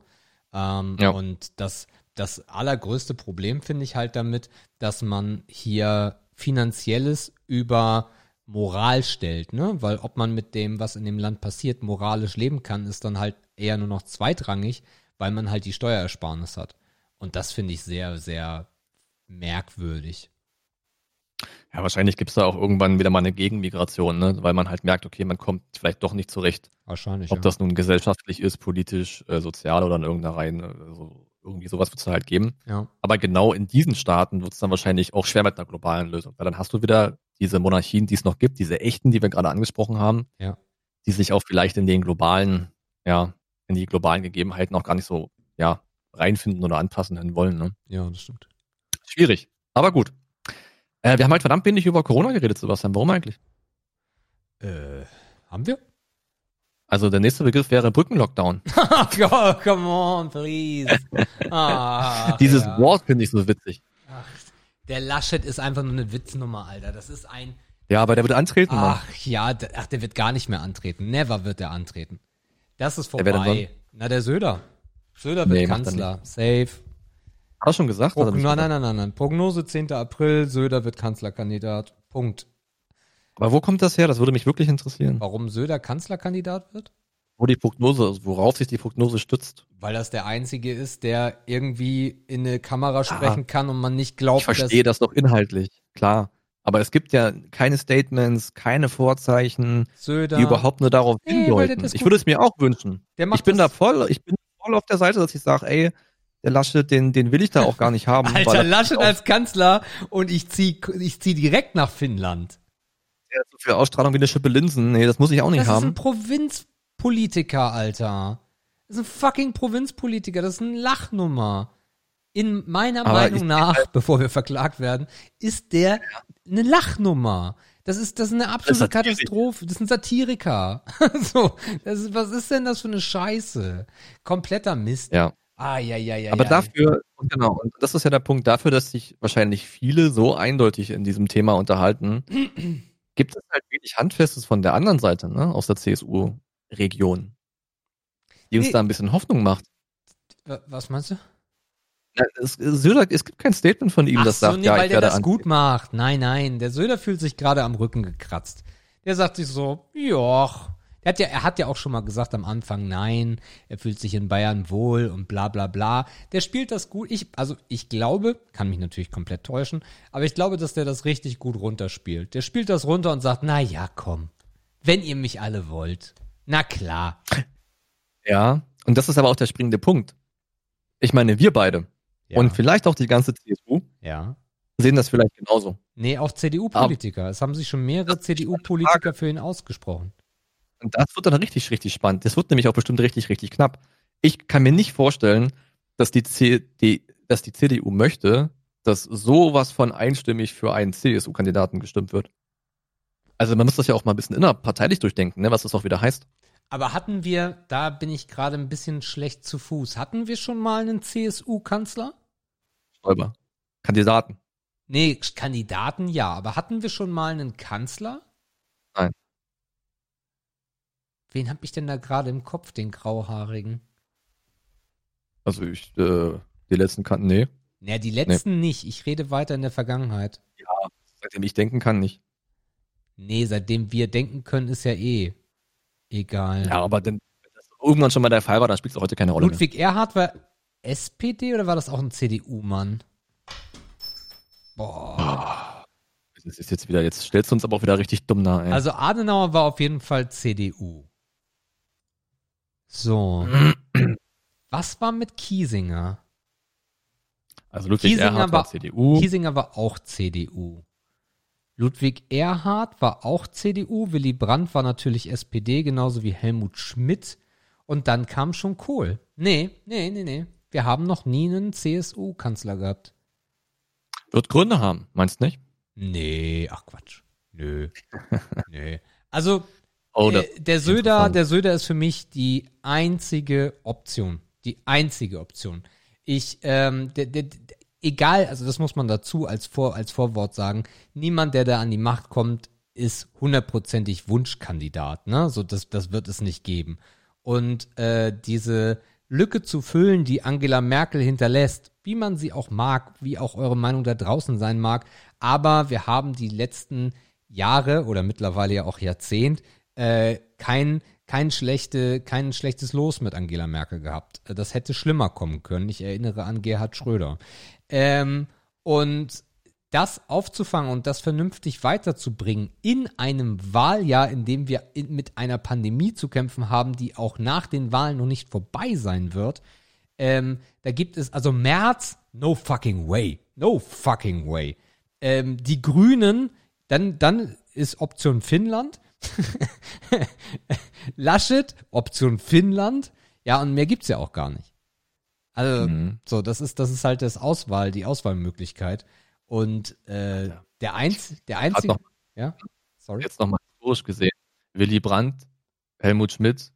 Ähm, Ja. Und das, das allergrößte Problem finde ich halt damit, dass man hier finanzielles über Moral stellt, ne? Weil ob man mit dem, was in dem Land passiert, moralisch leben kann, ist dann halt eher nur noch zweitrangig, weil man halt die Steuerersparnis hat. Und das finde ich sehr, sehr merkwürdig. Ja, wahrscheinlich gibt's da auch irgendwann wieder mal eine Gegenmigration, ne? weil man halt merkt, okay, man kommt vielleicht doch nicht zurecht. Wahrscheinlich. Ob ja. das nun gesellschaftlich ist, politisch, äh, sozial oder in irgendeiner Reihe, also irgendwie sowas wird's da halt geben. ja. Aber genau in diesen Staaten wird's dann wahrscheinlich auch schwer mit einer globalen Lösung, weil dann hast du wieder diese Monarchien, die es noch gibt, diese echten, die wir gerade angesprochen haben, Ja. die sich auch vielleicht in den globalen, ja, in die globalen Gegebenheiten auch gar nicht so, ja, reinfinden oder anpassen wollen. Ne? ja, das stimmt. Schwierig, aber gut. Äh, wir haben halt verdammt wenig über Corona geredet, Sebastian. Warum eigentlich? Äh, haben wir? Also der nächste Begriff wäre Brückenlockdown. oh, come on, please. Ah, Dieses ja. Wort finde ich so witzig. Ach, der Laschet ist einfach nur eine Witznummer, Alter. Das ist ein. Ja, aber der wird antreten. Mann. Ach ja, d- ach, der wird gar nicht mehr antreten. Never wird er antreten. Das ist vorbei. Na, der Söder. Söder wird Nee, er Kanzler. Safe. Hat er schon gesagt? Hat Prog nicht nein, nein, nein, nein, nein. Prognose 10. April, Söder wird Kanzlerkandidat. Punkt. Aber wo kommt das her? Das würde mich wirklich interessieren. Warum Söder Kanzlerkandidat wird? Wo die Prognose, worauf sich die Prognose stützt. Weil das der Einzige ist, der irgendwie in eine Kamera sprechen kann und man nicht glaubt, Ich verstehe das doch inhaltlich, klar. Aber es gibt ja keine Statements, keine Vorzeichen, Söder. die überhaupt nur darauf hindeuten. Ich würde es mir auch wünschen. Ich bin da voll, ich bin voll auf der Seite, dass ich sage, ey, der Laschet, den, den will ich da auch gar nicht haben. Alter, er Laschet als Kanzler und ich zieh, ich zieh direkt nach Finnland. der hat so viel Ausstrahlung wie eine Schippe Linsen. Nee, das muss ich auch nicht Das ist haben. ein Provinzpolitiker, Alter. Das ist ein fucking Provinzpolitiker. Das ist eine Lachnummer. In meiner Aber Meinung nach, bevor wir verklagt werden, ist der eine Lachnummer. Das ist, das ist eine absolute Satiriker. Katastrophe. Das ist ein Satiriker. so, das ist, was ist denn das für eine Scheiße? Kompletter Mist. Ja. Ah, ja, ja, ja. Aber ja. dafür, und genau, und das ist ja der Punkt, dafür, dass sich wahrscheinlich viele so eindeutig in diesem Thema unterhalten, gibt es halt wenig Handfestes von der anderen Seite, ne, aus der CSU-Region, die uns Nee. da ein bisschen Hoffnung macht. Wa- Was meinst du? Es, Söder, es gibt kein Statement von ihm, Ach das so, sagt, nee, ja, weil der das an. gut macht. Nein, nein, der Söder fühlt sich gerade am Rücken gekratzt. Der sagt sich so, joch. Er hat, ja, er hat ja auch schon mal gesagt am Anfang, nein, er fühlt sich in Bayern wohl und bla bla bla. Der spielt das gut. Ich, also ich glaube, kann mich natürlich komplett täuschen, aber ich glaube, dass der das richtig gut runterspielt. Der spielt das runter und sagt, na ja, komm, wenn ihr mich alle wollt. Na klar. Ja, und das ist aber auch der springende Punkt. Ich meine, wir beide Ja, und vielleicht auch die ganze CSU ja. sehen das vielleicht genauso. Nee, auch CDU-Politiker. Es haben sich schon mehrere CDU-Politiker für ihn ausgesprochen. Und das wird dann richtig, richtig spannend. Das wird nämlich auch bestimmt richtig, richtig knapp. Ich kann mir nicht vorstellen, dass die, CD, dass die CDU möchte, dass sowas von einstimmig für einen CSU-Kandidaten gestimmt wird. Also man muss das ja auch mal ein bisschen innerparteilich durchdenken, ne, was das auch wieder heißt. Aber hatten wir, da bin ich gerade ein bisschen schlecht zu Fuß, hatten wir schon mal einen CSU-Kanzler? Stoiber. Kandidaten. Nee, Kandidaten ja, aber hatten wir schon mal einen Kanzler? Nein. Wen hab ich denn da gerade im Kopf, den grauhaarigen? Also ich, äh, die letzten kannten, nee. Naja, die letzten nicht. Ich rede weiter in der Vergangenheit. Seitdem ich denken kann, nicht. Nee, seitdem wir denken können, ist ja eh egal. Ja, aber dann, wenn das irgendwann schon mal der Fall war, dann spielt es heute keine Rolle mehr. Ludwig Erhard war SPD oder war das auch ein CDU-Mann? Boah. Das ist jetzt wieder, jetzt stellst du uns aber auch wieder richtig dumm nah, ey. Also Adenauer war auf jeden Fall CDU. So. Was war mit Kiesinger? Also Ludwig Kiesinger Erhard war war- CDU. Kiesinger war auch CDU. Ludwig Erhard war auch CDU. Willy Brandt war natürlich SPD, genauso wie Helmut Schmidt. Und dann kam schon Kohl. Nee, nee, nee, nee. Wir haben noch nie einen CSU-Kanzler gehabt. Wird Gründe haben, meinst du nicht? Nee, ach Quatsch. Nö. Nö. Also, Oh, äh, der Söder, interessant. der Söder ist für mich die einzige Option. Die einzige Option. Ich, ähm, der, der, der, egal, also das muss man dazu als, Vor, als Vorwort sagen, niemand, der da an die Macht kommt, ist hundertprozentig Wunschkandidat. Ne? So, das, das wird es nicht geben. Und äh, diese Lücke zu füllen, die Angela Merkel hinterlässt, wie man sie auch mag, wie auch eure Meinung da draußen sein mag, aber wir haben die letzten Jahre oder mittlerweile ja auch Jahrzehnt äh, kein, kein, schlechte, kein schlechtes Los mit Angela Merkel gehabt. Das hätte schlimmer kommen können. Ich erinnere an Gerhard Schröder. Ähm, und das aufzufangen und das vernünftig weiterzubringen in einem Wahljahr, in dem wir in, mit einer Pandemie zu kämpfen haben, die auch nach den Wahlen noch nicht vorbei sein wird, ähm, da gibt es, also März, no fucking way. No fucking way. Ähm, die Grünen, dann, dann ist Option Finnland. Laschet, Option Finnland. Ja, und mehr gibt's ja auch gar nicht. Also, Mhm. so, das ist, das ist halt das Auswahl, die Auswahlmöglichkeit. Und äh, der, Einz, der einzige. noch, Ja? Sorry. jetzt nochmal historisch gesehen. Willy Brandt, Helmut Schmidt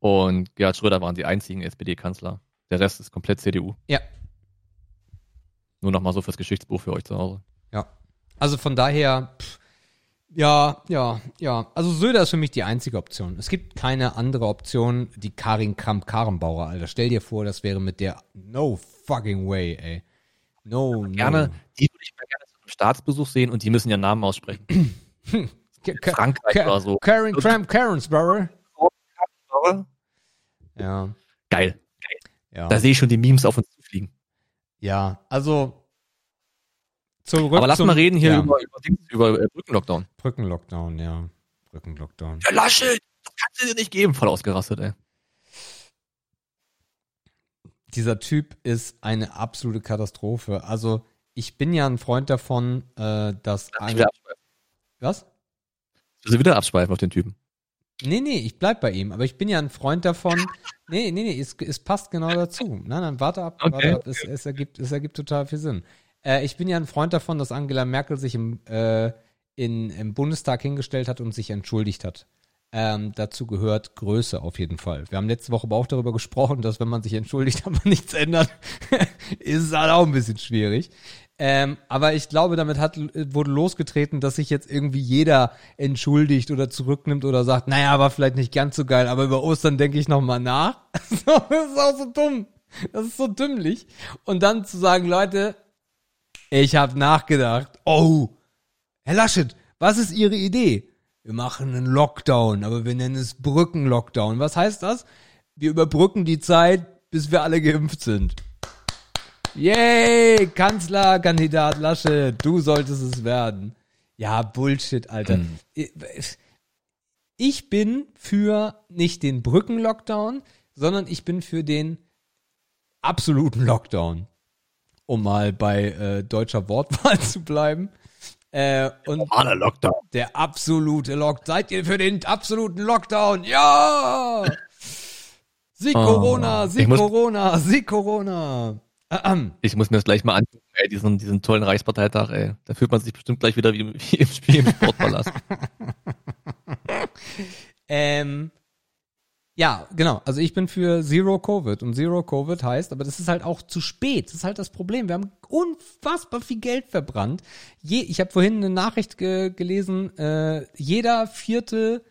und Gerhard Schröder waren die einzigen SPD-Kanzler. Der Rest ist komplett CDU. Ja. Nur nochmal so fürs Geschichtsbuch für euch zu Hause. Ja. Also von daher, pff, ja, ja, ja. Also Söder ist für mich die einzige Option. Es gibt keine andere Option, die Karin Kramp-Karrenbauer, Alter. Stell dir vor, das wäre mit der no fucking way, ey. No, no. Gerne, die würde ich mal gerne zu einem Staatsbesuch sehen und die müssen ihren Namen aussprechen. Frankreich Ka- oder so. Karin Kramp Karrensbauer. Ja, Geil. ja. Da sehe ich schon die Memes auf uns zufliegen. ja, also zurück Aber lass zum mal reden hier ja, über, über, über äh, Brückenlockdown. Brückenlockdown, ja. Brückenlockdown. Der Laschet, das kannst du dir nicht geben. Voll ausgerastet, ey. dieser Typ ist eine absolute Katastrophe. Also ich bin ja ein Freund davon, äh, dass Ich will was? Ich will wieder abschweifen auf den Typen. Nee, nee, ich bleib bei ihm, aber ich bin ja ein Freund davon. Nee, nee, nee, es, es passt genau dazu. Nein, nein, warte ab, Okay, warte ab. Es, es, ergibt, es ergibt total viel Sinn. Äh, ich bin ja ein Freund davon, dass Angela Merkel sich im, äh, in, im Bundestag hingestellt hat und sich entschuldigt hat. Ähm, dazu gehört Größe auf jeden Fall. Wir haben letzte Woche aber auch darüber gesprochen, dass wenn man sich entschuldigt, aber nichts ändert, ist es halt auch ein bisschen schwierig. Ähm, aber ich glaube, damit hat, wurde losgetreten, dass sich jetzt irgendwie jeder entschuldigt oder zurücknimmt oder sagt, naja, war vielleicht nicht ganz so geil, aber über Ostern denke ich nochmal nach. das ist auch so dumm. Das ist so dümmlich. Und dann zu sagen, Leute, ich habe nachgedacht. Oh, Herr Laschet, was ist Ihre Idee? Wir machen einen Lockdown, aber wir nennen es Brückenlockdown. Was heißt das? Wir überbrücken die Zeit, bis wir alle geimpft sind. Yay, Kanzlerkandidat Laschet, du solltest es werden. Ja, Bullshit, Alter. Mhm. Ich bin für nicht den Brückenlockdown, sondern ich bin für den absoluten Lockdown. Um mal bei äh, deutscher Wortwahl zu bleiben. Äh, und Normaler Lockdown. der absolute Lockdown. Seid ihr für den absoluten Lockdown? Ja! Sieg Oh, Corona, Sieg Corona, Sieg Corona. Ich muss mir das gleich mal angucken, ey, diesen, diesen tollen Reichsparteitag, ey. Da fühlt man sich bestimmt gleich wieder wie, wie im Spiel im Sportpalast. Ähm, ja, genau. Also ich bin für Zero Covid und Zero Covid heißt, aber das ist halt auch zu spät. Das ist halt das Problem. Wir haben unfassbar viel Geld verbrannt. Je, ich habe vorhin eine Nachricht ge gelesen. Äh, jeder vierte,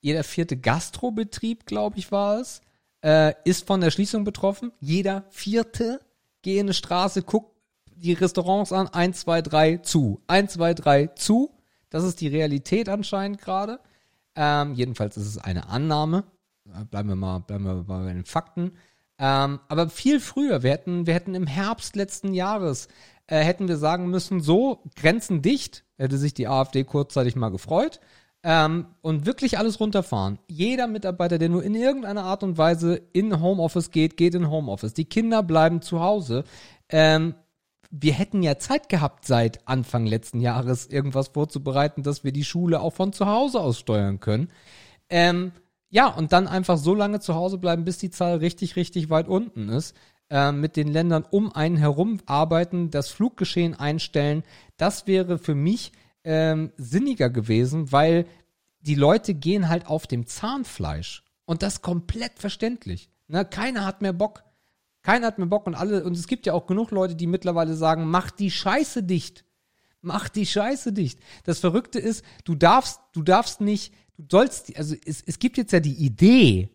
jeder vierte Gastrobetrieb, glaube ich, war es, äh, ist von der Schließung betroffen. Jeder vierte, geh in eine Straße, guck die Restaurants an, eins, zwei, drei zu, eins, zwei, drei zu. Das ist die Realität anscheinend gerade. Ähm, jedenfalls ist es eine Annahme. Äh, Bleiben wir mal, bleiben wir mal bei den Fakten. Ähm, aber viel früher, wir hätten, wir hätten im Herbst letzten Jahres, äh, hätten wir sagen müssen, so, Grenzen dicht, hätte sich die AfD kurzzeitig mal gefreut. Ähm, und wirklich alles runterfahren. Jeder Mitarbeiter, der nur in irgendeiner Art und Weise in Homeoffice geht, geht in Homeoffice. Die Kinder bleiben zu Hause. Ähm, wir hätten ja Zeit gehabt, seit Anfang letzten Jahres irgendwas vorzubereiten, dass wir die Schule auch von zu Hause aus steuern können. Ähm, ja, und dann einfach so lange zu Hause bleiben, bis die Zahl richtig, richtig weit unten ist. Ähm, mit den Ländern um einen herum arbeiten, das Fluggeschehen einstellen. Das wäre für mich ähm, sinniger gewesen, weil die Leute gehen halt auf dem Zahnfleisch. Und das komplett verständlich. Ne? Keiner hat mehr Bock. Keiner hat mehr Bock und alle, und es gibt ja auch genug Leute, die mittlerweile sagen, mach die Scheiße dicht. Mach die Scheiße dicht. Das Verrückte ist, du darfst, du darfst nicht, du sollst, also es, es gibt jetzt ja die Idee,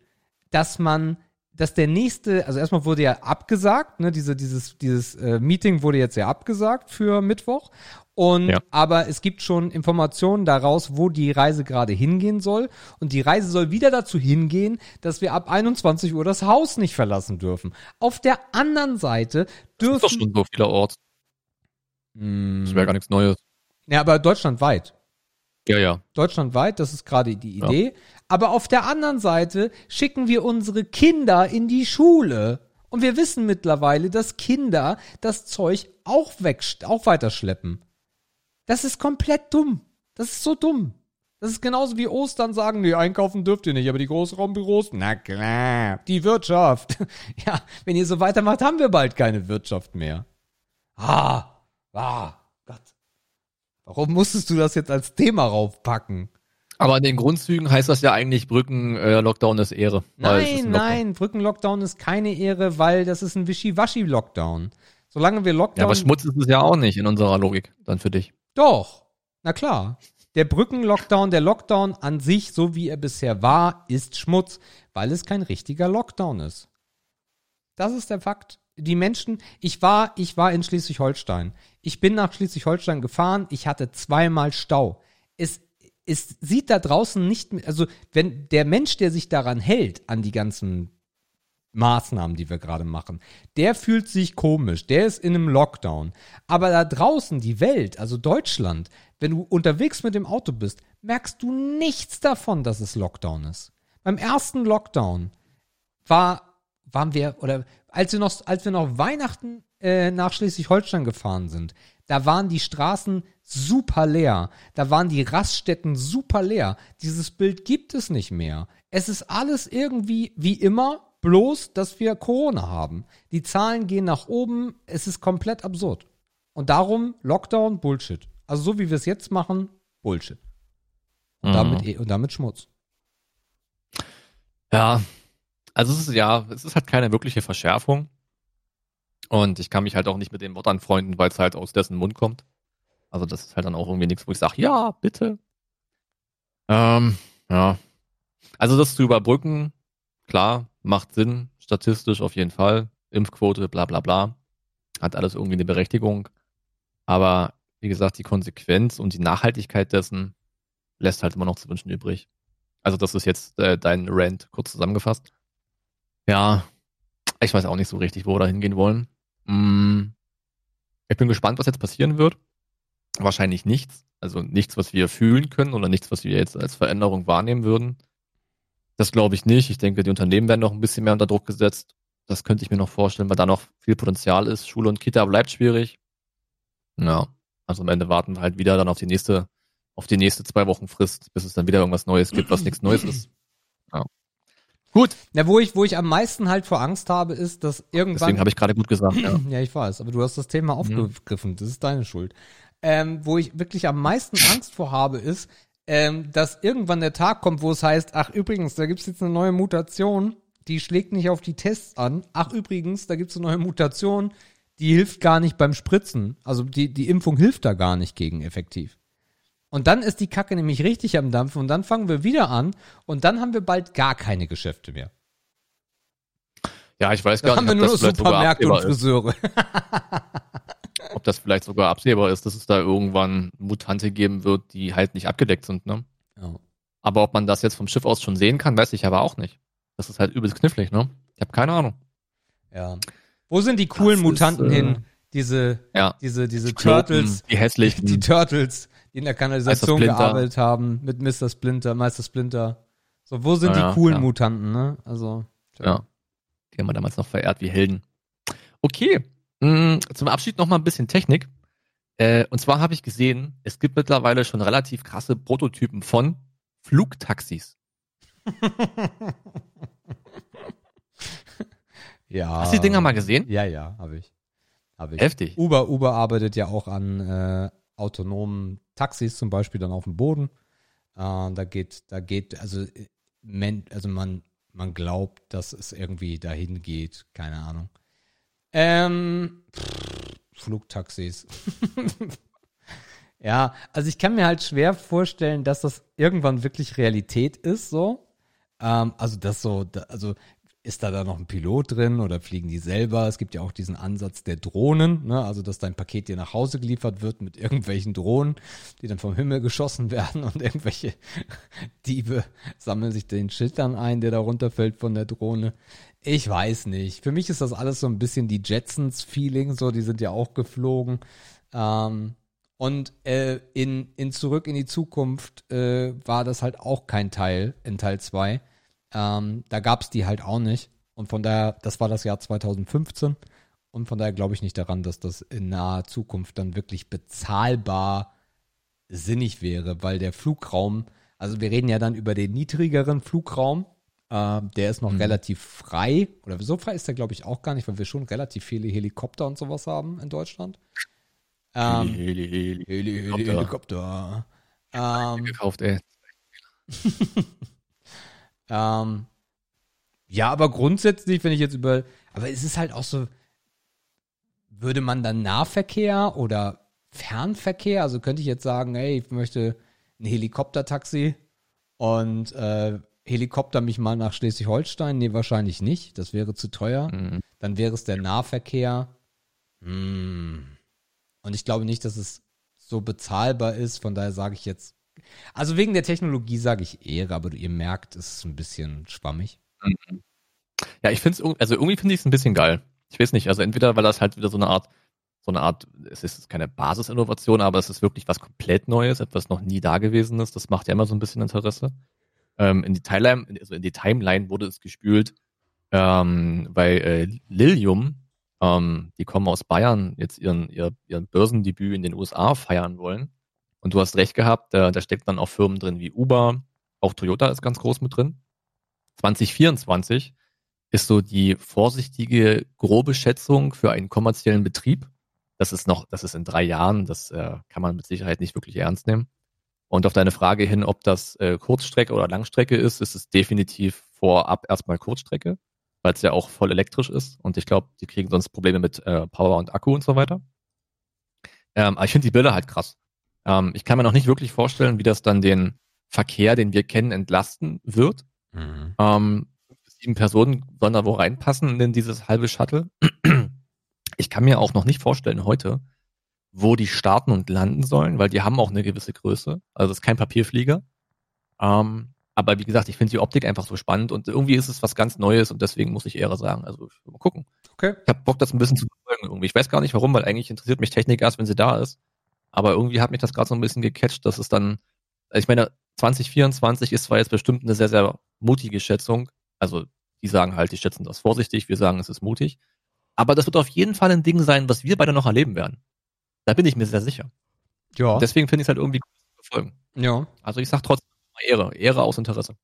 dass man, dass der nächste, also erstmal wurde ja abgesagt, ne, diese, dieses, dieses äh, Meeting wurde jetzt ja abgesagt für Mittwoch. Und Ja. aber es gibt schon Informationen daraus, wo die Reise gerade hingehen soll. Und die Reise soll wieder dazu hingehen, dass wir ab 21 Uhr das Haus nicht verlassen dürfen. Auf der anderen Seite Das ist dürfen. doch schon so vielerorts. Mm, Das wäre gar nichts Neues. ja, aber deutschlandweit. Ja, ja. Deutschlandweit, das ist gerade die Idee. Aber auf der anderen Seite schicken wir unsere Kinder in die Schule. Und wir wissen mittlerweile, dass Kinder das Zeug auch weg, auch weiterschleppen. Das ist komplett dumm. Das ist so dumm. Das ist genauso wie Ostern sagen, nee, einkaufen dürft ihr nicht, aber die Großraumbüros, na klar, die Wirtschaft. Ja, wenn ihr so weitermacht, haben wir bald keine Wirtschaft mehr. Ah, ah, Gott. Warum musstest du das jetzt als Thema raufpacken? Aber in den Grundzügen heißt das ja eigentlich Brücken, äh, Lockdown ist Ehre. Es ist Nein, ein Lockdown. nein, Brückenlockdown ist keine Ehre, weil das ist ein Wischiwaschi-Lockdown. Solange wir Ja, Lockdown. aber Schmutz ist es ja auch nicht in unserer Logik dann für dich. Doch, na klar. Der Brückenlockdown, der Lockdown an sich, so wie er bisher war, ist Schmutz, weil es kein richtiger Lockdown ist. Das ist der Fakt. Die Menschen, ich war, ich war in Schleswig-Holstein. Ich bin nach Schleswig-Holstein gefahren. Ich hatte zweimal Stau. Es, es sieht da draußen nicht, mehr- also wenn der Mensch, der sich daran hält, an die ganzen Maßnahmen, die wir gerade machen. Der fühlt sich komisch, der ist in einem Lockdown. Aber da draußen die Welt, also Deutschland, wenn du unterwegs mit dem Auto bist, merkst du nichts davon, dass es Lockdown ist. Beim ersten Lockdown war, waren wir, oder als wir noch, als wir noch Weihnachten äh, nach Schleswig-Holstein gefahren sind, da waren die Straßen super leer. Da waren die Raststätten super leer. Dieses Bild gibt es nicht mehr. Es ist alles irgendwie wie immer, bloß, dass wir Corona haben. Die Zahlen gehen nach oben. Es ist komplett absurd. Und darum Lockdown, Bullshit. Also so wie wir es jetzt machen, Bullshit. Und, Mhm. damit, und damit Schmutz. Ja, also es ist ja, es ist halt keine wirkliche Verschärfung. Und ich kann mich halt auch nicht mit dem Wort anfreunden, weil es halt aus dessen Mund kommt. Also das ist halt dann auch irgendwie nichts, wo ich sage, ja, bitte. Ähm, ja. Also das zu überbrücken, klar, macht Sinn, statistisch auf jeden Fall. Impfquote, bla bla bla. Hat alles irgendwie eine Berechtigung. Aber wie gesagt, die Konsequenz und die Nachhaltigkeit dessen lässt halt immer noch zu wünschen übrig. Also das ist jetzt äh, dein Rant kurz zusammengefasst. Ja, ich weiß auch nicht so richtig, wo wir da hingehen wollen. Mm, ich bin gespannt, was jetzt passieren wird. Wahrscheinlich nichts. Also nichts, was wir fühlen können oder nichts, was wir jetzt als Veränderung wahrnehmen würden. Das glaube ich nicht. Ich denke, die Unternehmen werden noch ein bisschen mehr unter Druck gesetzt. Das könnte ich mir noch vorstellen, weil da noch viel Potenzial ist. Schule und Kita bleibt schwierig. Ja, also am Ende warten wir halt wieder dann auf die nächste, auf die nächste zwei Wochen Frist, bis es dann wieder irgendwas Neues gibt, was nichts Neues ist. Ja. Gut, Ja, wo ich, wo ich am meisten halt vor Angst habe, ist, dass irgendwann. deswegen habe ich gerade gut gesagt. Ja. Ja, ich weiß, aber du hast das Thema aufgegriffen. Das ist deine Schuld. Ähm, wo ich wirklich am meisten Angst vor habe, ist, ähm, dass irgendwann der Tag kommt, wo es heißt, ach übrigens, da gibt's jetzt eine neue Mutation, die schlägt nicht auf die Tests an. Ach übrigens, da gibt's eine neue Mutation, die hilft gar nicht beim Spritzen. Also die, die Impfung hilft da gar nicht gegen effektiv. Und dann ist die Kacke nämlich richtig am Dampfen und dann fangen wir wieder an und dann haben wir bald gar keine Geschäfte mehr. ja, ich weiß Dann gar haben nicht, wir ob nur das noch Supermärkte und. Friseure. Ob das vielleicht sogar absehbar ist, dass es da irgendwann Mutante geben wird, die halt nicht abgedeckt sind. Ne? Ja. Aber ob man das jetzt vom Schiff aus schon sehen kann, weiß ich aber auch nicht. Das ist halt übelst knifflig, ne? Ich habe keine Ahnung. Ja. Wo sind die coolen ist, Mutanten äh, hin? Diese, Ja. diese, diese Kloten, Turtles, Die hässlichen. die Turtles, die in der Kanalisation gearbeitet haben, mit Mr. Splinter, Meister Splinter. So, wo sind Ja, die coolen ja. Mutanten, ne? Also, Ja. Die haben wir damals noch verehrt wie Helden. Okay. Mh, Zum Abschied noch mal ein bisschen Technik. Äh, und zwar habe ich gesehen, es gibt mittlerweile schon relativ krasse Prototypen von Flugtaxis. Ja. Hast du die Dinger mal gesehen? Ja, ja, habe ich. Hab ich. Heftig. Uber, Uber arbeitet ja auch an äh, autonomen Taxis, zum Beispiel dann auf dem Boden. Äh, da geht, da geht, also, äh, men, also man, man glaubt, dass es irgendwie dahin geht, keine Ahnung. Ähm, pff, Flugtaxis. ja, also ich kann mir halt schwer vorstellen, dass das irgendwann wirklich Realität ist, so. Ähm, also das so, da, also ist da da noch ein Pilot drin oder fliegen die selber? Es gibt ja auch diesen Ansatz der Drohnen, ne? also dass dein Paket dir nach Hause geliefert wird mit irgendwelchen Drohnen, die dann vom Himmel geschossen werden und irgendwelche Diebe sammeln sich den Shit dann ein, der da runterfällt von der Drohne. Ich weiß nicht. Für mich ist das alles so ein bisschen die Jetsons-Feeling, so, die sind ja auch geflogen. Ähm, und äh, in, in Zurück in die Zukunft äh, war das halt auch kein Teil in Teil 2. Ähm, da gab es die halt auch nicht. Und von daher, das war das Jahr 2015. Und von daher glaube ich nicht daran, dass das in naher Zukunft dann wirklich bezahlbar sinnig wäre, weil der Flugraum, also wir reden ja dann über den niedrigeren Flugraum, äh, der ist noch relativ frei. Oder so frei ist der, glaube ich, auch gar nicht, weil wir schon relativ viele Helikopter und sowas haben in Deutschland. Ähm, Heli, Heli, Heli, Heli, Helikopter. Helikopter. Ähm, gekauft, ey. ähm, ja, aber grundsätzlich, wenn ich jetzt über, aber es ist halt auch so, würde man dann Nahverkehr oder Fernverkehr, also könnte ich jetzt sagen, hey, ich möchte ein Helikoptertaxi und äh, Helikopter mich mal nach Schleswig-Holstein? Nee, wahrscheinlich nicht. Das wäre zu teuer. Mhm. Dann wäre es der Nahverkehr. Hm. Und ich glaube nicht, dass es so bezahlbar ist. Von daher sage ich jetzt, also wegen der Technologie sage ich Ehre, aber ihr merkt, es ist ein bisschen schwammig. Ja, ich finde es, also irgendwie finde ich es ein bisschen geil. Ich weiß nicht, also entweder, weil das halt wieder so eine Art, so eine Art, es ist keine Basisinnovation, aber es ist wirklich was komplett Neues, etwas noch nie Dagewesenes. Das macht ja immer so ein bisschen Interesse. Ähm, in die Timeline, also in die Timeline wurde es gespült, ähm, weil äh, Lilium, ähm, die kommen aus Bayern, jetzt ihren, ihr, ihren Börsendebüt in den USA feiern wollen. Und du hast recht gehabt, da, da steckt dann auch Firmen drin wie Uber, auch Toyota ist ganz groß mit drin. 2024 ist so die vorsichtige, grobe Schätzung für einen kommerziellen Betrieb. Das ist noch, das ist in drei Jahren, das äh, kann man mit Sicherheit nicht wirklich ernst nehmen. Und auf deine Frage hin, ob das äh, Kurzstrecke oder Langstrecke ist, ist es definitiv vorab erstmal Kurzstrecke, weil es ja auch voll elektrisch ist. Und ich glaube, die kriegen sonst Probleme mit äh, Power und Akku und so weiter. Ähm, aber ich finde die Bilder halt krass. Ähm, ich kann mir noch nicht wirklich vorstellen, wie das dann den Verkehr, den wir kennen, entlasten wird. Mhm. Ähm, sieben Personen sollen da wo reinpassen in dieses halbe Shuttle. Ich kann mir auch noch nicht vorstellen heute, wo die starten und landen sollen, weil die haben auch eine gewisse Größe. Also es ist kein Papierflieger. Ähm, aber wie gesagt, ich finde die Optik einfach so spannend und irgendwie ist es was ganz Neues und deswegen muss ich eher sagen, also mal gucken. Okay. Ich habe Bock, das ein bisschen zu verfolgen irgendwie. Ich weiß gar nicht warum, weil eigentlich interessiert mich Technik erst, wenn sie da ist. Aber irgendwie hat mich das gerade so ein bisschen gecatcht, dass es dann, ich meine, 2024 ist zwar jetzt bestimmt eine sehr, sehr mutige Schätzung. Also die sagen halt, die schätzen das vorsichtig, wir sagen, es ist mutig. Aber das wird auf jeden Fall ein Ding sein, was wir beide noch erleben werden. Da bin ich mir sehr sicher. Ja. Und deswegen finde ich es halt irgendwie cool zu verfolgen. ja. Also ich sag trotzdem Ehre, Ehre aus Interesse.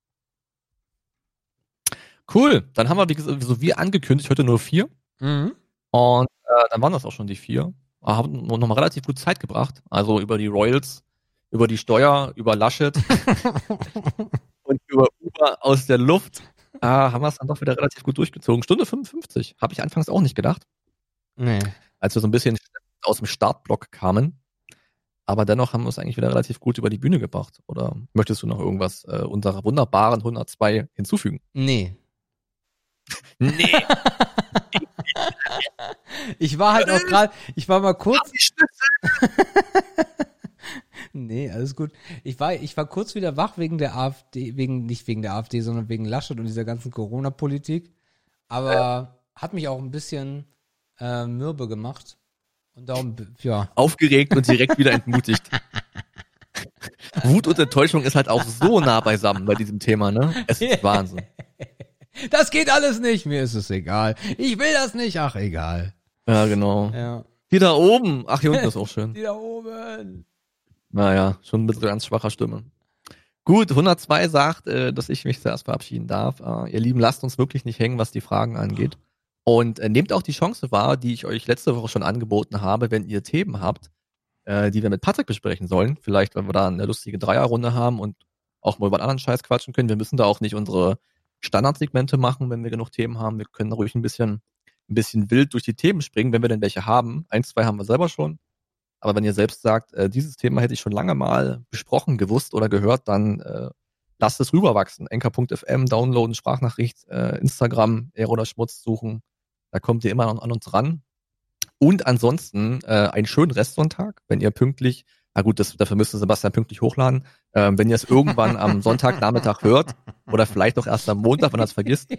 Cool, dann haben wir, wie gesagt, so wie angekündigt, heute nur vier. Mhm. Und äh, dann waren das auch schon die vier. Wir haben noch mal relativ gut Zeit gebracht. Also über die Royals, über die Steuer, über Laschet und über Uber aus der Luft äh, haben wir es dann doch wieder relativ gut durchgezogen. Stunde 55. Habe ich anfangs auch nicht gedacht, Nee. als wir so ein bisschen aus dem Startblock kamen. Aber dennoch haben wir es eigentlich wieder relativ gut über die Bühne gebracht. Oder möchtest du noch irgendwas äh, unserer wunderbaren 102 hinzufügen? Nee. Nee. Ich war halt auch gerade, ich war mal kurz. Nee, alles gut. Ich war, ich war kurz wieder wach wegen der AfD, wegen, nicht wegen der AfD, sondern wegen Laschet und dieser ganzen Corona-Politik. Aber hat mich auch ein bisschen äh, mürbe gemacht. Und darum, ja. Aufgeregt und direkt wieder entmutigt. Wut und Enttäuschung ist halt auch so nah beisammen bei diesem Thema, ne? Es ist Wahnsinn. Das geht alles nicht, mir ist es egal. Ich will das nicht, ach egal. Ja, genau. Ja. Hier da oben. Ach, hier unten ist auch schön. Die da oben. Naja, schon ein bisschen ganz schwacher Stimme. Gut, 102 sagt, äh, dass ich mich zuerst verabschieden darf. Äh, ihr Lieben, lasst uns wirklich nicht hängen, was die Fragen angeht. Und äh, nehmt auch die Chance wahr, die ich euch letzte Woche schon angeboten habe, wenn ihr Themen habt, äh, die wir mit Patrick besprechen sollen. Vielleicht, wenn wir da eine lustige Dreierrunde haben und auch mal über einen anderen Scheiß quatschen können. Wir müssen da auch nicht unsere Standardsegmente machen, wenn wir genug Themen haben. Wir können ruhig ein bisschen, ein bisschen wild durch die Themen springen, wenn wir denn welche haben. Eins, zwei haben wir selber schon. Aber wenn ihr selbst sagt, äh, dieses Thema hätte ich schon lange mal besprochen, gewusst oder gehört, dann äh, lasst es rüberwachsen. Enker.fm, downloaden, Sprachnachricht, äh, Instagram, Ehre oder Schmutz suchen. Da kommt ihr immer an, an uns ran. Und ansonsten äh, einen schönen Restsonntag, wenn ihr pünktlich, na gut, das, dafür müsste Sebastian pünktlich hochladen, ähm, wenn ihr es irgendwann am Sonntagnachmittag hört oder vielleicht auch erst am Montag, wenn ihr es vergisst,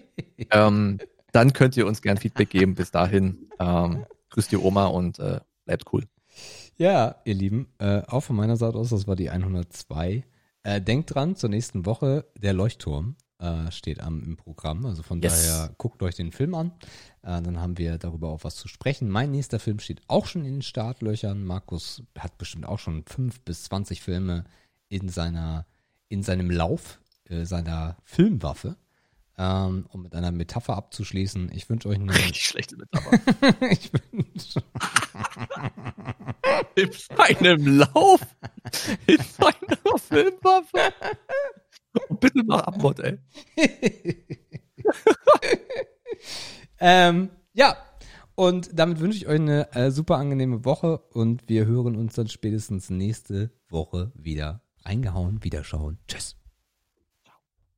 ähm, dann könnt ihr uns gern Feedback geben. Bis dahin, ähm, grüßt die Oma und äh, bleibt cool. Ja, ihr Lieben, äh, auch von meiner Seite aus, das war die 102. Äh, denkt dran, zur nächsten Woche, der Leuchtturm äh, steht am, im Programm. Also von Yes. daher guckt euch den Film an. Äh, dann haben wir darüber auch was zu sprechen. Mein nächster Film steht auch schon in den Startlöchern. Markus hat bestimmt auch schon fünf bis 20 Filme in seiner, in seinem Lauf, äh, seiner Filmwaffe. Ähm, um mit einer Metapher abzuschließen, ich wünsche euch eine. Richtig schlechte Metapher. ich wünsche. In seinem Lauf, in seiner Filmwaffe. Und bitte mach Abmord, ey. ähm, ja, und damit wünsche ich euch eine äh, super angenehme Woche und wir hören uns dann spätestens nächste Woche wieder. Reingehauen, wiederschauen. Tschüss.